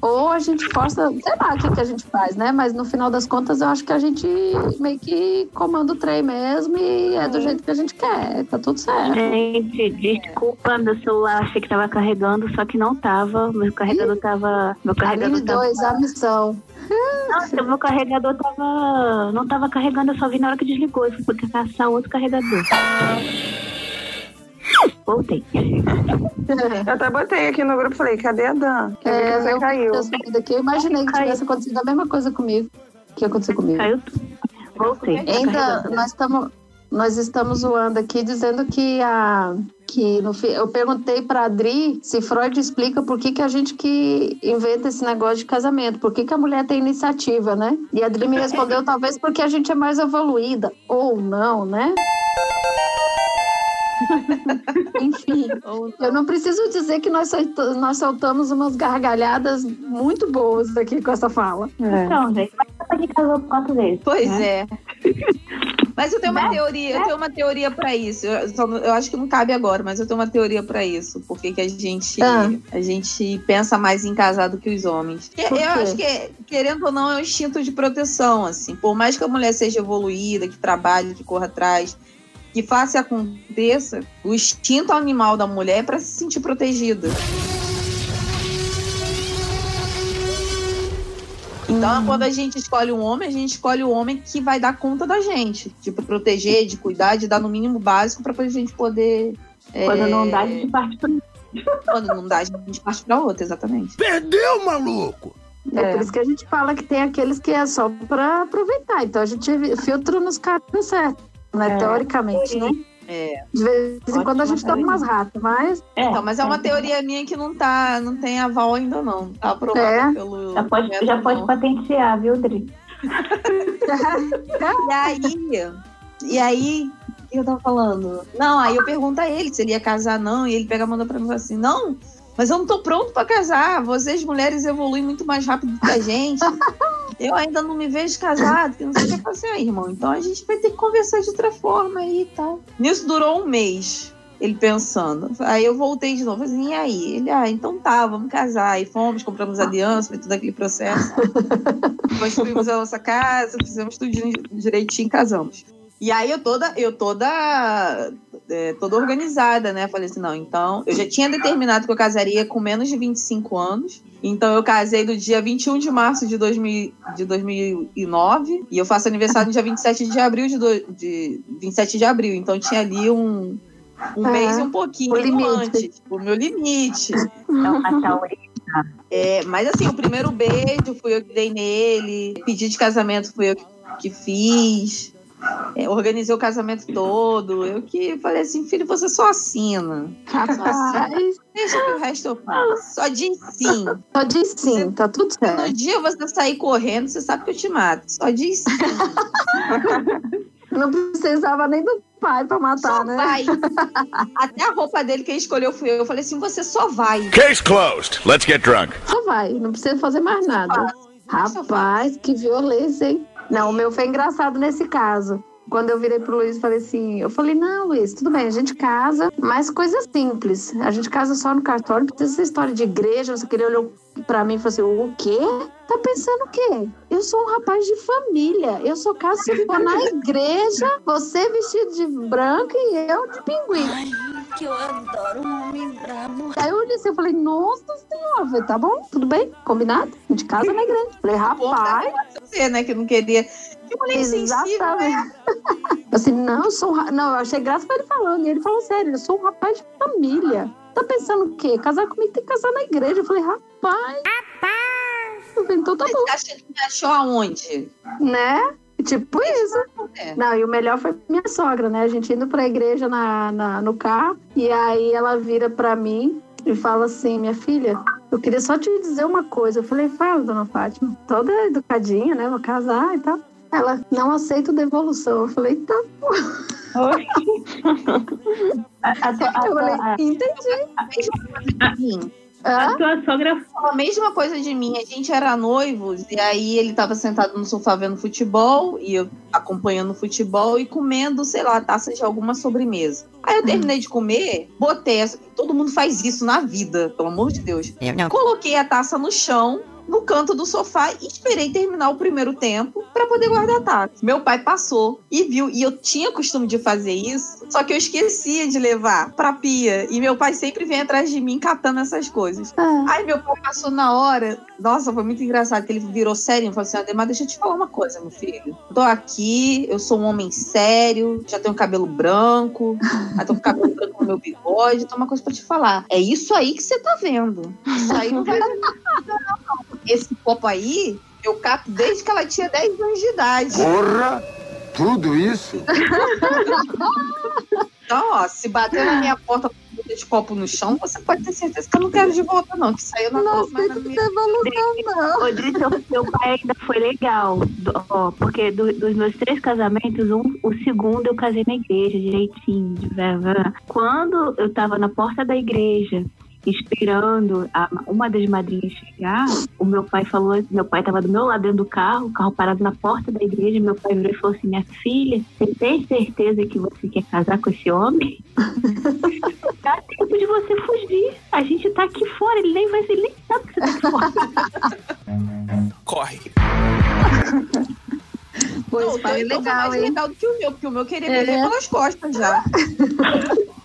Ou a gente força, sei lá o que, que a gente faz, né? Mas no final das contas, eu acho que a gente meio que comanda o trem mesmo e é do jeito que a gente quer. Tá tudo certo. Gente, desculpa, meu celular achei que tava carregando, só que não tava. Meu carregador tava. Meu carregador tava. 2, a missão. Nossa, (laughs) meu carregador tava. Não tava carregando, eu só vi na hora que desligou. Eu fui caçar outro carregador. Voltei. Eu até botei aqui no grupo e falei, cadê a Dan? Que É, você eu, caiu. eu daqui, eu imaginei que tivesse acontecido a mesma coisa comigo que aconteceu comigo. Caiu Voltei. Ainda nós estamos nós estamos zoando aqui dizendo que a que no fi- eu perguntei para Adri se Freud explica por que, que a gente que inventa esse negócio de casamento, por que, que a mulher tem iniciativa, né? E a Adri me respondeu (laughs) talvez porque a gente é mais evoluída ou não, né? (laughs) Enfim, eu não preciso dizer que nós, nós soltamos umas gargalhadas muito boas aqui com essa fala. Então, gente, mas que casou quantas vezes? Pois né? é. Mas eu tenho uma Né? teoria, eu tenho uma teoria pra isso. Eu, só não- eu acho que não cabe agora, mas eu tenho uma teoria pra isso. Porque que a gente Ah. a gente pensa mais em casar do que os homens. Eu acho que querendo ou não é um instinto de proteção, assim. Por mais que a mulher seja evoluída, que trabalhe, que corra atrás, que faça e aconteça, o instinto animal da mulher é pra se sentir protegida. Então, quando a gente escolhe um homem, a gente escolhe o homem que vai dar conta da gente. Tipo, proteger, de cuidar, de dar no mínimo básico pra a gente poder. Quando é, não dá, a gente parte pra. Quando não dá, a gente parte pra outra, exatamente. Perdeu, maluco! É, por isso que a gente fala que tem aqueles que é só pra aproveitar. Então a gente filtra nos caras certos, né? É. Teoricamente, né? É. De vez em quando a gente toma umas ratas, mas. Então, mas é uma teoria minha que não tá, não tem aval ainda não. Tá aprovada É. pelo. Já pode, já pode patentear, viu, Dri? (laughs) E aí, e aí, o que eu tava falando? Não, aí eu pergunto a ele se ele ia casar, não, e ele pega e manda pra mim e fala assim, não, mas eu não tô pronto pra casar, vocês mulheres evoluem muito mais rápido que a gente, (laughs) eu ainda não me vejo casado, que não sei o que assim, ah, irmão, então a gente vai ter que conversar de outra forma aí e tal. Nisso durou um mês. Ele pensando. Aí eu voltei de novo, assim, e aí? Ele, ah, então tá, vamos casar. Aí fomos, compramos aliança, foi todo aquele processo. (laughs) Construímos a nossa casa, fizemos tudo di- direitinho e casamos. E aí eu toda, eu toda, é, toda organizada, né? Falei assim, não, então, eu já tinha determinado que eu casaria com menos de 25 anos. Então eu casei no dia 21 de março de, 2000, de 2009 e eu faço aniversário no dia 27 de abril de, do, de 27 de abril. Então tinha ali um um Ah, mês e um pouquinho o limite. antes, o meu limite. Então. É, mas assim, o primeiro beijo fui eu que dei nele, pedido de casamento fui eu que, que fiz, é, organizei o casamento todo. Eu que falei assim, filho, você só assina. Rapaz, Deixa que o resto eu faço. Só diz sim. só diz sim, tá tudo No certo. dia você sair correndo, você sabe que eu te mato. Só diz sim. Não precisava nem do pai pra matar, Só né? vai. Até a roupa dele que ele escolheu fui eu. Eu falei assim, você só vai. Case closed. Let's get drunk. Só vai, não precisa fazer mais nada. Rapaz, que violência, hein? Não, o meu foi engraçado nesse caso. quando eu virei pro Luiz falei assim, eu falei, não, Luiz, tudo bem, a gente casa, mas coisa simples. A gente casa só no cartório, não precisa ser história de igreja, não sei o que. Ele olhou pra mim e falou assim, o quê? Tá pensando o quê? Eu sou um rapaz de família. Eu só caso se for na igreja, você vestido de branco e eu de pinguim. Que eu adoro um homem brabo. Aí eu olhei assim, eu falei, nossa senhora, falei, tá bom, tudo bem, combinado? Gente casa na igreja. Eu falei, rapaz. Você, né, que não queria. Que mulher sensível, né? (laughs) Assim, não, eu sou um ra- Não, eu achei graça pra ele falando. E ele falou sério, eu sou um rapaz de família. Tá pensando o quê? Casar comigo tem que casar na igreja. Eu falei, rapaz. Rapaz! Então tá bom. Você achou aonde? Né? Tipo isso. É. Não, e o melhor foi minha sogra, né? A gente indo pra igreja na, na- no carro. E aí ela vira pra mim e fala assim: Minha filha, eu queria só te dizer uma coisa. Eu falei: Fala, dona Fátima. Toda educadinha, né? Vou casar e tal. Ela não aceita devolução. Eu falei: Tá bom. A, a, tua- a, Eu falei: tua- a, Entendi. a tua sogra A mesma coisa de mim, a gente era noivos e aí ele tava sentado no sofá vendo futebol e eu acompanhando o futebol e comendo, sei lá, taça de alguma sobremesa. Aí eu terminei de comer, botei, todo mundo faz isso na vida, pelo amor de Deus. Eu não. Coloquei a taça no chão, no canto do sofá e esperei terminar o primeiro tempo pra poder guardar a taça. Meu pai passou e viu, e eu tinha costume de fazer isso, só que eu esquecia de levar pra pia. E meu pai sempre vem atrás de mim catando essas coisas. Aí meu pai passou na hora. Nossa, foi muito engraçado que ele virou sério e falou assim: Ademar, deixa eu te falar uma coisa, meu filho. Tô aqui, eu sou um homem sério, já tenho cabelo branco, (laughs) já tô com cabelo branco no meu bigode. Tô uma coisa pra te falar. É isso aí que você tá vendo. Isso aí não vai dar nada, não. Esse copo aí, eu cato desde que ela tinha 10 anos de idade. Porra! Tudo isso? Então, ó, se bater na minha porta com esse copo no chão, você pode ter certeza que eu não quero de volta, não. Que saiu na Não próxima. aceita devolução, não. Dri, seu, seu pai ainda foi legal. Ó, porque do- dos meus três casamentos, um, o segundo eu casei na igreja, direitinho. de. Quando eu tava na porta da igreja, esperando a- uma das madrinhas chegar, o meu pai falou, meu pai tava do meu lado dentro do carro, o carro parado na porta da igreja, meu pai virou e falou assim, minha filha, você tem certeza que você quer casar com esse homem? (laughs) Dá tempo de você fugir. A gente tá aqui fora, ele nem vai, ele nem sabe que você tá aqui fora. Corre. Pois Não, o pai, foi legal, mais hein? legal do que o meu, porque o meu queria me É. ver pelas costas já. (laughs)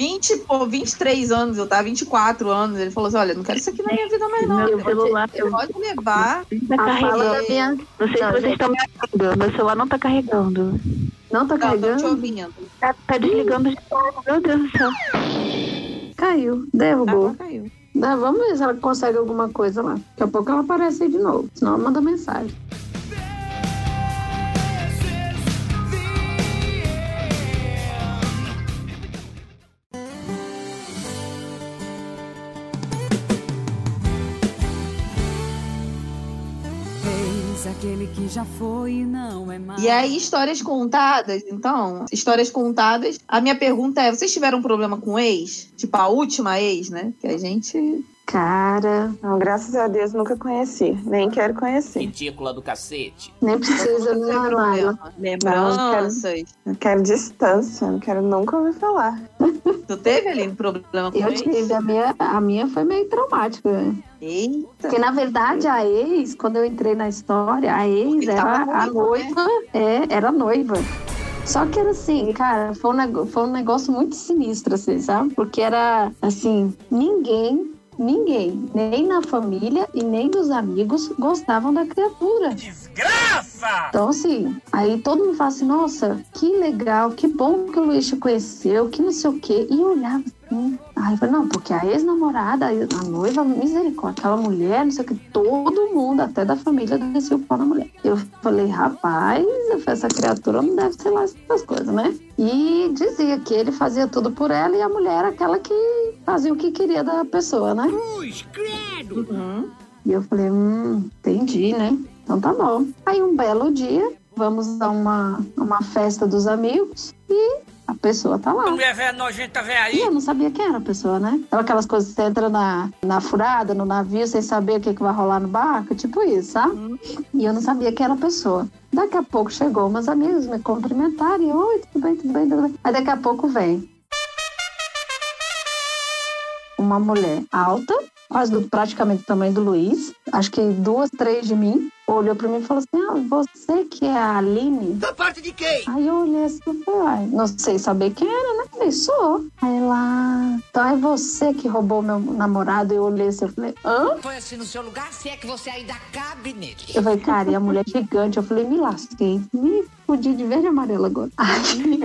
20, pô, 23 anos, eu tava 24 anos. Ele falou assim: olha, não quero isso aqui na minha vida mais, não. Meu celular- pode levar. Tá fala carregando. minha. Não sei Não, se vocês estão me ouvindo. Meu celular não tá carregando. Não tá Não, tô te carregando? ouvindo. Tá, tá desligando de novo. Meu Deus do céu. Caiu, derrubou. Ah, caiu. Vamos ver se ela consegue alguma coisa lá. Daqui a pouco ela aparece aí de novo. Senão ela manda mensagem. Aquele que já foi e não é mais. E aí, histórias contadas, então, histórias contadas. A minha pergunta é: vocês tiveram problema com ex? Tipo, a última ex, né? Que a gente. Cara, Não, graças a Deus nunca conheci, nem quero conhecer. Ridícula do cacete. nem precisa, Não não, tem não, problema. Lembranças. Eu quero distância, não quero nunca ouvir falar. Tu teve ali um problema com Eu ex? tive, a minha, a minha foi meio traumática. né? Eita. Porque, na verdade, a ex, quando eu entrei na história, a ex Ele era a noivo, noiva. É, era noiva. Só que era assim, cara, foi um, nego- foi um negócio muito sinistro, assim, sabe? Porque era assim, ninguém, ninguém, nem na família e nem dos amigos gostavam da criatura. Desgraça! Então, assim, aí todo mundo fala assim, nossa, que legal, que bom que o Luiz te conheceu, que não sei o quê. E eu olhava assim. Aí eu falei, não, porque a ex-namorada, a noiva, misericórdia, aquela mulher, não sei o que, todo mundo, até da família, desceu o pau na mulher. Eu falei, rapaz, essa criatura não deve ser lá essas coisas, né? E dizia que ele fazia tudo por ela e a mulher era aquela que fazia o que queria da pessoa, né? Cruz, credo. Uhum. E eu falei, hum, entendi, né? Então tá bom. Aí um belo dia, vamos a uma, uma festa dos amigos e a pessoa tá lá. Mulher velha nojenta, velha E aí. eu não sabia quem era a pessoa, né? Então aquelas coisas que você entra na, na furada, no navio, sem saber o que, que vai rolar no barco, tipo isso, sabe? E eu não sabia quem era a pessoa. Daqui a pouco chegou umas amigas me cumprimentaram e, oi, tudo bem, tudo bem, tudo bem. Aí daqui a pouco vem uma mulher alta, quase do, praticamente do tamanho do Luiz, acho que duas, três de mim, olhou pra mim e falou assim: Ah, você que é a Aline? Da parte de quem? Aí eu olhei assim e falei, "Uai, não sei saber quem era, né? Falei, sou. Aí ela, então é você que roubou meu namorado? Eu olhei assim, eu falei, hã? Foi assim no seu lugar, se é que você ainda cabe nele. Eu falei, cara, e a mulher gigante, eu falei, me lasquei, me fudi de verde e amarelo agora. Aí,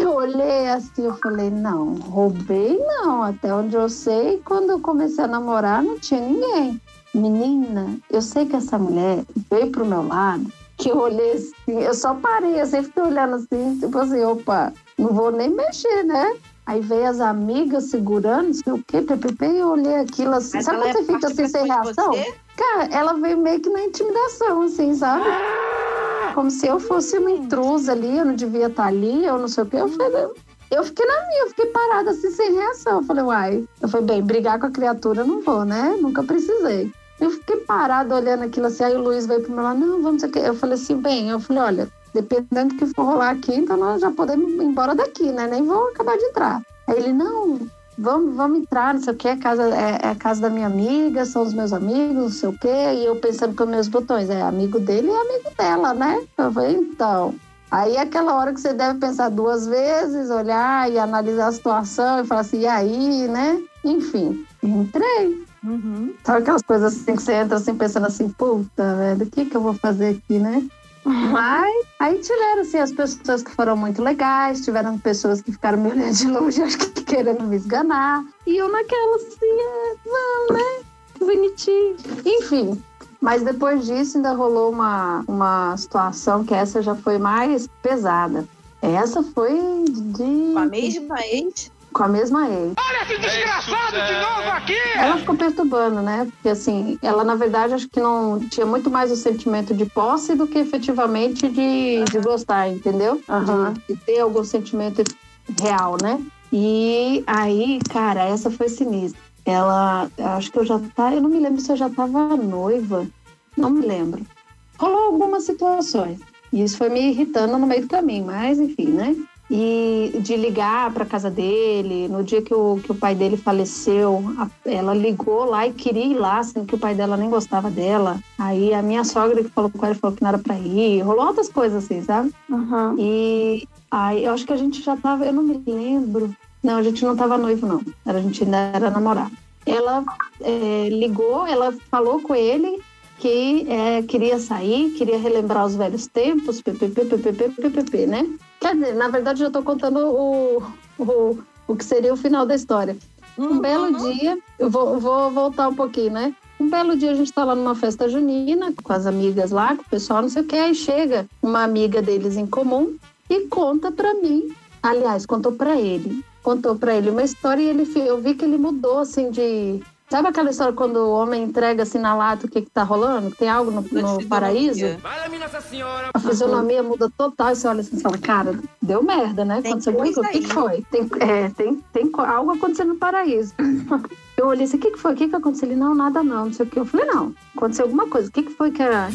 eu olhei assim, eu falei, não, roubei não, até onde eu sei, quando eu comecei a namorar, não tinha ninguém. Menina, eu sei que essa mulher veio pro meu lado, que eu olhei assim, eu só parei, assim, fiquei olhando assim, tipo assim, opa, não vou nem mexer, né? Aí veio as amigas segurando, não sei o quê, PPP, e eu olhei aquilo assim. Mas sabe quando é você fica assim sem reação? Cara, ela veio meio que na intimidação, assim, sabe? Como se eu fosse uma intrusa ali, eu não devia estar ali, eu não sei o quê. Eu falei, eu fiquei na minha, eu fiquei parada assim, sem reação. Eu falei, uai. Eu falei, bem, brigar com a criatura eu não vou, né? Nunca precisei. Eu fiquei parada olhando aquilo assim, aí o Luiz veio pro meu lado, não, vamos aqui. Eu falei assim, bem, eu falei, olha, dependendo do que for rolar aqui, então nós já podemos ir embora daqui, né? Nem vou acabar de entrar. Aí ele, não, vamos, vamos entrar, não sei o quê, a casa, é, é a casa da minha amiga, são os meus amigos, não sei o quê. E eu pensando com meus botões, é amigo dele e amigo dela, né? Eu falei, então. Aí é aquela hora que você deve pensar duas vezes, olhar e analisar a situação e falar assim, e aí, né? Enfim, entrei. Sabe aquelas coisas assim que você entra assim pensando assim, puta, velho, o que que eu vou fazer aqui, né? Mas aí tiveram assim as pessoas que foram muito legais, tiveram pessoas que ficaram me olhando de longe, (laughs) acho que querendo me esganar. E eu naquela assim, é, vamos, né? Que Bonitinho. Enfim. Mas depois disso ainda rolou uma, uma situação que essa já foi mais pesada. Essa foi de. Com a mesma ex? Com a mesma ex. Olha esse desgraçado de novo aqui! Ela ficou perturbando, né? Porque assim, ela na verdade acho que não tinha muito mais o sentimento de posse do que efetivamente de, de gostar, entendeu? De, de ter algum sentimento real, né? E aí, cara, essa foi sinistra. Ela, acho que eu já tá, eu não me lembro se eu já tava noiva, não me lembro. Rolou algumas situações. E isso foi me irritando no meio do caminho, mas enfim, né? E de ligar para casa dele, no dia que o, que o pai dele faleceu, a- ela ligou lá e queria ir lá, sendo que o pai dela nem gostava dela. Aí a minha sogra que falou com ela falou que não era pra ir. Rolou outras coisas assim, sabe? E aí eu acho que a gente já tava, eu não me lembro. Não, a gente não tava noivo, não. Era, a gente ainda era namorado. Ela é, ligou, ela falou com ele que é, queria sair, queria relembrar os velhos tempos, ppp, ppp, ppp, né? Quer dizer, na verdade, eu tô contando o, o, o que seria o final da história. Um belo dia, eu vou, vou voltar um pouquinho, né? Um belo dia a gente tá lá numa festa junina, com as amigas lá, com o pessoal, não sei o que, aí chega uma amiga deles em comum e conta pra mim, aliás, contou pra ele, contou pra ele uma história e ele, eu vi que ele mudou, assim, de... Sabe aquela história quando o homem entrega assim na lata o que que tá rolando? Que tem algo no, no paraíso? A fisionomia muda total e você olha assim e fala, cara, deu merda, né? Tem Aconteceu alguma coisa coisa. O que foi? Tem, é, tem, tem algo acontecendo no paraíso. (laughs) Eu olhei assim, o que, que foi? O que, que aconteceu? Ele, não, nada não, não sei o que. Eu falei, não, aconteceu alguma coisa. O que, que foi que a,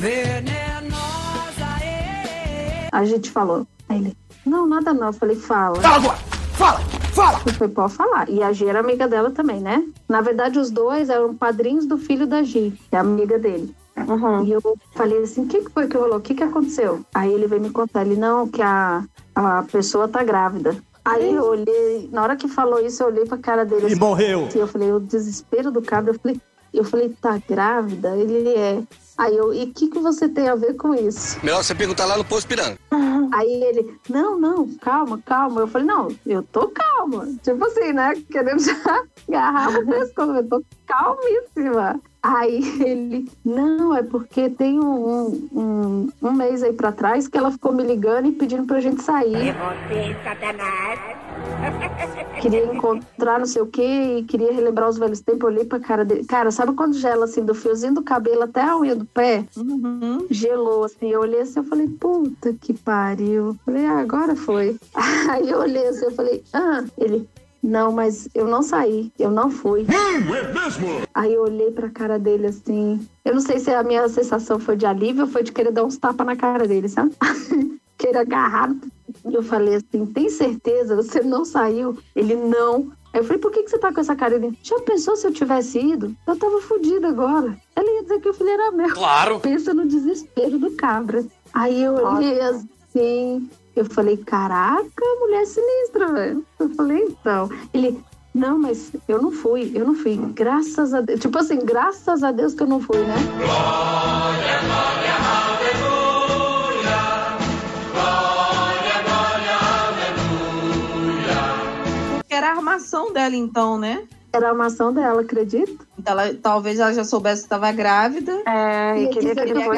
a gente falou? Aí ele, não, nada não. Eu falei, fala. Fala agora! Fala! Fala! Eu falei, pode falar. E a Gi era amiga dela também, né? Na verdade, os dois eram padrinhos do filho da Gi, que é amiga dele. E eu falei assim, o que, que foi que rolou? O que, que aconteceu? Aí ele veio me contar, ele, não, que a, a pessoa tá grávida. Aí eu olhei, na hora que falou isso, eu olhei pra cara dele. E morreu. assim, eu falei, o desespero do cabra, eu falei, eu falei, tá grávida? Ele é. Aí eu, e o que, que você tem a ver com isso? Melhor você perguntar lá no Posto Piranga. (laughs) Aí ele, não, não, calma, calma. Eu falei, não, eu tô calma. Tipo assim, né? Querendo já (laughs) agarrar o pescoço. Eu tô calmíssima. Aí ele, não, é porque tem um, um, um mês aí pra trás que ela ficou me ligando e pedindo pra gente sair. Você, Satanás. (laughs) Queria encontrar não sei o quê e queria relembrar os velhos tempos. Eu olhei pra cara dele. Cara, sabe quando gela assim, do fiozinho do cabelo até a unha do pé? Gelou assim. Eu olhei assim, eu falei, puta que pariu. Falei, ah, agora foi. (laughs) Aí eu olhei assim, eu falei, ah, ele. Não, mas eu não saí, eu não fui. Aí eu olhei pra cara dele assim. Eu não sei se a minha sensação foi de alívio ou foi de querer dar uns tapas na cara dele, sabe? (laughs) querer agarrar. E eu falei assim: tem certeza? Você não saiu? Ele não. Aí eu falei, por que, que você tá com essa cara? Ele, já pensou se eu tivesse ido? Eu tava fodida agora. Ele ia dizer que o filho era meu. Claro. Pensa no desespero do cabra. Aí eu olhei assim, eu falei, caraca, mulher sinistra, velho. Eu falei, então. Ele, não, mas eu não fui, eu não fui. Graças a Deus. Tipo assim, graças a Deus que eu não fui, né? Era a armação dela, então, né? Era a armação dela, acredito. Então, ela, talvez ela já soubesse que estava grávida. É, e E queria que ele culpa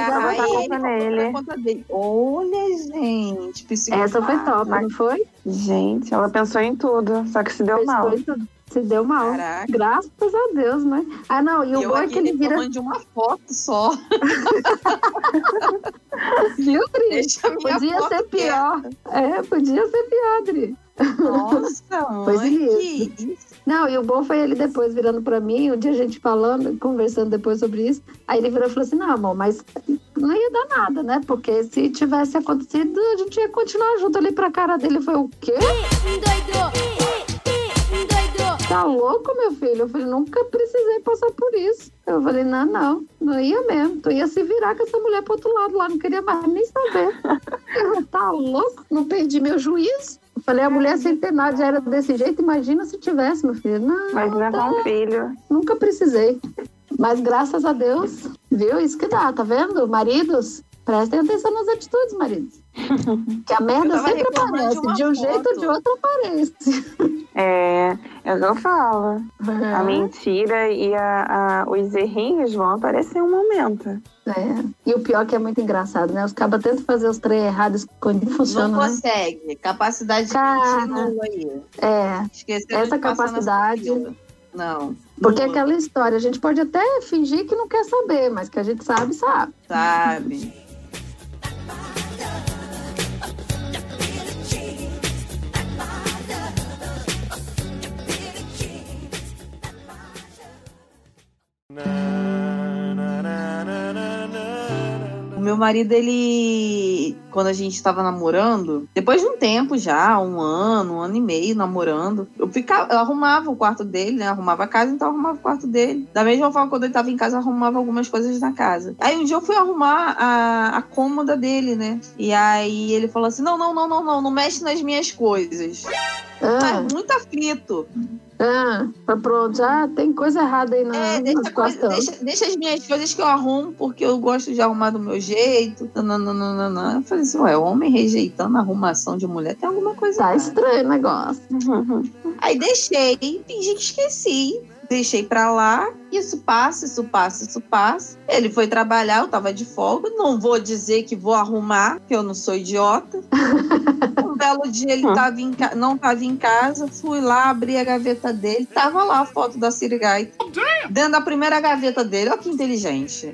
por nele. conta dele. Olha, gente, psicopata. Essa foi top, não foi? Gente, ela pensou em tudo, só que se deu mal. Tudo. Se deu mal. Caraca. Graças a Deus, né? Ah, não, e o bom é que ele vira. de uma foto só. (laughs) Viu, Dri? Podia ser pior. É, podia ser pior, Dri. Nossa, Pois mãe, isso. que isso. Não, e o bom foi ele depois virando pra mim, um dia a gente falando, conversando depois sobre isso. Aí ele virou e falou assim: Não, amor, mas não ia dar nada, né? Porque se tivesse acontecido, a gente ia continuar junto ali pra cara dele. Foi o quê? Tá louco, meu filho? Eu falei, nunca precisei passar por isso. Eu falei, não, não, não ia mesmo. Tu ia se virar com essa mulher pro outro lado lá, não queria mais nem saber. (laughs) Tá louco? Não perdi meu juízo. Eu falei, a mulher centenária já era desse jeito, imagina se tivesse, meu filho. Não, Mas levar um filho. nunca precisei. Mas graças a Deus, viu? Isso que dá, tá vendo? Maridos, prestem atenção nas atitudes, maridos. (laughs) Que a merda sempre de aparece, uma de, um jeito ou de outro aparece. É, é o que eu falo. É. A mentira e a, a- os errinhos vão aparecer em um momento. É. E o pior é que é muito engraçado, né? Os cabas tentam fazer os trem errados quando não funciona, Não né? consegue. Capacidade de Cara. mentir nula aí. É. Esqueceu Essa de capacidade-. Não. Porque é aquela história, a gente pode até fingir que não quer saber, mas que a gente sabe, sabe. Sabe? O meu marido, ele. Quando a gente tava namorando, depois de um tempo já, um ano, um ano e meio namorando, eu ficava, eu arrumava o quarto dele, né? Arrumava a casa, então eu arrumava o quarto dele. Da mesma forma, quando ele tava em casa, eu arrumava algumas coisas na casa. Aí um dia eu fui arrumar a, a cômoda dele, né? E aí ele falou assim: não, não, não, não, não, não mexe nas minhas coisas. Ah, Mas muito aflito. Ah, tá pronto, já tem coisa errada aí na, É, deixa, coisa- deixa, deixa as minhas coisas que eu arrumo, porque eu gosto de arrumar do meu jeito. Nananana. Eu falei assim, ué, homem rejeitando a arrumação de mulher, tem alguma coisa Tá errada. estranho o negócio. Aí deixei, fingi que esqueci. Deixei pra lá, isso passa, isso passa, isso passa. Ele foi trabalhar, eu tava de folga. Não vou dizer que vou arrumar, que eu não sou idiota. (laughs) Um belo dia ele tava em ca- não tava em casa, fui lá, abri a gaveta dele, tava lá a foto da Sirigai. Dentro da primeira gaveta dele, olha que inteligente.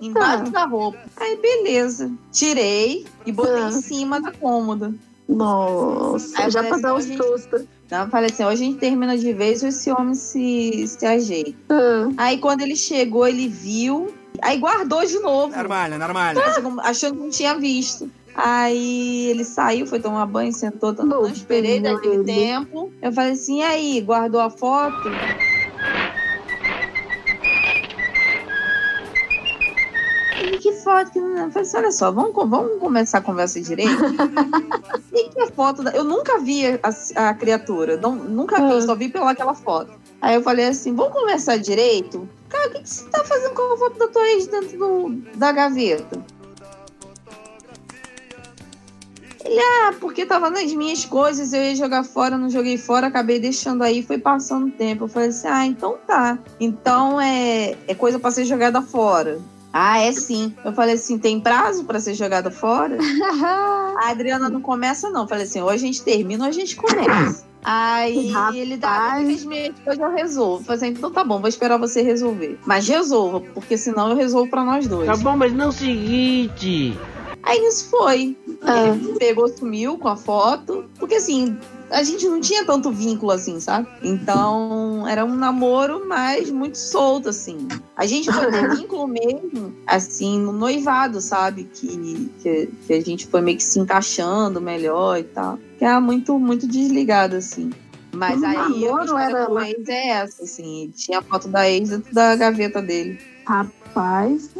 Embaixo da roupa. Aí beleza, tirei e botei Ah. em cima da cômoda. Nossa, Aí já pra dar gente- sustos. Então eu falei assim, hoje a gente termina de vez ou esse homem se, se ajeita. Ah, Aí quando ele chegou, ele viu, aí guardou de novo. Normal, normal. Achando que não tinha visto. Aí ele saiu, foi tomar banho, sentou, não, Bom, esperei daquele tempo. Eu falei assim, e aí, guardou a foto? Foto? Que não... Eu falei assim, olha só, vamos, vamos começar a conversa direito? (laughs) E que foto da... Eu nunca vi a, a criatura, não, nunca vi, Ah. só vi pela aquela foto. Aí eu falei assim, vamos conversar direito? Cara, o que, que você tá fazendo com a foto da tua ex dentro do- da gaveta? Ele, ah, porque tava nas minhas coisas, eu ia jogar fora, não joguei fora, acabei deixando aí, foi passando o tempo. Eu falei assim, ah, então tá. Então é, é coisa pra ser jogada fora. Ah, é sim. Eu falei assim, tem prazo pra ser jogada fora? (laughs) a Adriana não começa, não. Eu falei assim, ou a gente termina ou a gente começa. Aí Rapaz. ele dá três meses, depois eu resolvo. Eu falei assim, então tá bom, vou esperar você resolver. Mas resolva, porque senão eu resolvo pra nós dois. Tá bom, mas não é o seguinte. Aí isso foi. Ele pegou, sumiu com a foto. Porque assim, a gente não tinha tanto vínculo assim, sabe? Então, era um namoro, mas muito solto, assim. A gente foi ter (laughs) vínculo mesmo, assim, no noivado, sabe? Que, que, que a gente foi meio que se encaixando melhor e tal. Que era muito, muito desligado, assim. Mas Um aí a história era com lá- ex é essa, assim. Tinha a foto da ex dentro da gaveta dele. Rapaz,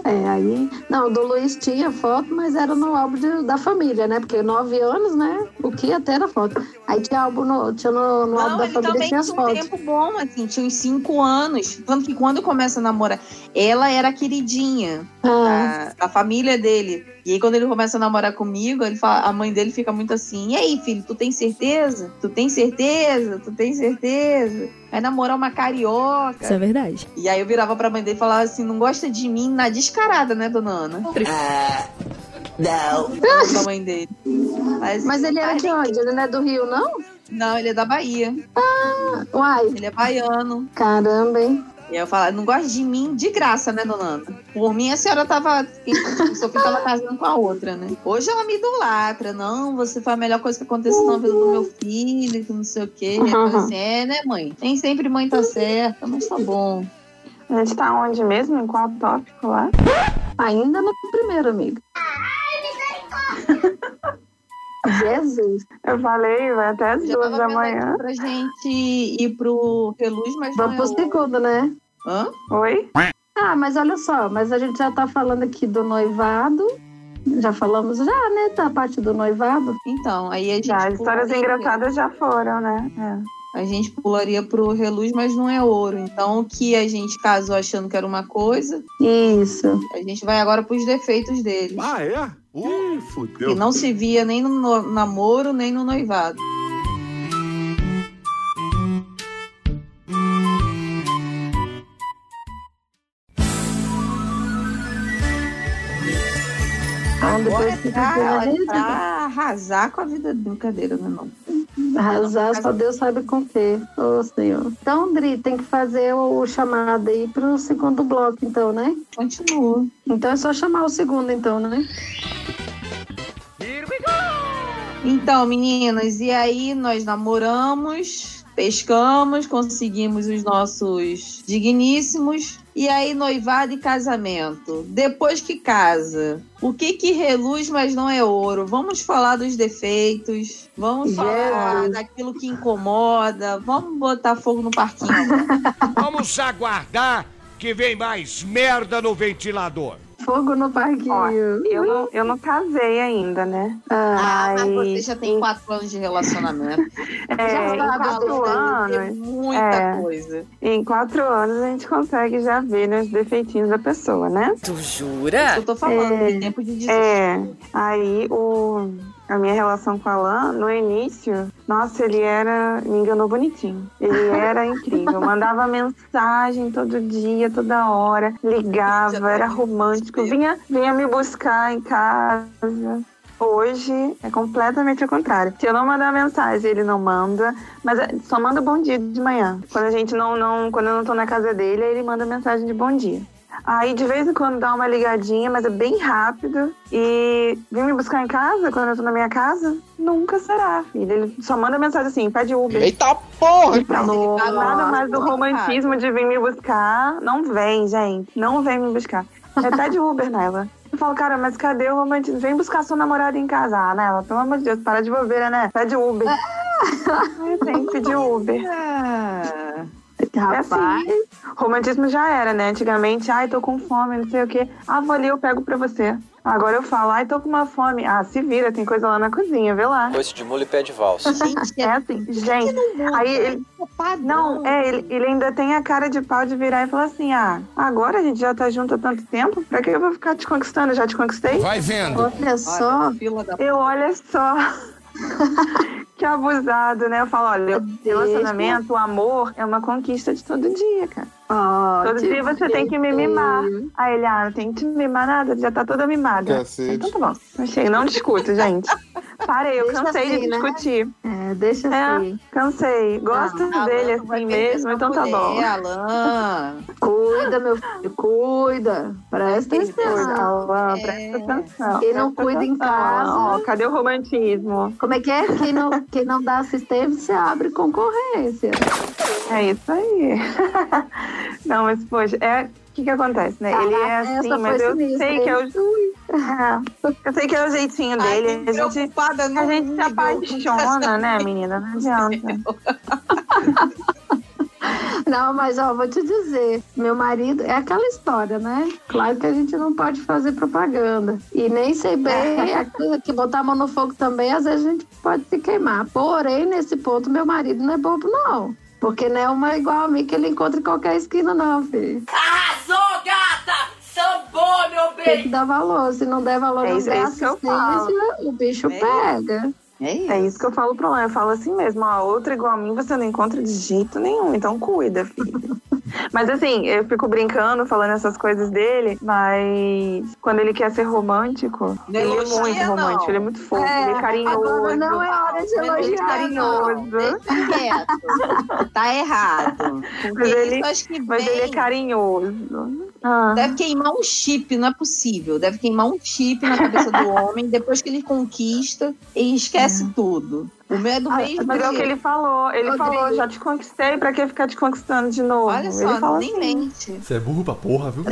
é aí. Não, o do Luiz tinha foto, mas era no álbum de- da família, né? Porque nove anos, né? O que até era foto. Aí tinha álbum no, tinha no, no álbum Não, da ele família tinha as tinha um fotos. tempo bom, assim, tinha uns cinco anos. Tanto que quando começa a namorar, ela era a queridinha Ah. da, da família dele. E aí, quando ele começa a namorar comigo, ele fala, a mãe dele fica muito assim: E aí, filho, tu tem certeza? Tu tem certeza? Tu tem certeza? Vai namorar uma carioca. Isso é verdade. E aí eu virava pra mãe dele e falava assim: não gosta de mim na descarada, né, dona Ana? não. Da mãe dele. Mas, Mas ele era de onde? Ele não é do Rio, não? Não, ele é da Bahia. Ah, uai. Ele é baiano. Caramba, hein? E aí eu falava, não gosta de mim de graça, né, dona Ana? Por mim, a senhora tava. Só que tava casando com a outra, né? Hoje ela me idolatra. Não, você foi a melhor coisa que aconteceu na vida do meu filho, que não sei o quê. Falei assim, é, né, mãe? Nem sempre mãe tá certa, mas tá bom. A gente tá onde mesmo? Em qual tópico lá? Ainda no primeiro, amigo. (laughs) Jesus. Eu falei, vai até as Já duas da manhã. pra gente ir pro Reluz, mas Vamos pro o- segundo, né? Hã? Oi? Ah, mas olha só, mas a gente já tá falando aqui do noivado. Já falamos já, né? Da parte do noivado. Então, aí a gente. Já, as histórias engraçadas já foram, né? É. A gente pularia pro Reluz, mas não é ouro. Então, o que a gente casou achando que era uma coisa, Isso. a gente vai agora pros defeitos dele. Ah, é? Ih, fudeu. Que não se via nem no- namoro, nem no noivado. Ah, depois Agora que tá, pra arrasar com a vida brincadeira, né, não? Arrasar, só Deus sabe com o quê. Ô, Senhor. Então, Dri, tem que fazer o chamado aí pro segundo bloco, então, né? Continua. Então é só chamar o segundo, então, né? Então, meninas, e aí nós namoramos, pescamos, conseguimos os nossos digníssimos. E aí, noivado e casamento. Depois que casa, o que que reluz, mas não é ouro? Vamos falar dos defeitos, vamos falar daquilo que incomoda, vamos botar fogo no parquinho. (laughs) Vamos aguardar que vem mais merda no ventilador. Fogo no parquinho. Ó, eu, não, eu não casei ainda, né? Ah, mas Mas você já tem quatro anos de relacionamento. É, já sabe quatro anos. muita é, coisa. Em quatro anos a gente consegue já ver né, os defeitinhos da pessoa, né? Tu jura? Eu tô falando, É, tem tempo de desistir. É, aí o, a minha relação com o Alan, no início, nossa, ele era. me enganou bonitinho. Ele era (laughs) incrível. Mandava mensagem todo dia, toda hora, ligava, era romântico, vinha, vinha me buscar em casa. Hoje é completamente o contrário. Se eu não mandar mensagem, ele não manda, mas é, só manda bom dia de manhã. Quando a gente não, não, quando eu não tô na casa dele, ele manda mensagem de bom dia. Aí de vez em quando dá uma ligadinha, mas é bem rápido. E vem me buscar em casa quando eu tô na minha casa? Nunca será, filho. Ele só manda mensagem assim, pede Uber. Eita porra! E pronto. Nada mais do romantismo de vir me buscar. Não vem, gente. Não vem me buscar. É pede Uber nela. Eu falo, cara, mas cadê o romantismo? Vem buscar sua namorada em casa. Ah, Nela, pelo amor de Deus, para de bobeira, né? Pede Uber. Tem que pedir Uber. Ah, Rapaz, Romantismo já era, né? Antigamente, ai, tô com fome, não sei o quê. Ah, vou ali, eu pego pra você. Agora eu falo, ai, tô com uma fome. Ah, se vira, tem coisa lá na cozinha, vê lá. Coice de mulher e pé de valsa. (laughs) É assim, gente. Aí ele. Não, é, ele, ele ainda tem a cara de pau de virar e falar assim: ah, agora a gente já tá junto há tanto tempo, pra que eu vou ficar te conquistando? Eu já te conquistei? Vai vendo. Olha só. Eu olha só. Que abusado, né? Eu falo, olha, o relacionamento, o amor é uma conquista de todo dia, cara. Todo dia você tem que me mimar. Aí ele, ah, não tem que te mimar nada, já tá toda mimada. Cacete. Então tá bom. Achei, não discuto, gente. (laughs) Parei, eu Deixa cansei assim, de né? discutir. É, deixa É, assim. cansei. Gosto Alan, dele assim mesmo, então tá bom. mulher, Alan. Cuida, meu filho, cuida. Presta Cuida, atenção. Alan, presta atenção. Quem não presta cuida em atenção, casa- Alan. Ó, cadê o romantismo? Como é que é? Quem não, quem não dá assistência abre concorrência. É isso aí. (laughs) Não, mas, poxa, é. O que que acontece, né? Ele é Caraca, assim, mas eu sinistra, sei que é o. (laughs) eu sei que é o jeitinho dele. Ai, a gente, a gente se apaixona, né, (laughs) menina? Não adianta. Não, mas ó, vou te dizer, meu marido é aquela história, né? Claro que a gente não pode fazer propaganda. E nem sei bem é aquilo que botar a mão no fogo também, às vezes a gente pode se queimar. Porém, nesse ponto, meu marido não é bobo, não. Porque não é uma igual a mim que ele encontra em qualquer esquina, não, filho. Arrasou, gata! Sambou, meu Tem bem! que dar valor. Se não der valor, É não isso- der é assistência, o bicho pega. É isso. É isso que eu falo pro Lan. Eu falo assim mesmo, ó, outra igual a mim você não encontra de jeito nenhum, então cuida, filho. (laughs) mas assim, eu fico brincando, falando essas coisas dele, mas quando ele quer ser romântico, Não ele é muito não. romântico, ele é muito fofo, É, ele é carinhoso. agora não é hora de Não elogiar, elogia, carinhoso. Deixa quieto. Tá errado. Mas ele- isso acho que Mas ele é carinhoso. Ah. Deve queimar um chip, não é possível. Deve queimar um chip na cabeça do homem depois que ele conquista e esquece tudo. O meu é do Ah, mesmo Mas é o que ele falou. Ele Rodrigo. falou, já te conquistei, pra que ficar te conquistando de novo? Olha ele só, fala nem assim. mente. Você é burro pra porra, viu?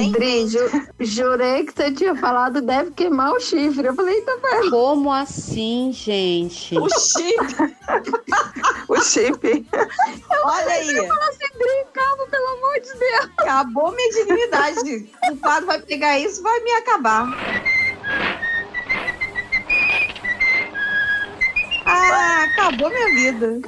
Ju- jurei que você tinha falado deve queimar o chifre. Eu falei, eita, velho. Como assim, gente? O chip, (laughs) O chip. olha aí. Eu falei assim, pelo amor de Deus. Acabou minha dignidade. O padre vai pegar isso e vai me acabar. Ah, acabou minha vida.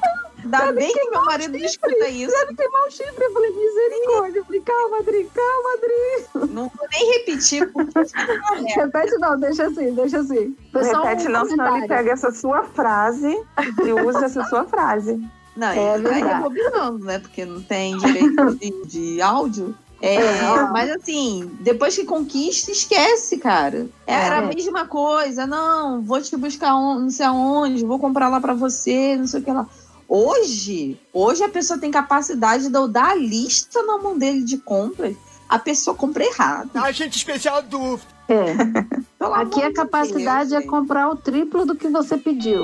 Ainda bem que meu marido não escuta isso. Deve queimar o chifre. Eu falei, misericórdia. Eu falei, calma, Dri, calma, Dri. Não vou nem repetir. porque é. Repete não, deixa assim, deixa assim. Foi só Repete um não, senão ele pega essa sua frase e usa essa sua frase. Não, É é vai verdade. rebobinando, né? Porque não tem direito de, de áudio. É, (laughs) É. mas assim, depois que conquista, esquece, cara. Era a É. mesma coisa. Não, vou te buscar on- não sei aonde, vou comprar lá pra você, não sei o que lá. Hoje, hoje a pessoa tem capacidade de eu dar a lista na mão dele de compras. A pessoa compra errado. Agente especial do. É. (laughs) Pelo Aqui amor a de capacidade Deus, é comprar o triplo do que você pediu.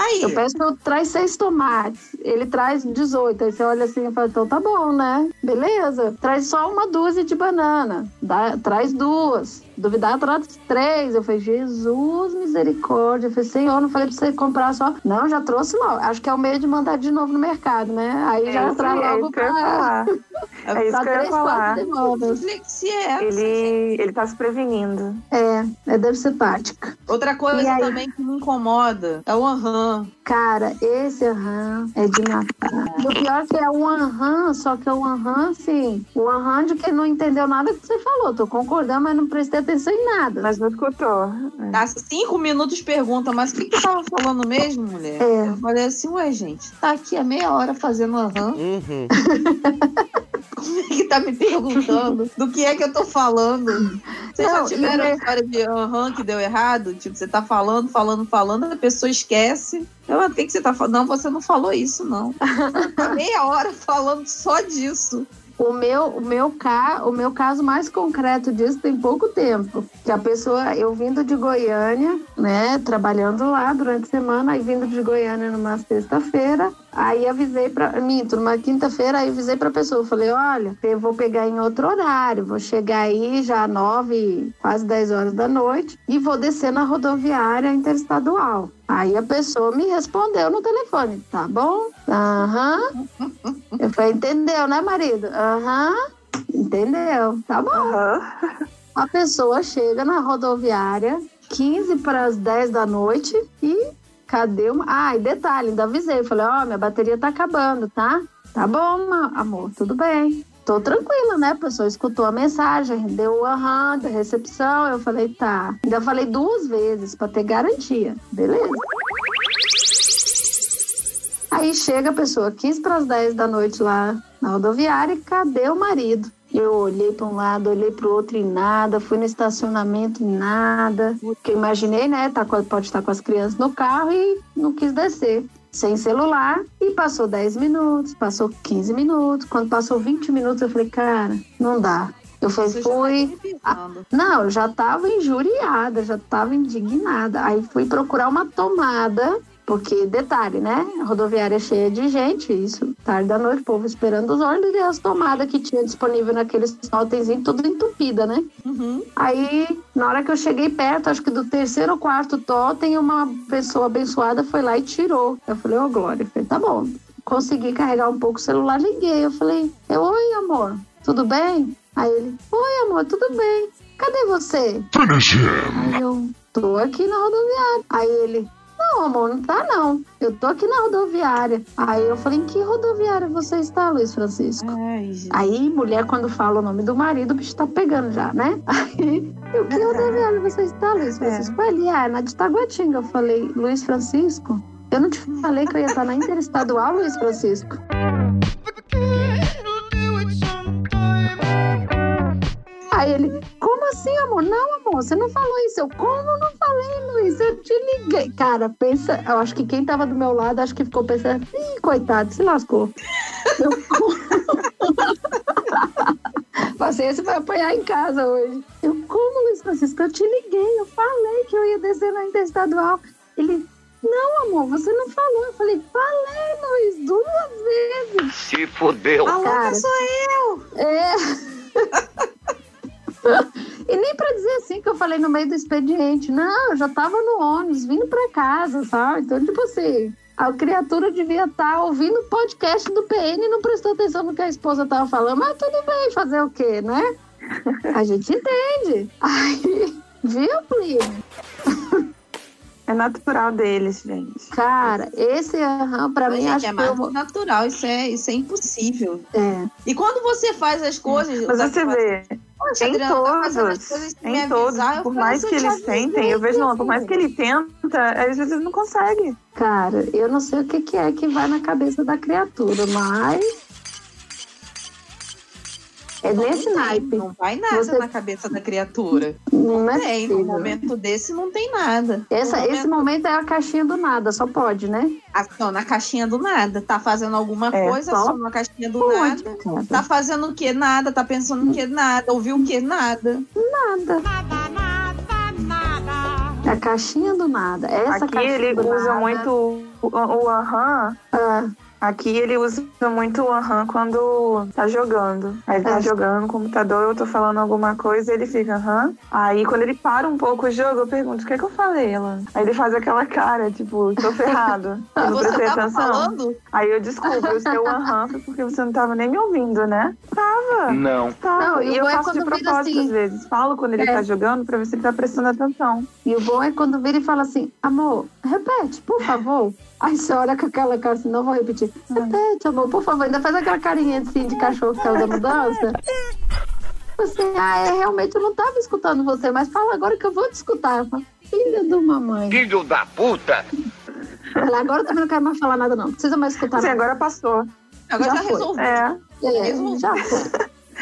Aí, Eu peço, traz seis tomates. Ele traz 18. Aí você olha assim e fala, então tá bom, né? Beleza. Traz só uma dúzia de banana. Dá- traz duas. Duvidar, traz três. Eu falei, Jesus, misericórdia. Eu falei, Senhor, não falei pra você comprar só. Não, já trouxe logo. Acho que é o meio de mandar de novo no mercado, né? Aí É já traz é logo que pra. (laughs) É isso que eu ia três, falar. é. Ele, ele tá se prevenindo. É, é, deve ser tática. Outra E coisa aí? também que me incomoda é o aham. Cara, esse aham é de matar. O pior que é o aham, só que é o aham, assim, o aham de quem não entendeu nada que você falou. Tô concordando, mas não prestei atenção em nada. Mas não escutou. Há cinco minutos pergunta, mas o que, que tu tava falando mesmo, mulher? É. Eu falei assim, ué, gente, tá aqui há meia hora fazendo aham. Uhum. (laughs) É que tá me perguntando do que é que eu tô falando? Vocês já Não, tiveram e- a história de aham que deu errado? Tipo, você tá falando, falando, falando, a pessoa esquece. Eu, o que, que você tá falando? Não, você não falou isso, não. (laughs) Tá meia hora falando só disso. O meu, o, meu ca, o meu caso mais concreto disso tem pouco tempo. Que a pessoa, eu vindo de Goiânia, né, trabalhando lá durante a semana, aí vindo de Goiânia numa sexta-feira, Aí avisei pra. Minto, numa quinta-feira, aí avisei pra pessoa. Falei, olha, eu vou pegar em outro horário. Vou chegar aí já nove, quase 10 horas da noite e vou descer na rodoviária interestadual. Aí a pessoa me respondeu no telefone, tá bom? Aham. Eu falei, entendeu, né, marido? Aham. Entendeu? Tá bom. A pessoa chega na rodoviária 15 para as 10 da noite e cadê uma. Ah, e detalhe, ainda avisei. Falei, ó, minha bateria tá acabando, tá? Tá bom, amor, tudo bem. Tô tranquila, né? A pessoa escutou a mensagem, deu o aham da recepção. Eu falei, tá. Ainda falei duas vezes pra ter garantia. Beleza. Aí chega a pessoa 15 para as 10 da noite lá na rodoviária e cadê o marido? Eu olhei para um lado, olhei para o outro e nada, fui no estacionamento e nada. Porque eu imaginei, né? Tá, pode estar com as crianças no carro e não quis descer. Sem celular. E passou 10 minutos, passou 15 minutos. Quando passou 20 minutos, eu falei, cara, não dá. Eu fui, fui. Ah, não, eu já tava injuriada, já tava indignada. Aí fui procurar uma tomada, porque, detalhe, né? A rodoviária é cheia de gente, isso, tarde da noite, o povo esperando os ônibus e as tomadas que tinha disponível naqueles totemzinhos, tudo entupida, né? Aí, na hora que eu cheguei perto, acho que do terceiro ou quarto totem, uma pessoa abençoada foi lá e tirou. Eu falei, ô Glória, eu falei, tá bom. Consegui carregar um pouco o celular, liguei. Eu falei, eu, oi, amor, tudo bem? Aí ele, oi, amor, tudo bem. Cadê você? Aí eu, tô aqui na rodoviária. Aí ele, não, amor, não tá não. Eu tô aqui na rodoviária. Aí eu falei, em que rodoviária você está, Luiz Francisco? Aí, mulher, quando fala o nome do marido, o bicho tá pegando já, né? (laughs) Aí, eu, que rodoviária você está, Luiz Francisco? Ele, ah, na de Taguatinga. Eu falei, Luiz Francisco? Eu não te falei que eu ia estar na Interestadual, Luiz Francisco? Aí ele, assim, amor? Não, amor, você não falou isso. Eu, como não falei, Luiz? Eu te liguei. Cara, pensa, eu acho que quem tava do meu lado, acho que ficou pensando, ih, coitado, se lascou. Eu, (laughs) Paciência vai apanhar em casa hoje. Eu, como, Luiz Francisco? Eu te liguei, eu falei que eu ia descer na Interestadual. Ele, não, amor, você não falou. Eu falei, falei, Luiz, duas vezes. Se fudeu. A louca sou eu. É. (laughs) (laughs) e nem pra dizer assim que eu falei no meio do expediente. Não, eu já tava no ônibus, vindo pra casa, sabe? Então, tipo assim, a criatura devia estar ouvindo o podcast do PN e não prestou atenção no que a esposa tava falando. Mas tudo bem, fazer o quê, né? A gente entende. Aí, viu, Plínio? É natural deles, gente. Cara, esse aham, pra Mas, mim, gente, acho é que mais eu... natural, isso é, isso é impossível. É. E quando você faz as coisas. Mas você vê, Poxa, em Adriana, tá todos, em todos, avisar, por mais "Eu que eles tentem, eu vejo não, por filho." mais que ele tenta, às vezes ele não consegue. Cara, eu não sei o que, que é que vai na cabeça da criatura, mas. É nesse naipe. Não vai nada Você- na cabeça da criatura. Não é tem. No possível. momento desse não tem nada. Essa, No Esse momento é a caixinha do nada, só pode, né? Aciona a caixinha do nada. Tá fazendo alguma É, só só aciona a caixinha do pode, nada. cara. Tá fazendo o que? Nada. Tá pensando o que? Nada. Ouviu o que? Nada. Nada. É a caixinha do nada. Essa Aqui caixinha ele do usa nada- muito o, o aham. Ah, Aqui ele usa muito o aham quando tá jogando. Aí tá É. jogando no computador, eu tô falando alguma coisa, ele fica aham. Aí quando ele para um pouco o jogo, eu pergunto, o que é que eu falei, Elan? Aí ele faz aquela cara, tipo, tô ferrado. Eu (laughs) não Você prestei tava atenção. falando? Aí eu desculpo, o seu aham foi porque você não tava nem me ouvindo, né? Tava. Não. Tava. Não, e e eu é faço de quando vira propósito assim. às vezes. Falo quando ele É. tá jogando pra ver se ele tá prestando atenção. E o bom é quando vira e fala assim, amor, repete, por favor. (laughs) Aí você olha com aquela cara assim, não vou repetir. Repete, amor, por favor. Ainda faz aquela carinha assim de cachorro que tá usando dança. Você, ah, é, realmente eu não tava escutando você, mas fala agora que eu vou te escutar. Eu falo, Filha de uma mãe. Filho da puta! Ela, agora eu também não quero mais falar nada, não. Não Precisa mais escutar Assim, nada. agora passou. Agora já, foi. resolveu. É. É, já foi.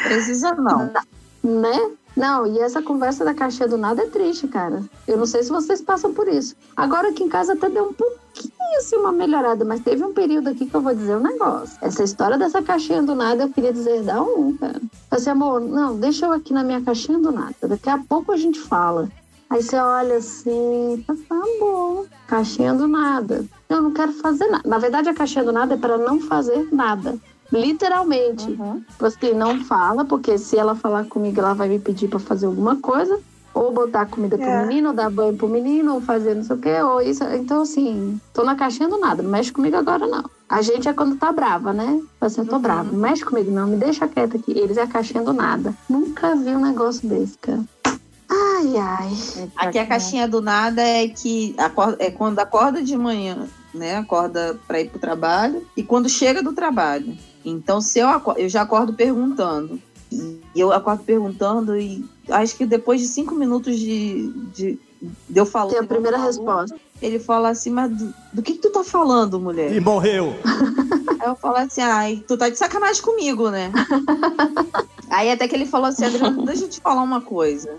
Precisa não. Né? Não, e essa conversa da caixinha do nada é triste, cara. Eu não sei se vocês passam por isso. Agora aqui em casa até deu um pouquinho assim uma melhorada, mas teve um período aqui que eu vou dizer um negócio. Essa história dessa caixinha do nada eu queria dizer, dá um, cara. Assim, amor, não, deixa eu aqui na minha caixinha do nada. Daqui a pouco a gente fala. Aí você olha assim, tá, tá bom, caixinha do nada. Eu não quero fazer nada. Na verdade, a caixinha do nada é para não fazer nada. Literalmente. Você não fala, porque se ela falar comigo, ela vai me pedir para fazer alguma coisa. Ou botar comida pro É. menino, ou dar banho pro menino, ou fazer não sei o quê, ou isso. Então, assim, tô na caixinha do nada. Não mexe comigo agora, não. A gente é quando tá brava, né? Assim, eu tô brava. Não mexe comigo, não. Me deixa quieta aqui. Eles é a caixinha do nada. Nunca vi um negócio desse, cara. Ai, ai. Aqui a caixinha do nada é que acorda- é quando acorda de manhã, né? Acorda para ir pro trabalho e quando chega do trabalho. Então, se eu, eu já acordo perguntando. E eu acordo perguntando e acho que depois de cinco minutos de, de, de eu falar. Tem a primeira resposta. Ele fala assim, mas do, do que, que tu tá falando, mulher? E morreu. Aí eu falo assim, ai, tu tá de sacanagem comigo, né? (laughs) Aí até que ele falou assim, Adriano, deixa eu te falar uma coisa.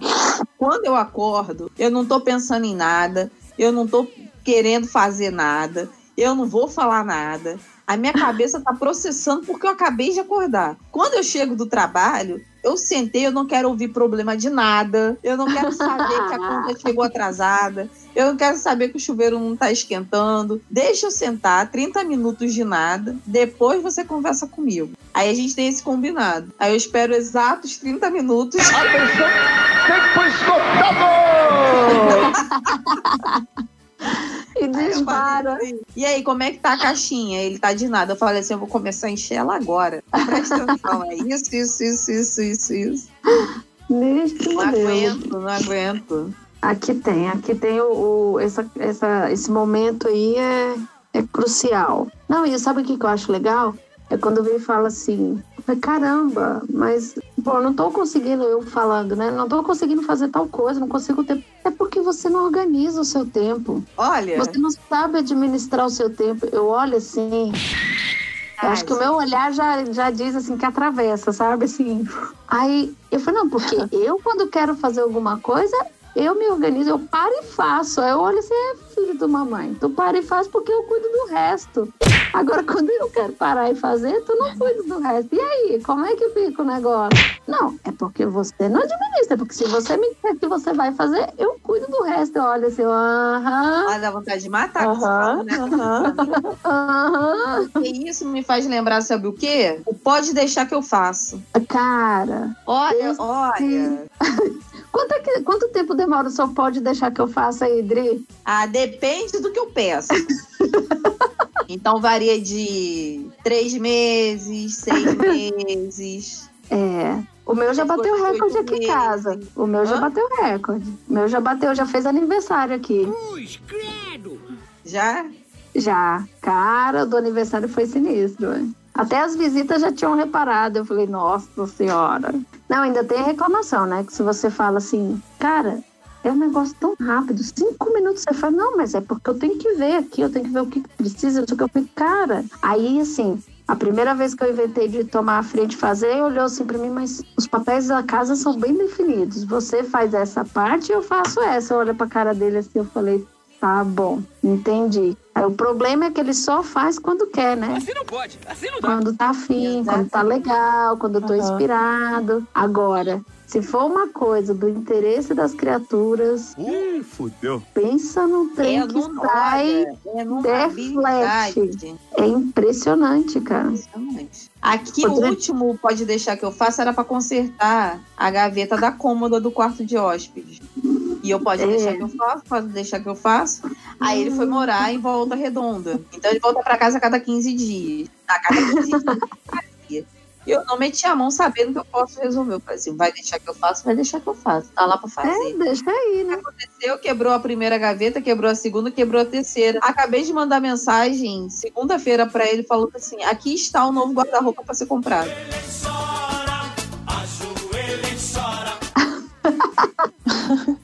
Quando eu acordo, eu não tô pensando em nada, eu não tô querendo fazer nada, eu não vou falar nada. A minha cabeça tá processando porque eu acabei de acordar. Quando eu chego do trabalho, eu sentei, eu não quero ouvir problema de nada. Eu não quero saber que a conta chegou atrasada. Eu não quero saber que o chuveiro não tá esquentando. Deixa eu sentar 30 minutos de nada. Depois você conversa comigo. Aí a gente tem esse combinado. Aí eu espero exatos 30 minutos. Atenção, tempo esgotado! (laughs) E dispara. E aí, como é que tá a caixinha? Ele tá de nada. Eu falei assim: eu vou começar a encher ela agora. (laughs) Presta atenção. É isso, isso, isso, isso, isso, isso. Neste Não aguento, não aguento. Aqui tem, aqui tem o, o- essa, essa, esse momento aí é, é crucial. Não, e sabe o que, que eu acho legal? É quando vem e fala assim, caramba, mas pô, não tô conseguindo, eu falando, né? Não tô conseguindo fazer tal coisa, não consigo ter. É porque você não organiza o seu tempo. Olha. Você não sabe administrar o seu tempo. Eu olho assim. Acho que o meu olhar já, já diz assim que atravessa, sabe? Assim. Aí eu falei, não, porque (laughs) eu, quando quero fazer alguma coisa, eu me organizo, eu paro e faço. Aí eu olho assim, é filho de mamãe, tu para e faz porque eu cuido do resto. Agora, quando eu quero parar e fazer, tu não cuida do resto. E aí, como é que fica o negócio? Não, é porque você não administra, porque se você me disser que você vai fazer, eu cuido do resto. Eu olho assim, aham. Ah, dá vontade de matar esse Aham, né? aham. E isso me faz lembrar, sabe o quê? O pode deixar que eu faço. Cara. Olha, olha. (laughs) Quanto, é que- quanto tempo demora o senhor pode deixar que eu faça aí, Dri? Ah, depende do que eu peço. (laughs) então varia de três meses, seis (laughs) meses. É. O meu já bateu recorde aqui em casa. O meu já Hã? bateu recorde. O meu já bateu, já fez aniversário aqui. Já? Já. Cara, do aniversário foi sinistro. Até as visitas já tinham reparado. Eu falei, nossa senhora. Não, ainda tem a reclamação, né? Que se você fala assim, cara, é um negócio tão rápido. Cinco minutos você fala, não, mas é porque eu tenho que ver aqui, eu tenho que ver o que precisa, não sei o que eu falei, cara. Aí, assim, a primeira vez que eu inventei de tomar a frente e fazer, olhou assim pra mim, mas os papéis da casa são bem definidos. Você faz essa parte, eu faço essa. Olha pra cara dele assim, eu falei, tá bom, entendi. Aí o problema é que ele só faz quando quer, né? Assim não pode, assim não dá. Quando tá afim, quando tá legal, quando eu tô Aham. inspirado. Agora, se for uma coisa do interesse das criaturas, Ih, fudeu. pensa num trem É que sai, É deflete. É impressionante, cara. Aqui o último pode deixar que eu faça era pra consertar a gaveta da cômoda do quarto de hóspedes. E eu pode É. deixar que eu faço, pode deixar que eu faço. Aí ele foi morar em Volta Redonda. Então ele volta pra casa a cada 15 dias. A cada 15 dias. (laughs) E eu não meti a mão sabendo que eu posso resolver. Eu falei assim, vai deixar que eu faço, vai deixar que eu faço. Tá lá pra fazer. É, deixa aí, né? Aconteceu, quebrou a primeira gaveta, quebrou a segunda, quebrou a terceira. Acabei de mandar mensagem segunda-feira pra ele falando assim: aqui está o novo guarda-roupa pra ser comprado. (laughs)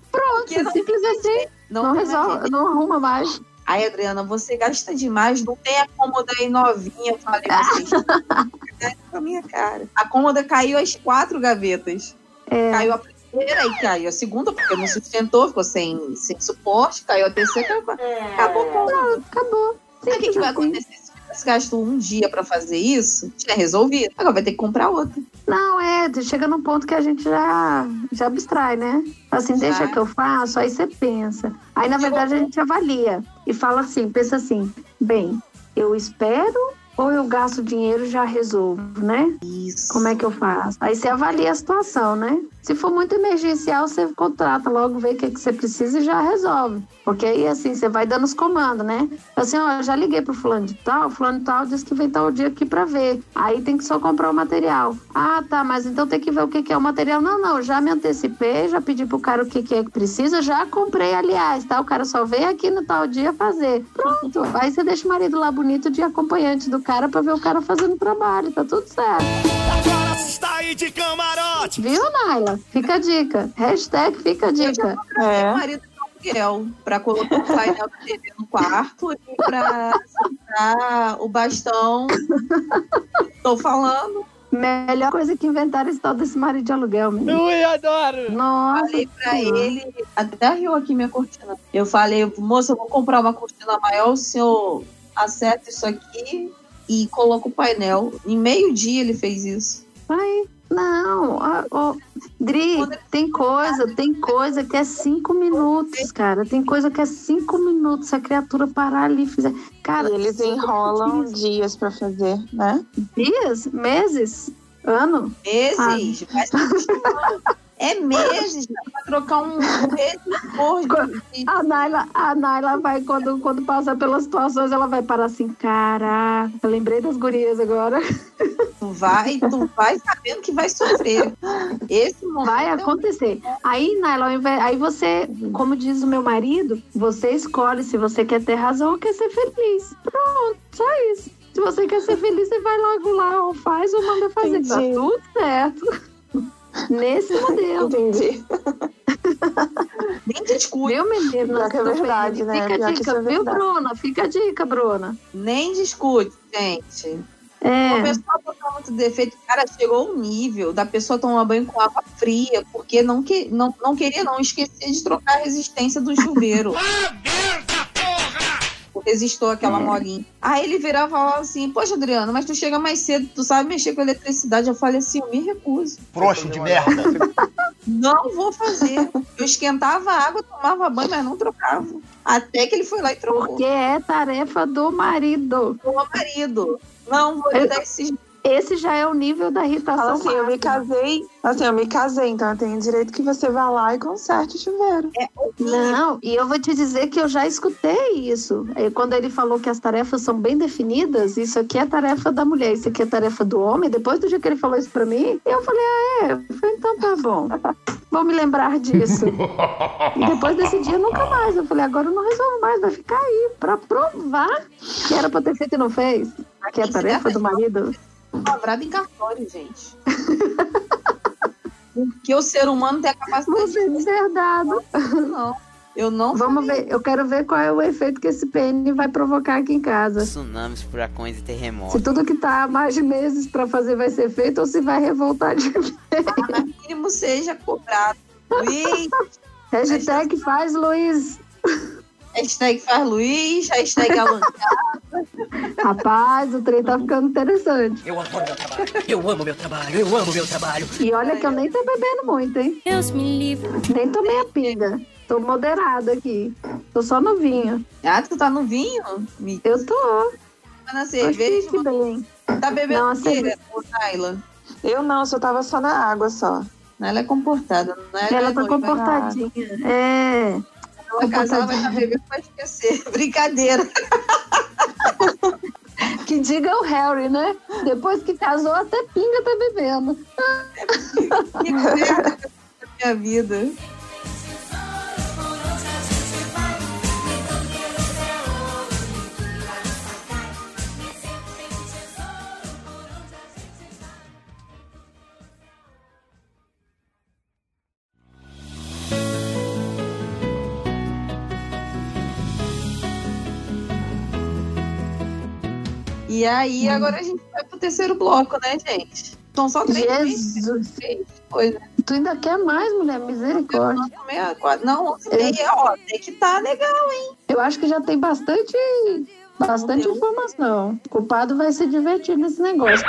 Pronto, simples assim. Não, Não resolve, não arruma mais. Aí, Adriana, você gasta demais, não tem a cômoda aí novinha. Eu falei, vocês (laughs) com a minha cara. A cômoda caiu as quatro gavetas. É. Caiu a primeira e caiu a segunda, porque não sustentou, ficou sem, sem suporte, caiu a terceira, acabou, acabou a cômoda. Acabou. Sabe o que, que vai acontecer se ficar tivesse gasto um dia pra fazer isso, tinha resolvido. Agora vai ter que comprar outra. Não, é, chega num ponto que a gente já, já abstrai, né? Assim, deixa Sai. que eu faço, aí você pensa. Aí, na verdade, a gente avalia e fala assim, pensa assim, bem, eu espero ou eu gasto dinheiro e já resolvo, né? Isso. Como é que eu faço? Aí você avalia a situação, né? Se for muito emergencial, você contrata logo, vê o que, que você precisa e já resolve. Porque aí, assim, você vai dando os comandos, né? Assim, ó, já liguei pro fulano de tal, fulano de tal disse que vem tal dia aqui pra ver. Aí tem que só comprar o material. Ah, tá, mas então tem que ver o que, que é o material. Não, não, já me antecipei, já pedi pro cara o que, que é que precisa, já comprei, aliás, tá? O cara só veio aqui no tal dia fazer. Pronto. Aí você deixa o marido lá bonito de acompanhante do cara pra ver o cara fazendo trabalho, tá tudo certo. Aí de camarote. Viu, Naila? Fica a dica. Hashtag fica a dica. Meu marido de aluguel pra colocar o painel da TV no quarto e pra sentar o bastão. Tô falando. Melhor coisa que inventaram esse tal desse marido de aluguel, menino. Ui, adoro. Nossa. Falei pra Senhora. ele, até riu aqui minha cortina. Eu falei, moço, eu vou comprar uma cortina maior, o senhor acerta isso aqui e coloca o painel. Em meio dia ele fez isso. Ai, não. ó, ó, Dri, tem coisa, tem coisa que é cinco minutos, cara. Tem coisa que é cinco minutos. Se a criatura parar ali e fizer. Cara, E eles enrolam dias pra fazer, né? dias, meses, ano. Meses? Ser- (laughs) É meses pra trocar um resistor de A Naila, a Naila vai, quando, quando passar pelas situações, ela vai parar assim, caraca, lembrei das gurias agora. (laughs) Tu vai, tu vai sabendo que vai sofrer. Esse momento Vai é acontecer. Aí, Naila, aí você, como diz o meu marido, você escolhe se você quer ter razão ou quer ser feliz. Pronto, só isso. Se você quer ser feliz, você vai logo lá, ou faz ou manda fazer. Tá tudo certo. Nesse modelo. Entendi. Nem discute, Viu, menino? Que é verdade, né? Fica a Pior dica, é viu. Bruna? Fica a dica, Bruna. nem discute, gente. O É. pessoal botar muito defeito. Cara, chegou um nível da pessoa tomar banho com água fria, porque não, que, não, não queria não esquecer de trocar a resistência do chuveiro. (laughs) O resistor, aquela molinha. Aí ele virava e falava assim, poxa, Adriano, mas tu chega mais cedo, tu sabe mexer com eletricidade. Eu falei assim, eu me recuso. Frouxo de merda. (laughs) Não vou fazer. Eu esquentava a água, tomava banho, mas não trocava. Até que ele foi lá e trocou. Porque é tarefa do marido. O marido. Não vou dar esses Esse já é o nível da Fala irritação. assim, eu me casei. Assim, eu me casei, então eu tenho direito que você vá lá e conserte o chuveiro. Não, e eu vou te dizer que eu já escutei isso. É, Quando ele falou que as tarefas são bem definidas, isso aqui é tarefa da mulher, isso aqui é tarefa do homem. Depois do dia que ele falou isso pra mim, eu falei, ah, é? Eu falei, então tá bom. Vou me lembrar disso. E depois desse dia, nunca mais. Eu falei, agora eu não resolvo mais, vai ficar aí pra provar que era pra ter feito e não fez. Que é tarefa do marido. Lavrado em cartório, gente. (laughs) Porque o ser humano tem a capacidade é deserdado. Não. Eu não Vamos ver, eu quero ver qual é o efeito que esse PN vai provocar aqui em casa. Tsunamis, furacões e terremotos. Se tudo que tá há mais de meses pra fazer vai ser feito ou se vai revoltar de vez. (laughs) no mínimo seja cobrado. Luiz, Hashtag faz Luiz. Hashtag faz Luiz, hashtag Alan. Rapaz, o trem tá ficando interessante. Eu adoro meu trabalho. Eu amo meu trabalho. Eu amo meu trabalho. E olha que eu nem tô bebendo muito, hein? Deus me livre. Nem tomei a pinga. Tô moderada aqui. Tô só no vinho. Ah, tu tá no vinho? Me Eu tô. tá na cerveja. que bem. Tá bebendo Não, cerveja- ô, Naila? Eu não, só tava só na água só. Ela é comportada, não é? Ela é tá comportadinha. É. Ela casar, ela vai estar bebendo pra esquecer. (laughs) Brincadeira. Que diga o Harry, né? Depois que casou, até pinga tá bebendo. Que merda da minha vida. E aí, agora a gente vai pro terceiro bloco, né, gente? São só três Jesus. três coisas. Tu ainda quer mais, mulher? Misericórdia. Não, meia, quatro, não, onze e meia, ó, tem que tá legal, hein? Eu acho que já tem bastante Bastante informação. O culpado vai se divertir nesse negócio.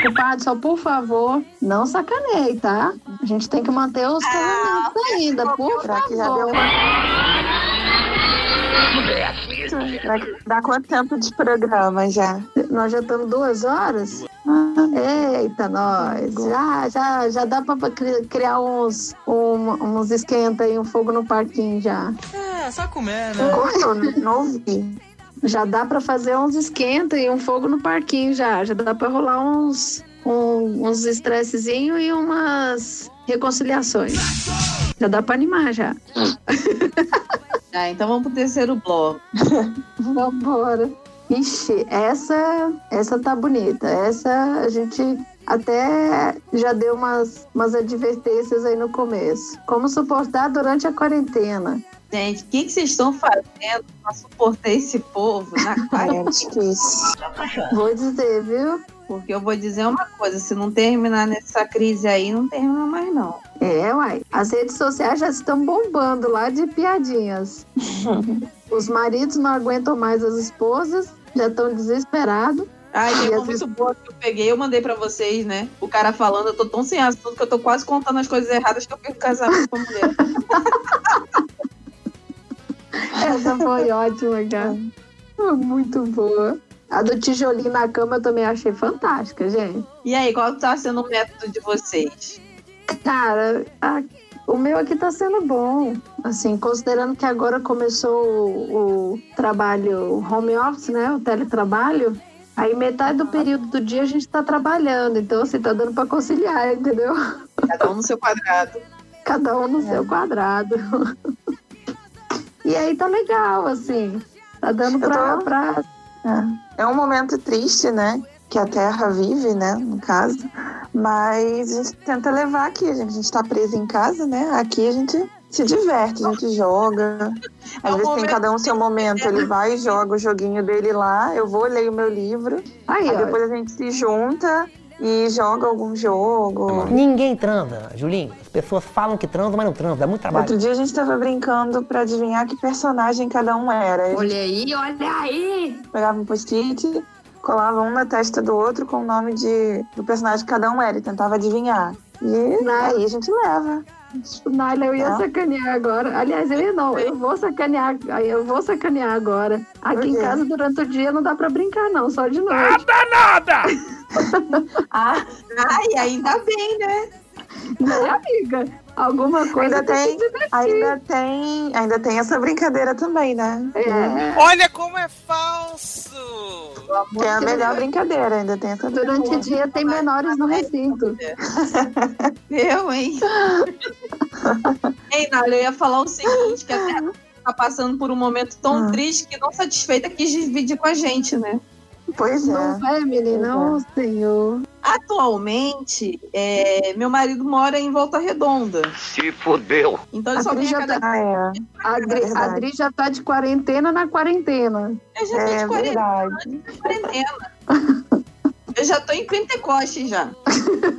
Culpado, só por favor, não sacaneie, tá? A gente tem que manter os casamentos ainda, por Será que já favor. deu uma... Dá quanto tempo de programa já? Nós já estamos duas horas? Eita, nós. Já, já, já dá pra cri- criar uns, um- uns esquenta aí, um fogo no parquinho já. É, só comer, né? Cortou, não ouvi. Já dá pra fazer uns esquenta e um fogo no parquinho já. Já dá pra rolar uns, um- uns estressezinhos e umas reconciliações. Já dá pra animar já. (laughs) Ah, então vamos pro terceiro bloco. (laughs) Vambora. Ixi, essa, essa tá bonita. Essa a gente até já deu umas, umas advertências aí no começo. Como suportar durante a quarentena. Gente, o que, que vocês estão fazendo pra suportar esse povo na (laughs) É quarentena? difícil. Vou dizer, viu? Porque eu vou dizer uma coisa, se não terminar nessa crise aí, não termina mais não. É, uai. As redes sociais já estão bombando lá de piadinhas. (laughs) Os maridos não aguentam mais as esposas, já estão desesperados. Ai, tem uma as muito boa que eu peguei, eu mandei pra vocês, né? O cara falando, eu tô tão sem assunto que eu tô quase contando as coisas erradas que eu fico casamento com a mulher. (laughs) Essa foi ótima, cara. Foi Muito boa. A do tijolinho na cama eu também achei fantástica, gente. E aí, qual tá sendo o método de vocês? Cara, a- o meu aqui tá sendo bom. Assim, considerando que agora começou o, o trabalho home office, né? O teletrabalho. Aí metade do período do dia a gente tá trabalhando. Então, assim, tá dando pra conciliar, entendeu? Cada um no seu quadrado. Cada um no seu quadrado. E aí tá legal, assim. Tá dando pra. tô- pra... É um momento triste, né? Que a Terra vive, né? No caso. Mas a gente tenta levar aqui. A gente, a gente tá preso em casa, né? Aqui a gente se diverte, a gente joga. Às É um vezes tem cada um seu momento. Ele vai e joga o joguinho dele lá. Eu vou, leio o meu livro. Aí, Aí depois a gente se junta e joga algum jogo. Ninguém transa, Julinho. As pessoas falam que transam, mas não transam. Dá muito trabalho. Outro dia a gente tava brincando pra adivinhar que personagem cada um era. Olha aí, olha aí! pegava um post-it, colava um na testa do outro com o nome de, do personagem que cada um era e tentava adivinhar. E aí a gente leva. Nália, eu ia Tá. sacanear agora. Aliás, eu ia não, eu vou sacanear. aí Eu vou sacanear agora. Aqui em casa, durante o dia, não dá pra brincar, não, só de noite. Nada, nada! (laughs) Ah, ai, ainda bem, né? Né, amiga? Alguma coisa Ainda tem, ainda tem, ainda tem essa brincadeira também, né? É. Olha como é falso! Que é a melhor brincadeira, ainda tem essa Durante o dia tem menores no recinto. Eu, hein? (laughs) Ei, Nália, eu ia falar o seguinte, que a Terra tá passando por um momento tão Ah. triste que nossa desfeita quis dividir com a gente, né? Pois é. Não é, menina? Ô, senhor. Atualmente, é, meu marido mora em Volta Redonda. Se fudeu. Então ele A só Adri vem a já cada... tá- é. A Adri, a Adri já tá de quarentena na quarentena. Eu já tô É de quarentena. verdade. de quarentena. Eu já tô em Pentecoste já.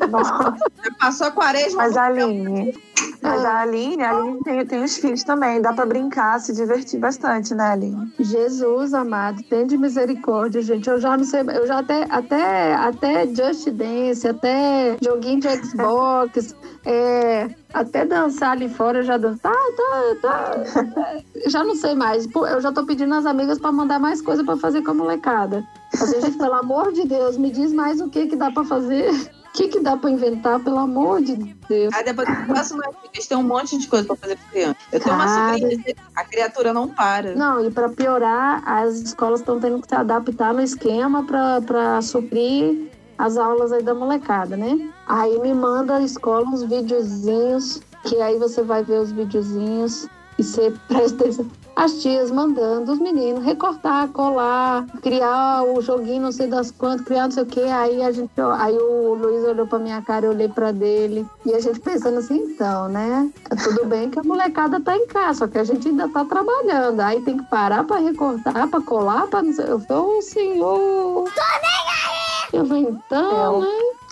Nossa. (laughs) Já passou a quaresma. Mas a Aline, mas a Aline, a Aline tem, tem os filhos também. Dá pra brincar, se divertir bastante, né, Aline? Jesus amado, tem de misericórdia, gente. Eu já não sei, eu já até até até Just Dance, até joguinho de Xbox, é, até dançar ali fora eu já danço. Tá, tá, tá. Já não sei mais. Eu já tô pedindo às amigas pra mandar mais coisa pra fazer com a molecada. Assim, gente, pelo amor de Deus, me diz mais o que que dá pra fazer. O que que dá pra inventar, pelo amor de Deus. Aí depois eu faço mais dicas, tem um monte de coisa pra fazer pra criança. Eu tenho uma sobrinha, a criatura não para. Não, e para piorar, as escolas estão tendo que se adaptar no esquema para suprir as aulas aí da molecada, né? Aí me manda a escola uns videozinhos, que aí você vai ver os videozinhos e você (laughs) presta atenção. As tias mandando os meninos recortar, colar, criar o joguinho, não sei das quantas, criar não sei o quê. Aí a gente, aí o Luiz olhou pra minha cara, eu olhei pra dele. E a gente pensando assim, então, né? Tudo bem que a molecada tá em casa, só que a gente ainda tá trabalhando. Aí tem que parar pra recortar, pra colar, pra não sei. Eu falei, ô senhor. Eu falei, então, né?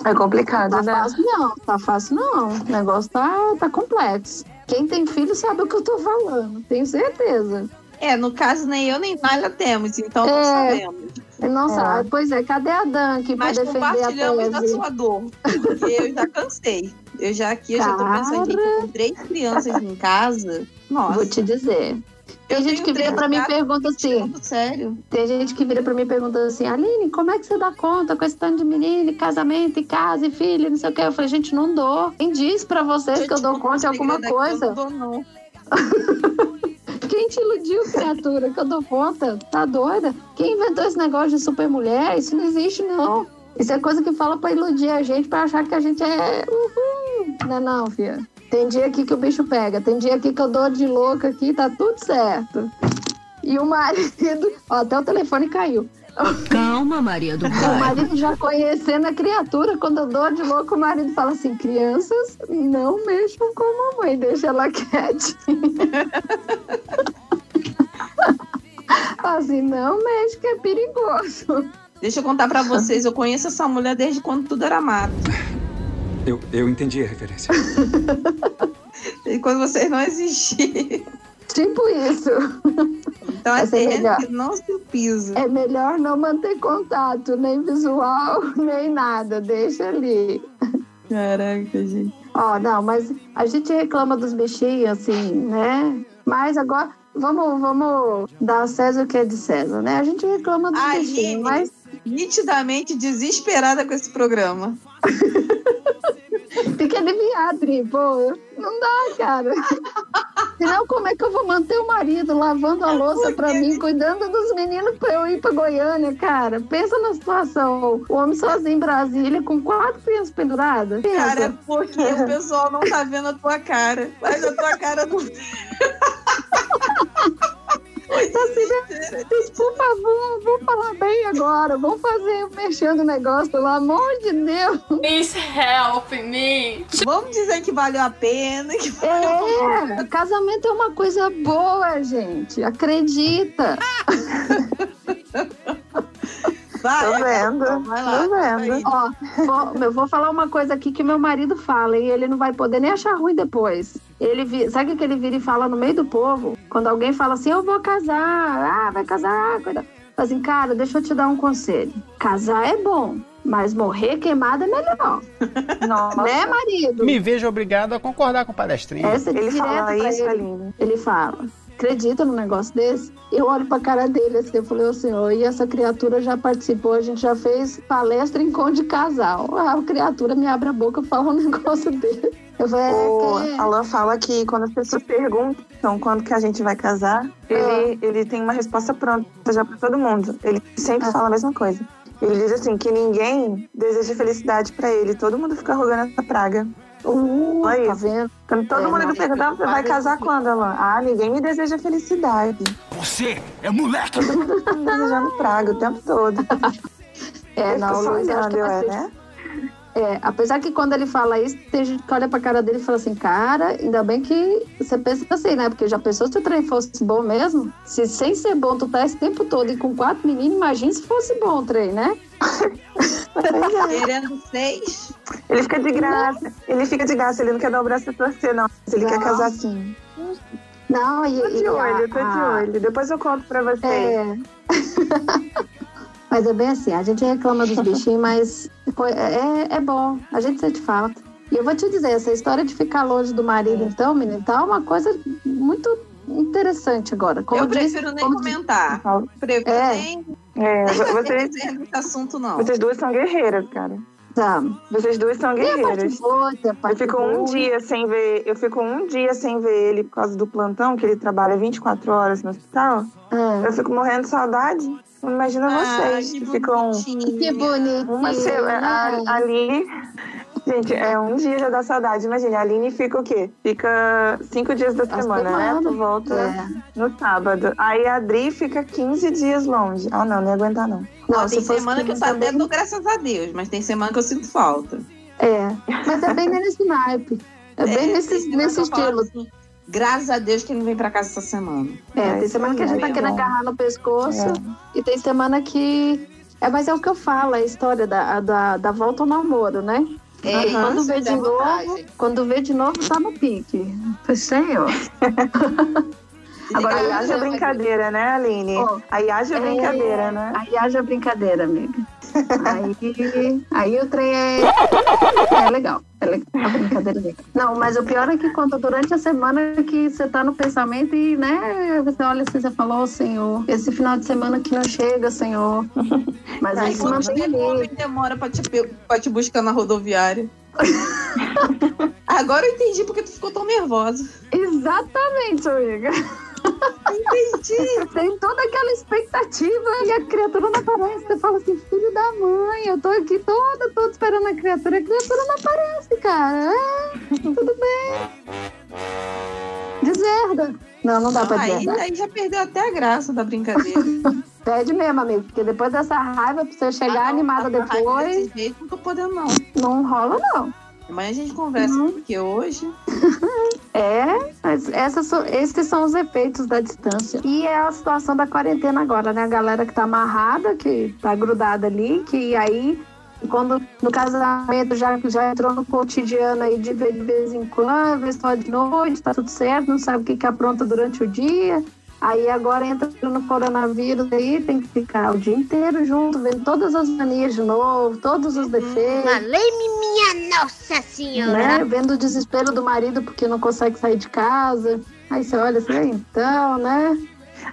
É complicado, Tá né? fácil não, tá fácil não. O negócio tá, tá complexo. Quem tem filho sabe o que eu tô falando, tenho certeza. É, no caso, nem eu nem Nália temos, então não É. sabemos. Não É. sabe. Pois é, cadê a Dan que Mas vai defender a compartilhamos da sua dor. Porque eu já cansei. Eu já aqui, eu já tô pensando, gente, com três crianças em casa. Nossa. Vou te dizer. Tem gente que vira pra mim e pergunta assim. Sério? Tem gente que vira pra mim e pergunta assim, Aline, como é que você dá conta com esse tanto de menino, e casamento, e casa, e filho, não sei o que. Eu falei, gente, não dou. Quem diz pra vocês que eu dou conta de alguma coisa? Eu não dou, (laughs) não. Quem te iludiu, criatura, que eu dou conta? Tá doida? Quem inventou esse negócio de super mulher? Isso não existe, não. Isso é coisa que fala pra iludir a gente, pra achar que a gente é. Uhul. Não é não, filha. Tem dia aqui que o bicho pega, tem dia aqui que eu dou de louca aqui, tá tudo certo. E o marido. Ó, até o telefone caiu. Calma, Maria do (laughs) O Bairro. marido já conhecendo a criatura, quando eu dou de louco, o marido fala assim: crianças, não mexam com a mamãe, deixa ela quietinha. (laughs) Fala assim, não mexe, que é perigoso. Deixa eu contar pra vocês, eu conheço essa mulher desde quando tudo era mato. Eu, eu entendi a referência. (laughs) E quando vocês não existiam. Tipo isso. Então é Essa é melhor. não se pisa. É melhor não manter contato, nem visual, (laughs) nem nada, deixa ali. Caraca, gente. Ó, não, mas a gente reclama dos bichinhos, assim, né? Mas agora, vamos, vamos dar a César o que é de César, né? A gente reclama dos A bichinhos, Aline, mas nitidamente desesperada com esse programa. (laughs) tem que adivinhar, Tri, pô. Não dá, cara. Senão, como é que eu vou manter o marido lavando a louça pra mim, cuidando dos meninos pra eu ir pra Goiânia, cara? Pensa na situação. O homem sozinho em Brasília, com quatro crianças penduradas. Pensa. Cara, é porque o pessoal não tá vendo a tua cara. Mas a tua cara não. (laughs) Assim, por favor, vamos falar bem agora. Vamos fazer, mexendo o negócio, pelo amor de Deus. Please help me. Vamos dizer que valeu a pena. Que É, casamento é uma coisa boa, gente. Acredita. (laughs) Vai, Tô vendo, vai lá, tô vendo. Ó, vou, eu vou falar uma coisa aqui que meu marido fala e ele não vai poder nem achar ruim depois. Ele vi- sabe o que ele vira e fala no meio do povo? Quando alguém fala assim, eu vou casar, ah, vai casar, ah, cuida. Fala assim, cara, deixa eu te dar um conselho. Casar é bom, mas morrer queimado é melhor. (laughs) Nossa. Né, marido? Me vejo obrigado a concordar com o palestrinho. Essa é Ele fala isso, ele. Ele fala. Acredita num negócio desse? Eu olho pra cara dele assim, eu falei, ô senhor, e essa criatura já participou, a gente já fez palestra em encontro de casal. Ah, A criatura me abre a boca e fala um (laughs) negócio dele. Eu falei, é, O que- Alan fala que quando as pessoas perguntam quando que a gente vai casar, ele, ele tem uma resposta pronta já pra todo mundo. Ele sempre fala a mesma coisa. Ele diz assim que ninguém deseja felicidade pra ele, todo mundo fica rogando essa praga. Uh, Olha tá vendo? Todo É, mundo me pergunta, é "Ah, você vai casar quando, Alan? Ah, ninguém me deseja felicidade. Você é moleque! Todo (laughs) mundo tá me desejando praga o tempo todo. É, Eu não, Luiz, que é, né? É, apesar que quando ele fala isso, tem gente que olha pra cara dele e fala assim, cara, ainda bem que você pensa assim, né? Porque já pensou se o trem fosse bom mesmo? Se sem ser bom tu tá esse tempo todo e com quatro meninos, imagina se fosse bom o trem, né? (laughs) Querendo seis. Ele fica de graça. Ele fica de graça, ele não quer dar o braço a torcer, não. Ele quer Não. casar assim. Não, e, Tô de e a- olho, tô de a- olho. Depois eu conto pra vocês. É. (laughs) mas é bem assim, a gente reclama dos bichinhos, mas pô, é, é bom, a gente sente falta. E eu vou te dizer, essa história de ficar longe do marido, então, menino, tá uma coisa muito interessante agora. Como eu diz- prefiro nem comentar. Prefiro É. nem, É, vocês, esse assunto, não. vocês duas são guerreiras, cara. Tá. Vocês duas são guerreiras. boa, Eu fico um boa. dia sem ver. Eu fico um dia sem ver ele por causa do plantão, que ele trabalha 24 horas no hospital. Ah. Eu fico morrendo de saudade. Imagina vocês que ficam Que bonitinho. uma semana a- ali. Gente, é um dia já dá saudade. Imagina, a Aline fica o quê? Fica cinco dias da semana, né? Tu volta É. no sábado. Aí a Adri fica 15 dias longe. Ah, não, não ia aguentar, não. Não, Ó, tem semana que eu 15 até também- dou graças a Deus, mas tem semana que eu sinto falta. É, mas é bem nesse naipe. É bem tem nesse, nesse estilo. assim, Graças a Deus que ele não vem pra casa essa semana. É, tem isso semana que a gente tá é querendo agarrar no pescoço É. e tem semana que. É, mas é o que eu falo, a história da, a- da, da volta ao namoro, né? É, E quando vê é de novo, vantagem. quando vê de novo, tá no pique. Foi senhor. (laughs) Agora, aí Liga- haja brincadeira, né, Aline? Aí haja É, brincadeira, né? Aí haja brincadeira, amiga. (laughs) Aí, aí o trem é, é legal. É legal, a brincadeira dele. Não, mas o pior é que quando durante a semana que você tá no pensamento e, né, você olha assim, você falou, Senhor, esse final de semana que não chega, Senhor. (laughs) Mas aí se mantém ali. demora pra te, pra te buscar na rodoviária? (laughs) Agora eu entendi porque tu ficou tão nervosa. Exatamente, amiga. Entendi. Tem toda aquela expectativa e a criatura não aparece. Você fala assim, filho da mãe, eu tô aqui toda, toda esperando a criatura. A criatura não aparece, cara. É, tudo bem. Deserda. Não, não dá pra aí, deserdar. aí já perdeu até a graça da brincadeira. (laughs) Pede mesmo, amigo, porque depois dessa raiva, pra você chegar Ah, não, animada depois, Desse jeito não tô podendo, não. não rola, não. Amanhã a gente conversa, porque hoje. (laughs) É, mas essas, são- esses são os efeitos da distância. E é a situação da quarentena agora, né? A galera que tá amarrada, que tá grudada ali, que aí, quando no casamento já, já entrou no cotidiano aí de ver de vez em quando, vê só de noite, tá tudo certo, não sabe o que que apronta durante o dia. Aí agora entra no coronavírus aí, tem que ficar o dia inteiro junto, vendo todas as manias de novo, todos os defeitos. Falei-me, minha Nossa Senhora. né? Vendo o desespero do marido porque não consegue sair de casa. Aí você olha assim, então, né?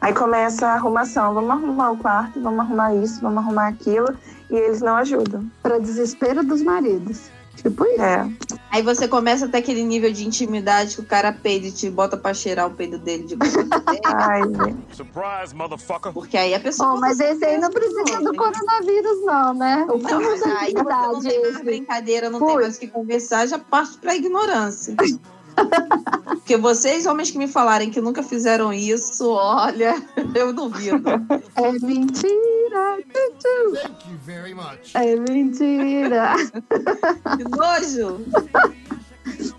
Aí começa a arrumação. Vamos arrumar o quarto, vamos arrumar isso, vamos arrumar aquilo. E eles não ajudam. Para desespero dos maridos. Tipo isso. É. Aí você começa a ter aquele nível de intimidade que o cara peida e te bota pra cheirar o peido dele de Ai, (laughs) Surprise, motherfucker. Porque aí a pessoa. Oh, mas esse aí não precisa do coronavírus, não, né? O que Não, mas aí você não tem mais esse? brincadeira, não tem mais o que conversar, já parte pra ignorância. (laughs) Porque vocês, homens que me falarem que nunca fizeram isso, olha, (laughs) eu duvido. É mentira. Thank you very much. É mentira. Que nojo.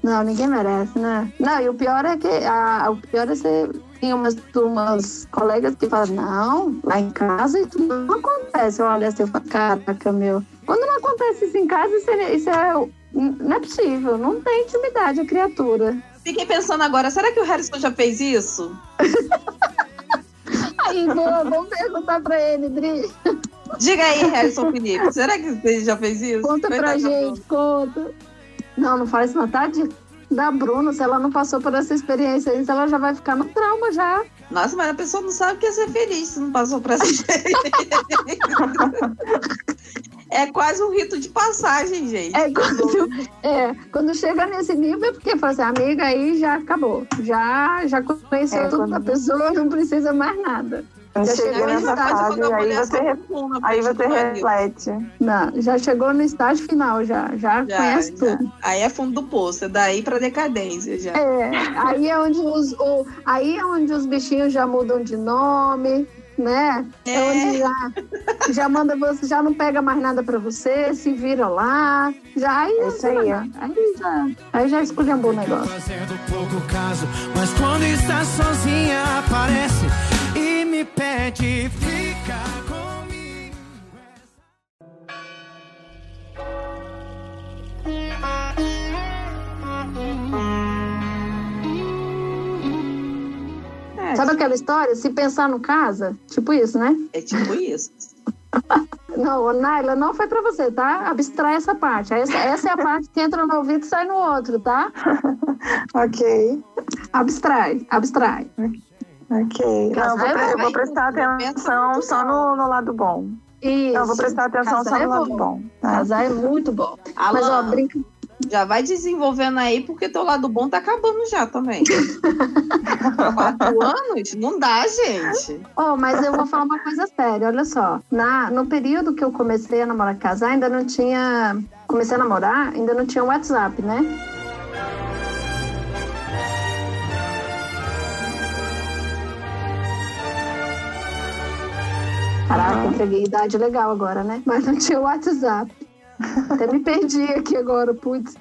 Não, ninguém merece, né? Não, e o pior é que a, o pior é você tem umas turmas, colegas que falam, não, lá em casa isso não acontece. Olha, fala, caraca, meu. Quando não acontece isso em casa, isso é, isso é- não é possível. Não tem intimidade a criatura. Fiquei pensando agora, será que o Harrison já fez isso? (laughs) Aí, boa, vamos perguntar pra ele, Dri. Diga aí, Harrison Felipe, será que você já fez isso? Conta Vai pra gente, conta. Não, não faz isso, não. Tadinha da Bruna, se ela não passou por essa experiência aí, ela já vai ficar no trauma já. Nossa, mas a pessoa não sabe o que é ser feliz se não passou por essa (laughs) experiência. (laughs) É quase um rito de passagem, gente. É quando, é, quando chega nesse nível é porque fala assim, amiga, aí já acabou. Já, já conheceu É, tudo quando- da pessoa, não precisa mais nada. Já chegou nessa no estágio- fase, aí você, re- aí você reflete. Não, já chegou no estágio final, já. Já, Já, conhece já. tudo. Aí é fundo do poço, é daí pra decadência já. É, aí é onde os, o- aí é onde os bichinhos já mudam de nome, né? É, onde já, já manda você, já não pega mais nada pra você, se vira lá. Já aí, É isso aí, aí, aí já, aí já esculhambou o negócio. Fazendo pouco caso, mas quando está sozinha aparece e me pede fica Sabe aquela história? Se pensar no casa, tipo isso, né? É tipo isso. (laughs) Não, Naila, não foi pra você, tá? Abstrai essa parte. Essa, essa é a parte que entra no ouvido e sai no outro, tá? (laughs) ok. Abstrai, abstrai. Ok. Não, eu vou, pre- eu vou prestar atenção só no, no lado bom. Isso. Não, eu vou prestar atenção Casar só no é lado bom. bom. tá? Casar é muito bom. Alan, Mas, ó, brinca... já vai desenvolvendo aí, porque teu lado bom tá acabando já também. (laughs) Quatro anos? Não dá, gente. Oh, mas eu vou falar uma coisa séria, olha só. Na, no período que eu comecei a namorar casar, ainda não tinha. Comecei a namorar, ainda não tinha WhatsApp, né? Caraca, entreguei idade legal agora, né? Mas não tinha WhatsApp. Até me perdi aqui agora, putz.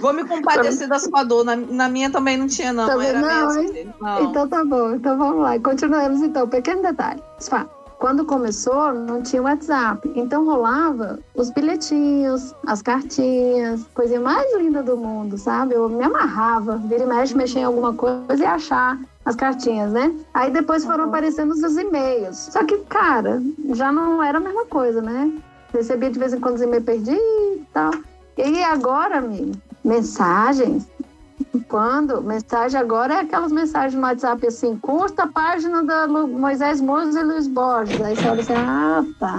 Vou me compadecer (laughs) da sua dor. Na, na minha também não tinha, não. Também Era não, mesmo. Não. Então tá bom, então vamos lá. Continuemos então. Pequeno detalhe. Quando começou, não tinha WhatsApp. Então rolava os bilhetinhos, as cartinhas, coisa mais linda do mundo, sabe? Eu me amarrava, vira e mexe, mexer em alguma coisa e achar as cartinhas, né? Aí depois foram aparecendo os e-mails. Só que, cara, já não era a mesma coisa, né? Recebia de vez em quando os e-mails perdidos e tal. E agora, amigo, mensagens. Quando? Mensagem agora é aquelas mensagens no WhatsApp assim, curta a página da Lu- Moisés Moura e Luiz Borges. Aí você olha assim, ah, tá.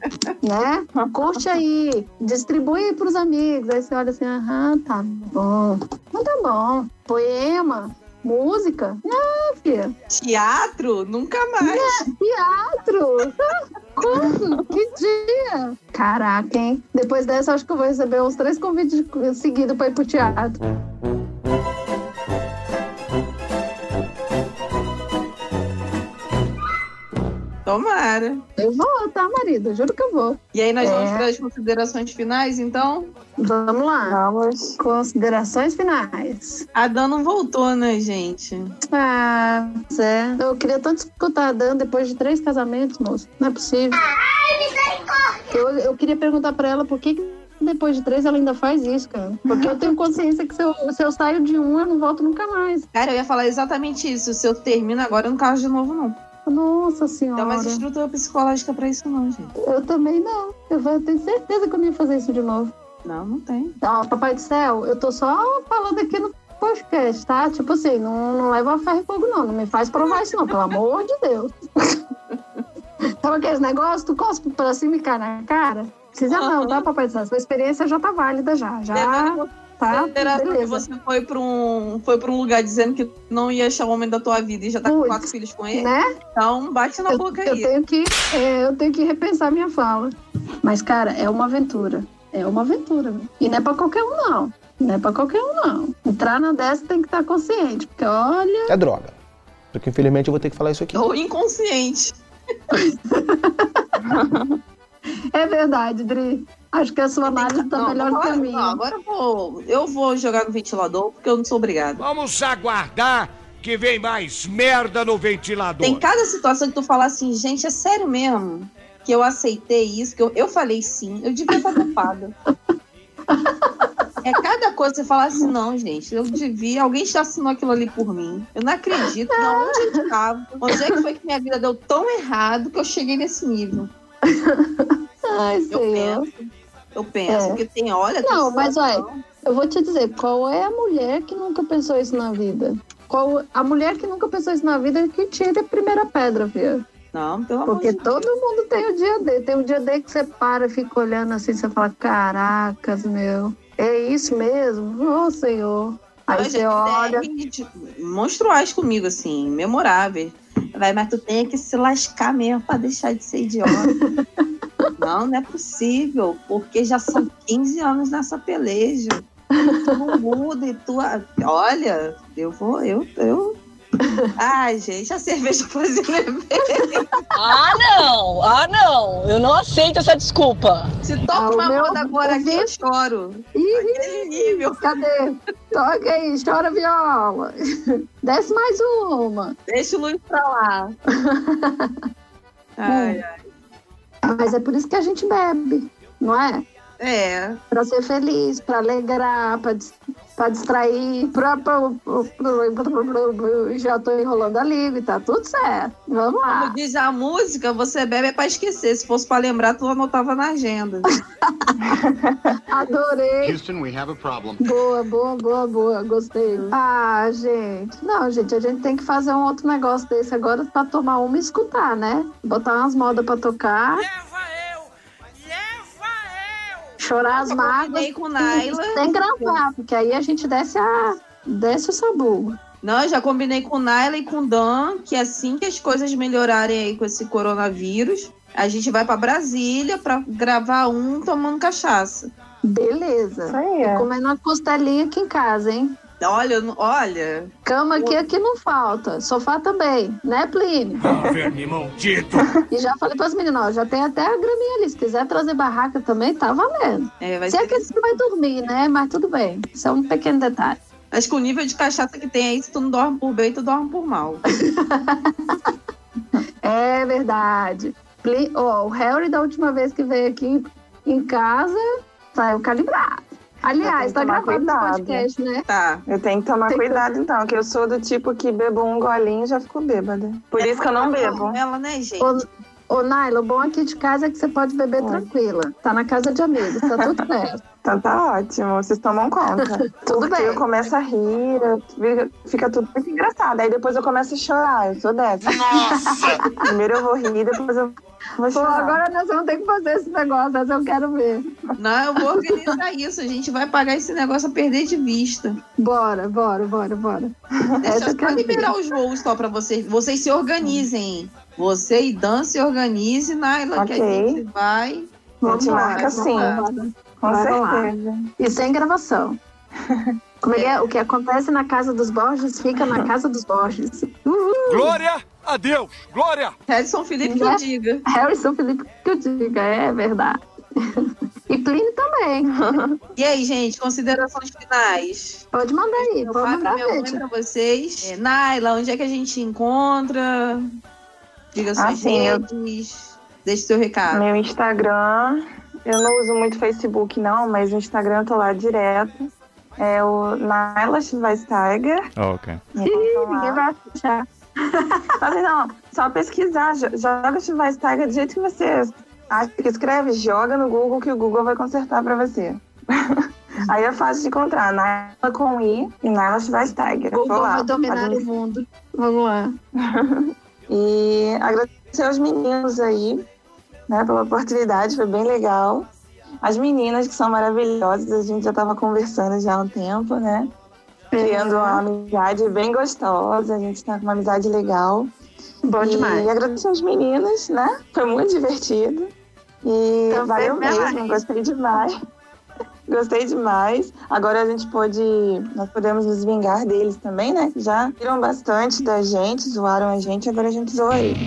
(laughs) né? Curte aí, distribui para os amigos. Aí você olha assim, ah, tá bom. Não tá bom. Poema, música. Não, filha. Teatro? Nunca mais. Teatro? (laughs) Como? Que dia? Caraca, hein? Depois dessa, acho que eu vou receber uns três convites seguidos para ir pro teatro. Tomara. Eu vou, tá, marido? Juro que eu vou. E aí nós vamos É. para as considerações finais, então? Vamos lá. Vamos. Considerações finais. A Dan não voltou, né, gente? Ah, Zé. Eu queria tanto escutar a Dan depois de três casamentos, moço. Não é possível. Eu, eu queria perguntar pra ela por que, que depois de três ela ainda faz isso, cara. Porque eu tenho consciência que se eu, se eu saio de um, eu não volto nunca mais. Cara, eu ia falar exatamente isso. Se eu termino agora, eu não caso de novo, não. Nossa senhora. Não mais estrutura psicológica pra isso, não, gente. Eu também não. Eu tenho certeza que eu não ia fazer isso de novo. Não, não tem. Ó, Papai do Céu, eu tô só falando aqui no podcast, tá? Tipo assim, não, não leva a ferro e fogo, não. Não me faz provar isso, não, pelo amor de Deus. (laughs) Sabe aqueles negócios? Tu cospe pra cima e cai na cara? Precisa não, tá, Papai do Céu? Sua experiência já tá válida já. Já tá, Será que você foi pra, um, foi pra um lugar dizendo que não ia achar o homem da tua vida e já tá com quatro filhos com ele? Né? Então bate na eu, boca eu aí. tenho que é, eu tenho que repensar minha fala. Mas, cara, é uma aventura. É uma aventura. E não é pra qualquer um, não. Não é pra qualquer um, não. Entrar na dessa tem que estar consciente. Porque, olha. É droga. Só que infelizmente eu vou ter que falar isso aqui. Ou inconsciente. (laughs) É verdade, Dri. Acho que a sua análise tá Não, melhor que a agora, minha. não, agora eu vou, eu vou jogar no ventilador porque eu não sou obrigada. Vamos aguardar que vem mais merda no ventilador. Tem cada situação que tu fala assim, gente, é sério mesmo que eu aceitei isso, que eu, eu falei sim, eu devia estar culpada. É cada coisa que você fala assim, não, gente, eu devia, alguém já assinou aquilo ali por mim. Eu não acredito, não, onde eu estava? Onde é que foi que minha vida deu tão errado que eu cheguei nesse nível? (laughs) Ai, Eu penso, eu penso, É. porque tem, olha, Não, mas olha, eu vou te dizer, qual é a mulher que nunca pensou isso na vida? Qual a mulher que nunca pensou isso na vida é que tira a primeira pedra, viu? Não, pelo amor Porque de todo mundo tem o dia D. Tem o dia D que você para, fica olhando assim, você fala, caracas, meu. É isso mesmo? Ô, Senhor. Aí Não, você gente, olha. monstruais comigo, assim, memoráveis. Vai, mas tu tem que se lascar mesmo pra deixar de ser idiota. (laughs) não, não é possível, porque já são 15 anos nessa peleja. Tu não muda e tu. Olha, eu vou, eu, eu. Ai, gente, a cerveja fazendo efeito. Ah, não! Ah, não! Eu não aceito essa desculpa. Se toca Ah, o uma meu- moda agora aqui, eu choro. Ih, nível. Cadê? Toca aí, chora viola. Desce mais uma. Deixa o Luiz pra lá. (laughs) Ai, ai. Mas é por isso que a gente bebe, não é? É. Pra ser feliz, pra alegrar, pra, pra distrair, pra, pra- pra- já tô enrolando a língua e tá tudo certo. Vamos lá. Como diz a música, você bebe é pra esquecer. Se fosse pra lembrar, tu anotava na agenda. (laughs) Adorei. Houston, we have a problem. Boa, boa, boa, boa. Gostei. Ah, gente. Não, gente, a gente tem que fazer um outro negócio desse agora pra tomar uma e escutar, né? Botar umas modas pra tocar. Chorar as Eu mágoas. com Naila. Sem gravar, porque aí a gente desce, a, desce o sabu. Não, eu já combinei com Naila e com Dan que assim que as coisas melhorarem aí com esse coronavírus, a gente vai pra Brasília pra gravar um tomando cachaça. Beleza. Isso aí, é. E comendo uma costelinha aqui em casa, hein? Olha, olha. Cama aqui, aqui não falta. Sofá também, né, Plínio? Verme maldito. (laughs) E já falei para as meninas, ó, já tem até a graminha ali. Se quiser trazer barraca também, tá valendo. É, vai Se é que você vai dormir, né? Mas tudo bem. Isso é um pequeno detalhe. Acho que o nível de cachaça que tem aí, se tu não dorme por bem, tu dorme por mal. (laughs) É verdade. Pli- ó, o Harry, da última vez que veio aqui em casa, saiu calibrado. Aliás, tá tomar gravado esse cuidado. podcast, né? Tá. Eu tenho que tomar Tem que- cuidado, então, que eu sou do tipo que bebo um golinho e já fico bêbada. Por isso que eu não bebo. Ela, né, gente? Ô, ô Naila, o bom aqui de casa é que você pode beber tranquila. Tá na casa de amigos, tá tudo (laughs) certo. Então tá ótimo, vocês tomam conta. (laughs) Tudo Porque bem. eu começo a rir, fica, fica tudo muito engraçado. Aí depois eu começo a chorar, eu sou dessa. Nossa! Primeiro eu vou rir, depois eu vou Pô, agora nós vamos ter que fazer esse negócio, mas eu quero ver. Não, eu vou organizar (laughs) isso. A gente vai pagar esse negócio a perder de vista. Bora, bora, bora, bora. Deixa Essa eu só liberar os voos só pra vocês. Vocês se organizem. Você e Dan se organize, Naila, que a Ok. gente vai. Gente marca vamos sim, lá. com Vai certeza. E sem gravação. (laughs) Como é é? O que acontece na casa dos Borges fica na (laughs) casa dos Borges. Uhul. Glória a Deus! Glória! Harrison Felipe que eu diga. Harrison Felipe que eu diga, é verdade. (laughs) E Plínio também. E aí, gente, considerações finais. Pode mandar aí, pode mandar meu nome pra vocês. É, Naila, onde é que a gente encontra? Diga suas Ah, sim, eu- redes. Deixe seu recado. Meu Instagram, eu não uso muito Facebook não, mas o Instagram eu tô lá direto. É o Naila Schweinsteiger. ok. Me encontram lá. Ninguém vai achar. (laughs) Mas não, só pesquisar, jo- joga Schweinsteiger do jeito que você acha que escreve, joga no Google que o Google vai consertar pra você. (laughs) Aí é fácil de encontrar, Naila com I e Naila Schweinsteiger. Google lá. vai dominar o mundo. Vamos lá. (laughs) E agradecer aos meninos aí, né, pela oportunidade, foi bem legal. As meninas que são maravilhosas, a gente já estava conversando já há um tempo, né? Criando uma amizade bem gostosa, a gente está com uma amizade legal. Bom e demais. agradecer aos meninos, né? Foi muito divertido. E Também valeu mais. mesmo, gostei demais. (laughs) Gostei demais. Agora a gente pode. Nós podemos nos vingar deles também, né? Que Já viram bastante da gente, zoaram a gente, agora a gente zoa eles.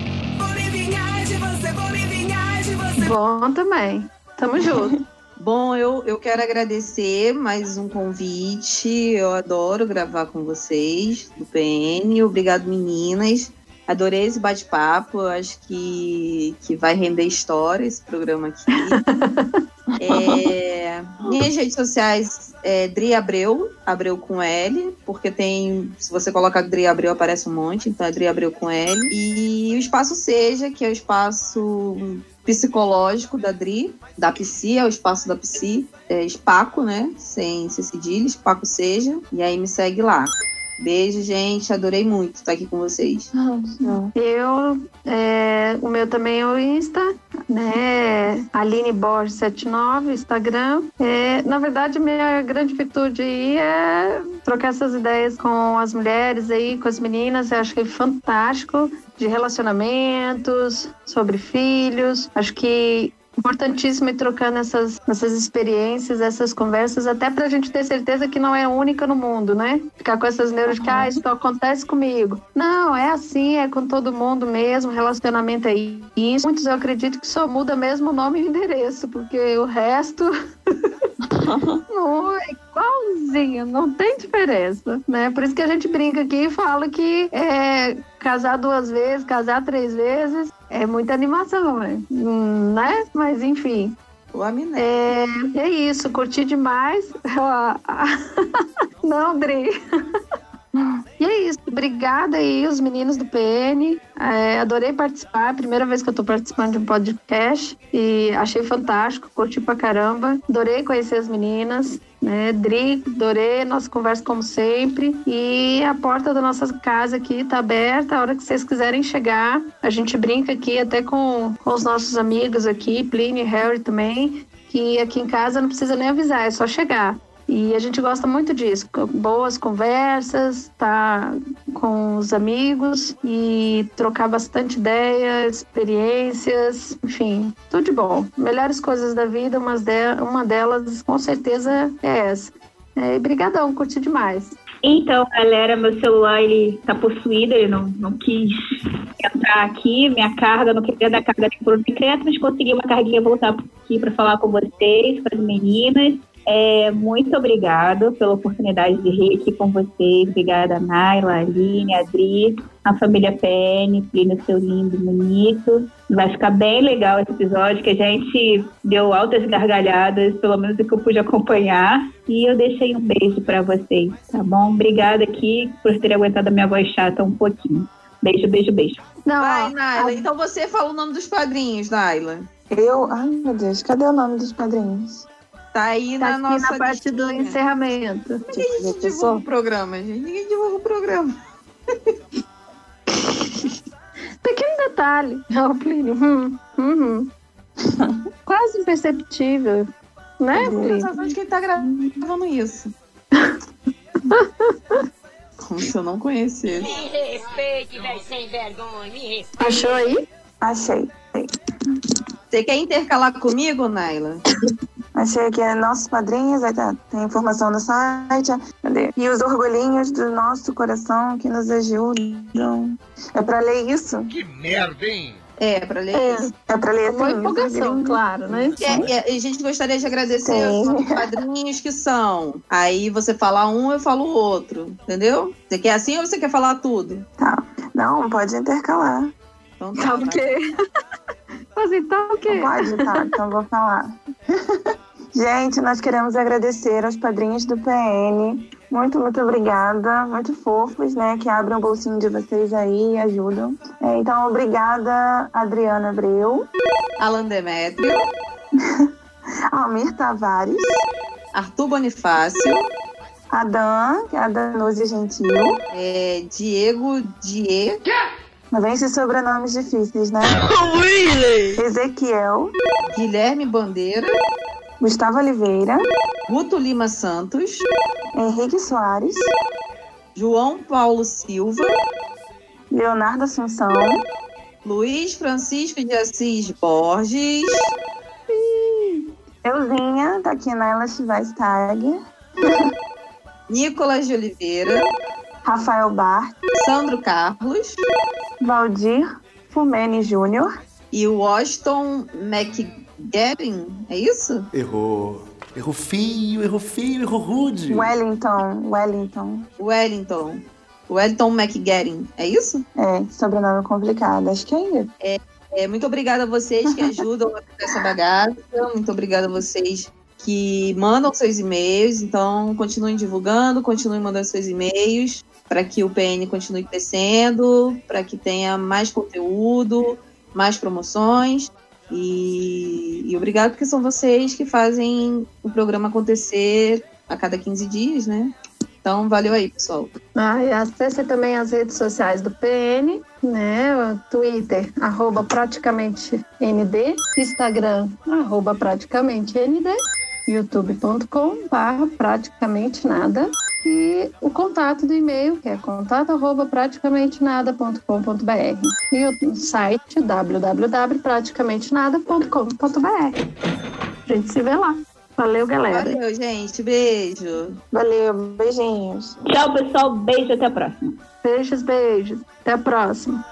Bom também. Tamo junto. (laughs) Bom, eu, eu quero agradecer mais um convite. Eu adoro gravar com vocês do PN. Obrigado, meninas. Adorei esse bate-papo. Acho que, que vai render história esse programa aqui. (laughs) É, minhas redes sociais é Dri Abreu, Abreu com L, porque tem. Se você colocar Dri Abreu, aparece um monte, então é Dri Abreu com L. E o espaço Seja, que é o espaço psicológico da Dri, da Psi, é o espaço da Psi, é Spaco, né? Sem ser cedilha, Spaco Seja. E aí me segue lá. Beijo, gente. Adorei muito estar aqui com vocês. Eu, é, o meu também é o Insta, né? Aline Borges 79, Instagram. É, na verdade, minha grande virtude aí é trocar essas ideias com as mulheres aí, com as meninas. Eu acho que é fantástico de relacionamentos, sobre filhos. Acho que importantíssimo ir trocando essas, essas experiências, essas conversas, até pra gente ter certeza que não é única no mundo, né? Ficar com essas neuras de que, ah, isso acontece comigo. Não, é assim, é com todo mundo mesmo, relacionamento é isso. Muitos eu acredito que só muda mesmo o nome e o endereço, porque o resto não é igualzinho, não tem diferença, né? Por isso que a gente brinca aqui e fala que é, casar duas vezes, casar três vezes é muita animação, né? Né? Mas enfim. O Aminé. É, é isso, curti demais. (laughs) (laughs) Não, Dri. (laughs) E é isso, obrigada aí, os meninos do PN. É, adorei participar, primeira vez que eu tô participando de um podcast e achei fantástico, curti pra caramba. Adorei conhecer as meninas, né? Dri, adorei nossa conversa como sempre. E a porta da nossa casa aqui tá aberta, a hora que vocês quiserem chegar. A gente brinca aqui até com, com os nossos amigos aqui, Pliny Harry também, que aqui em casa não precisa nem avisar, é só chegar. E a gente gosta muito disso, boas conversas, tá com os amigos e trocar bastante ideias, experiências, enfim, tudo de bom. Melhores coisas da vida, uma delas com certeza é essa. É, brigadão, curti demais. Então, galera, meu celular ele tá possuído, ele não, não quis entrar aqui, minha carga, não queria dar carga nem por decreto, mas consegui uma carguinha voltar aqui para falar com vocês, com as meninas. É, muito obrigado pela oportunidade de rir aqui com vocês. Obrigada, Naila, Aline, Adri, a família PN, Plínio, seu lindo, bonito. Vai ficar bem legal esse episódio, que a gente deu altas gargalhadas, pelo menos o que eu pude acompanhar. E eu deixei um beijo para vocês, tá bom? Obrigada aqui por ter aguentado a minha voz chata um pouquinho. Beijo, beijo, beijo. Não, Vai, Naila. Então você fala o nome dos padrinhos, Naila. Eu? Ai, meu Deus, cadê o nome dos padrinhos? Tá aí Tá na aqui nossa na parte do listinha. encerramento. Ninguém Gente, divulga o programa, gente. Ninguém divulga o programa. (laughs) Pequeno detalhe. Ó, Plínio. Hum, hum, hum. (laughs) Quase imperceptível. Né, Eu a Plínio? sensação de quem tá gravando isso. (laughs) Como se eu não conhecesse. Me respeite, velho, sem vergonha. Me respeite. Achou aí? Achei. Você quer intercalar comigo, Naila? Achei aqui é nossos padrinhos, aí tá, tem informação no site. Cadê? E os orgulhinhos do nosso coração que nos ajudam. É pra ler isso? Que merda, hein? É, pra ler É. isso. É pra ler Uma assim? os empolgação, claro, né? É, e a- gente gostaria de agradecer Sim. aos padrinhos que são. Aí você fala um, eu falo o outro. Entendeu? Você quer assim ou você quer falar tudo? Tá. Não, pode intercalar. Então Tá o quê? (laughs) Mas então o quê? Não pode? Tá, (laughs) então vou falar. (laughs) Gente, nós queremos agradecer aos padrinhos do PN. Muito, muito obrigada. Muito fofos, né? Que abrem o bolsinho de vocês aí e ajudam. É, então, obrigada, Adriana Abreu, Alan Demetrio, (laughs) Almir Tavares, Arthur Bonifácio, Adan, que é a Danuse Gentil. é, Diego Die, Não vem esses sobrenomes difíceis, né? Ezequiel, Guilherme Bandeira, Gustavo Oliveira, Guto Lima Santos, Henrique Soares, João Paulo Silva, Leonardo Assunção, Luiz Francisco de Assis Borges, Euzinha, tá aqui na Ela Schweistag, Nicolas de Oliveira, Rafael Bart, Sandro Carlos Valdir Fumene Júnior, e Washington McGarren. É isso? Errou. Errou feio, errou feio, errou rude. Wellington, Wellington. Wellington. Wellington McGarren. É isso? É, sobrenome complicado, acho que é isso. É, muito obrigada a vocês que (laughs) ajudam a fazer essa bagaça. Muito obrigada a vocês que mandam seus e-mails. Então, continuem divulgando, continuem mandando seus e-mails para que o PN continue crescendo, para que tenha mais conteúdo, mais promoções. E, e obrigado porque são vocês que fazem o programa acontecer a cada 15 dias, né? Então, valeu aí, pessoal. Ah, e acesse também as redes sociais do PN, né? O Twitter, arroba praticamente ND, Instagram, arroba praticamente ND, youtube.com barra praticamente nada e o contato do e-mail que é contato arroba praticamente nada.com.br e o site www.praticamentenada.com.br a gente se vê lá valeu galera Valeu, gente. Beijo. Valeu, beijinhos. Tchau, pessoal. Beijo, até a próxima. beijos beijos até a próxima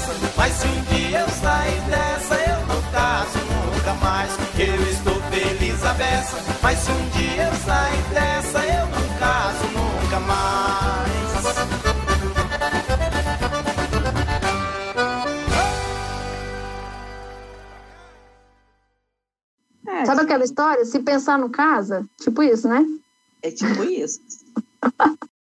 feliz a beça. Mas se um dia eu sair dessa, eu não caso nunca mais. Eu estou feliz a beça. Mas se um dia eu sair dessa, eu não caso nunca mais. É, sabe aquela história se pensar no casa tipo isso né é tipo isso. (laughs)